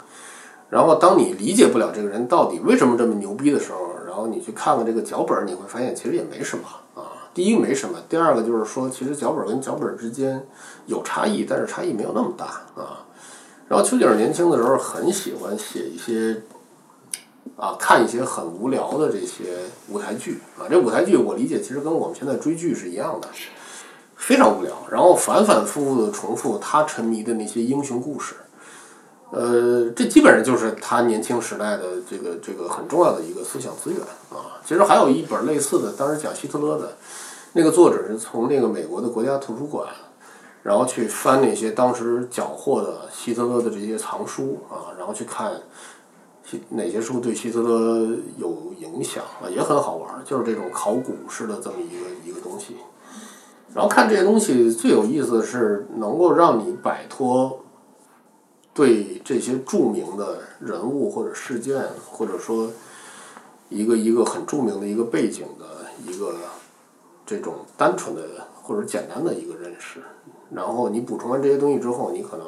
然后当你理解不了这个人到底为什么这么牛逼的时候，然后你去看看这个脚本儿，你会发现其实也没什么啊。第一没什么，第二个就是说，其实脚本儿跟脚本儿之间有差异，但是差异没有那么大啊。然后丘吉尔年轻的时候很喜欢写一些啊，看一些很无聊的这些舞台剧啊。这舞台剧我理解其实跟我们现在追剧是一样的，非常无聊，然后反反复复的重复他沉迷的那些英雄故事。呃，这基本上就是他年轻时代的这个这个很重要的一个思想资源啊。其实还有一本类似的，当时讲希特勒的。那个作者是从那个美国的国家图书馆，然后去翻那些当时缴获的希特勒的这些藏书啊，然后去看哪些书对希特勒有影响啊，也很好玩，就是这种考古式的这么一个一个东西。然后看这些东西最有意思的是能够让你摆脱对这些著名的人物或者事件，或者说一个一个很著名的一个背景的一个。这种单纯的或者简单的一个认识，然后你补充完这些东西之后，你可能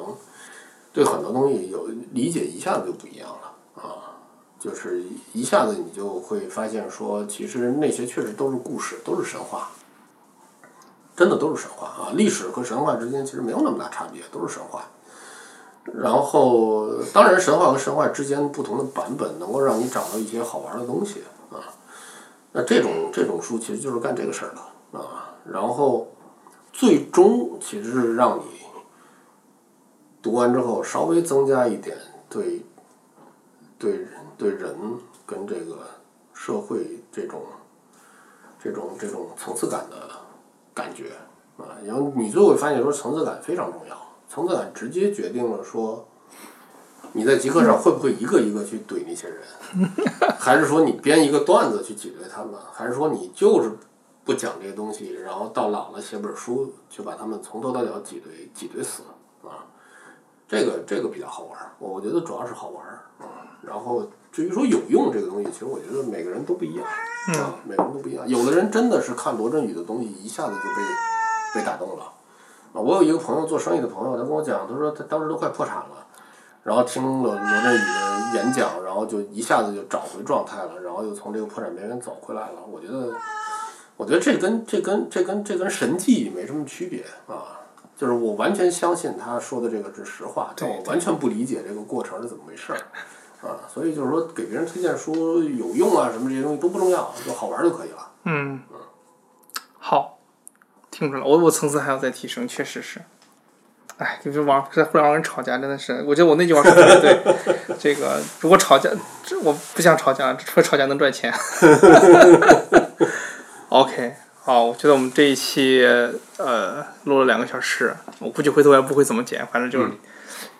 对很多东西有理解，一下子就不一样了！就是一下子你就会发现说，其实那些确实都是故事，都是神话，真的都是神话啊！历史和神话之间其实没有那么大差别，都是神话。然后，当然，神话和神话之间不同的版本能够让你找到一些好玩的东西啊。那这种这种书其实就是干这个事儿的啊。然后，最终其实是让你读完之后稍微增加一点对对对人跟这个社会这种这种这种层次感的感觉啊。然后你最后会发现说层次感非常重要。层次感直接决定了说，你在极客上会不会一个一个去怼那些人，还是说你编一个段子去挤兑他们，还是说你就是不讲这些东西，然后到老了写本书就把他们从头到脚挤兑挤兑死啊？这个这个比较好玩儿，我觉得主要是好玩儿啊。然后至于说有用这个东西，其实我觉得每个人都不一样啊，每个人都不一样。有的人真的是看罗振宇的东西一下子就被被打动了。啊，我有一个朋友做生意的朋友，他跟我讲，他说他当时都快破产了，然后听了罗振宇的演讲，然后就一下子就找回状态了，然后又从这个破产边缘走回来了。我觉得，我觉得这跟这跟这跟这跟神迹没什么区别啊，就是我完全相信他说的这个是实话，但我完全不理解这个过程是怎么回事儿啊。所以就是说，给别人推荐书有用啊，什么这些东西都不重要，就好玩就可以了。嗯，好。听出来，我我层次还要再提升，确实是。哎，就是网在互联网上吵架，真的是，我觉得我那句话说的对。这个如果吵架，这我不想吵架，除了吵架能赚钱。OK，好，我觉得我们这一期呃录了两个小时，我估计回头也不会怎么剪，反正就是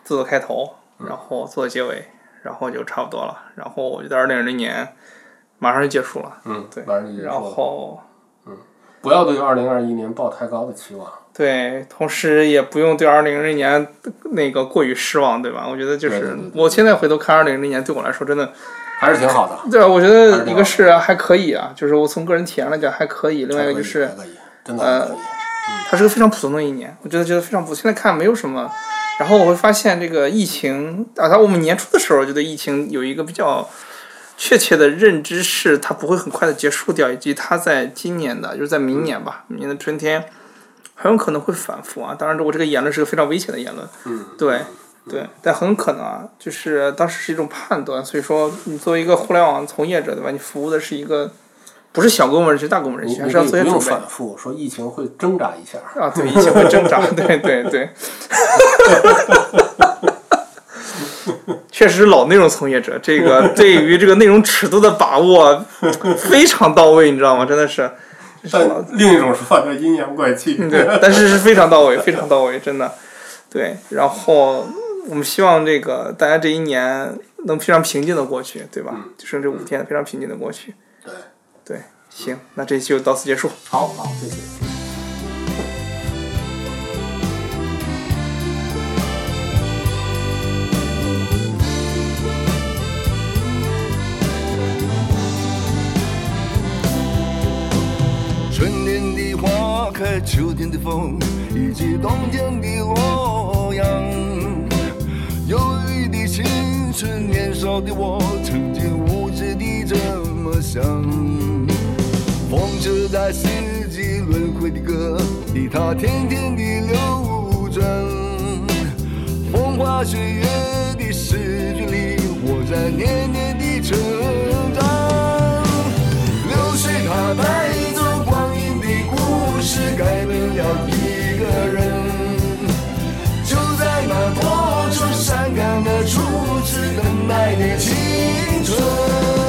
做做开头，然后做做结尾，然后就差不多了。然后我觉得二零二零年马上就结束了，嗯，对，马上就结束了然后。嗯不要对二零二一年抱太高的期望。对，同时也不用对二零二零年那个过于失望，对吧？我觉得就是对对对我现在回头看二零二零年，对我来说真的，还是挺好的。对啊，我觉得一个是还可以啊，就是我从个人体验来讲还可以，另外一个就是还可以，真的还可以。它是个非常普通的一年，我觉得觉得非常普通。现在看没有什么，然后我会发现这个疫情啊，它我们年初的时候就对疫情有一个比较确切的认知，是它不会很快的结束掉，以及它在今年的，就是在明年吧，明年的春天很有可能会反复啊。当然，我这个言论是个非常危险的言论，嗯，对对，但很可能啊，就是当时是一种判断，所以说你作为一个互联网从业者，对吧？你服务的是一个不是小规模人群，大规模人群，是要做些。反复说疫情会挣扎一下。啊，对，疫情会挣扎，对对对，确实是老内容从业者，这个对于这个内容尺度的把握非常到位，你知道吗？真的是，但另一种说法叫阴阳怪气。嗯对，但是是非常到位，非常到位，真的，对。然后我们希望这个大家这一年能非常平静的过去，对吧？就剩这五天，非常平静的过去。对，行，那这期就到此结束。好好，谢谢。春天的花开，秋天的风，以及冬天的洛阳。忧郁的青春，年少的我，曾经无知的这风车在四季轮回的歌里，它天天地流转。风花雪月的诗句里，我在年年的成长。流水它带走光阴的故事，改变了一个人。就在那多愁善感的初次等待的青春。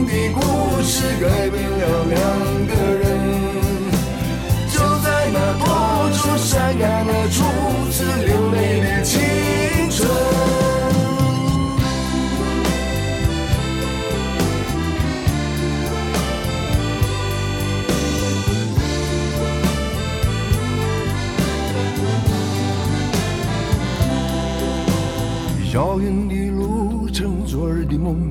改变了两个人，就在那多愁善感的初次流泪的青春，遥远的路程，昨日的梦。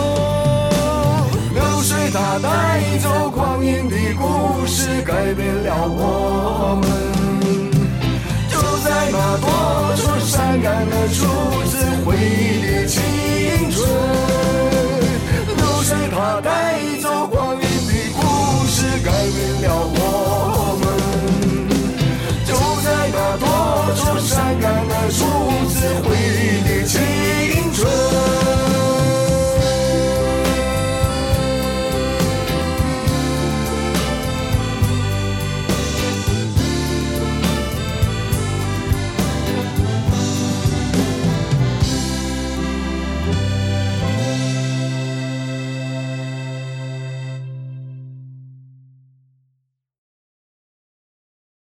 它带走光阴的故事，改变了我们。就在那多愁善感的初次回忆的青春。流水它带走光阴的故事，改变了我们。就在那多愁善感的初次回忆的青春。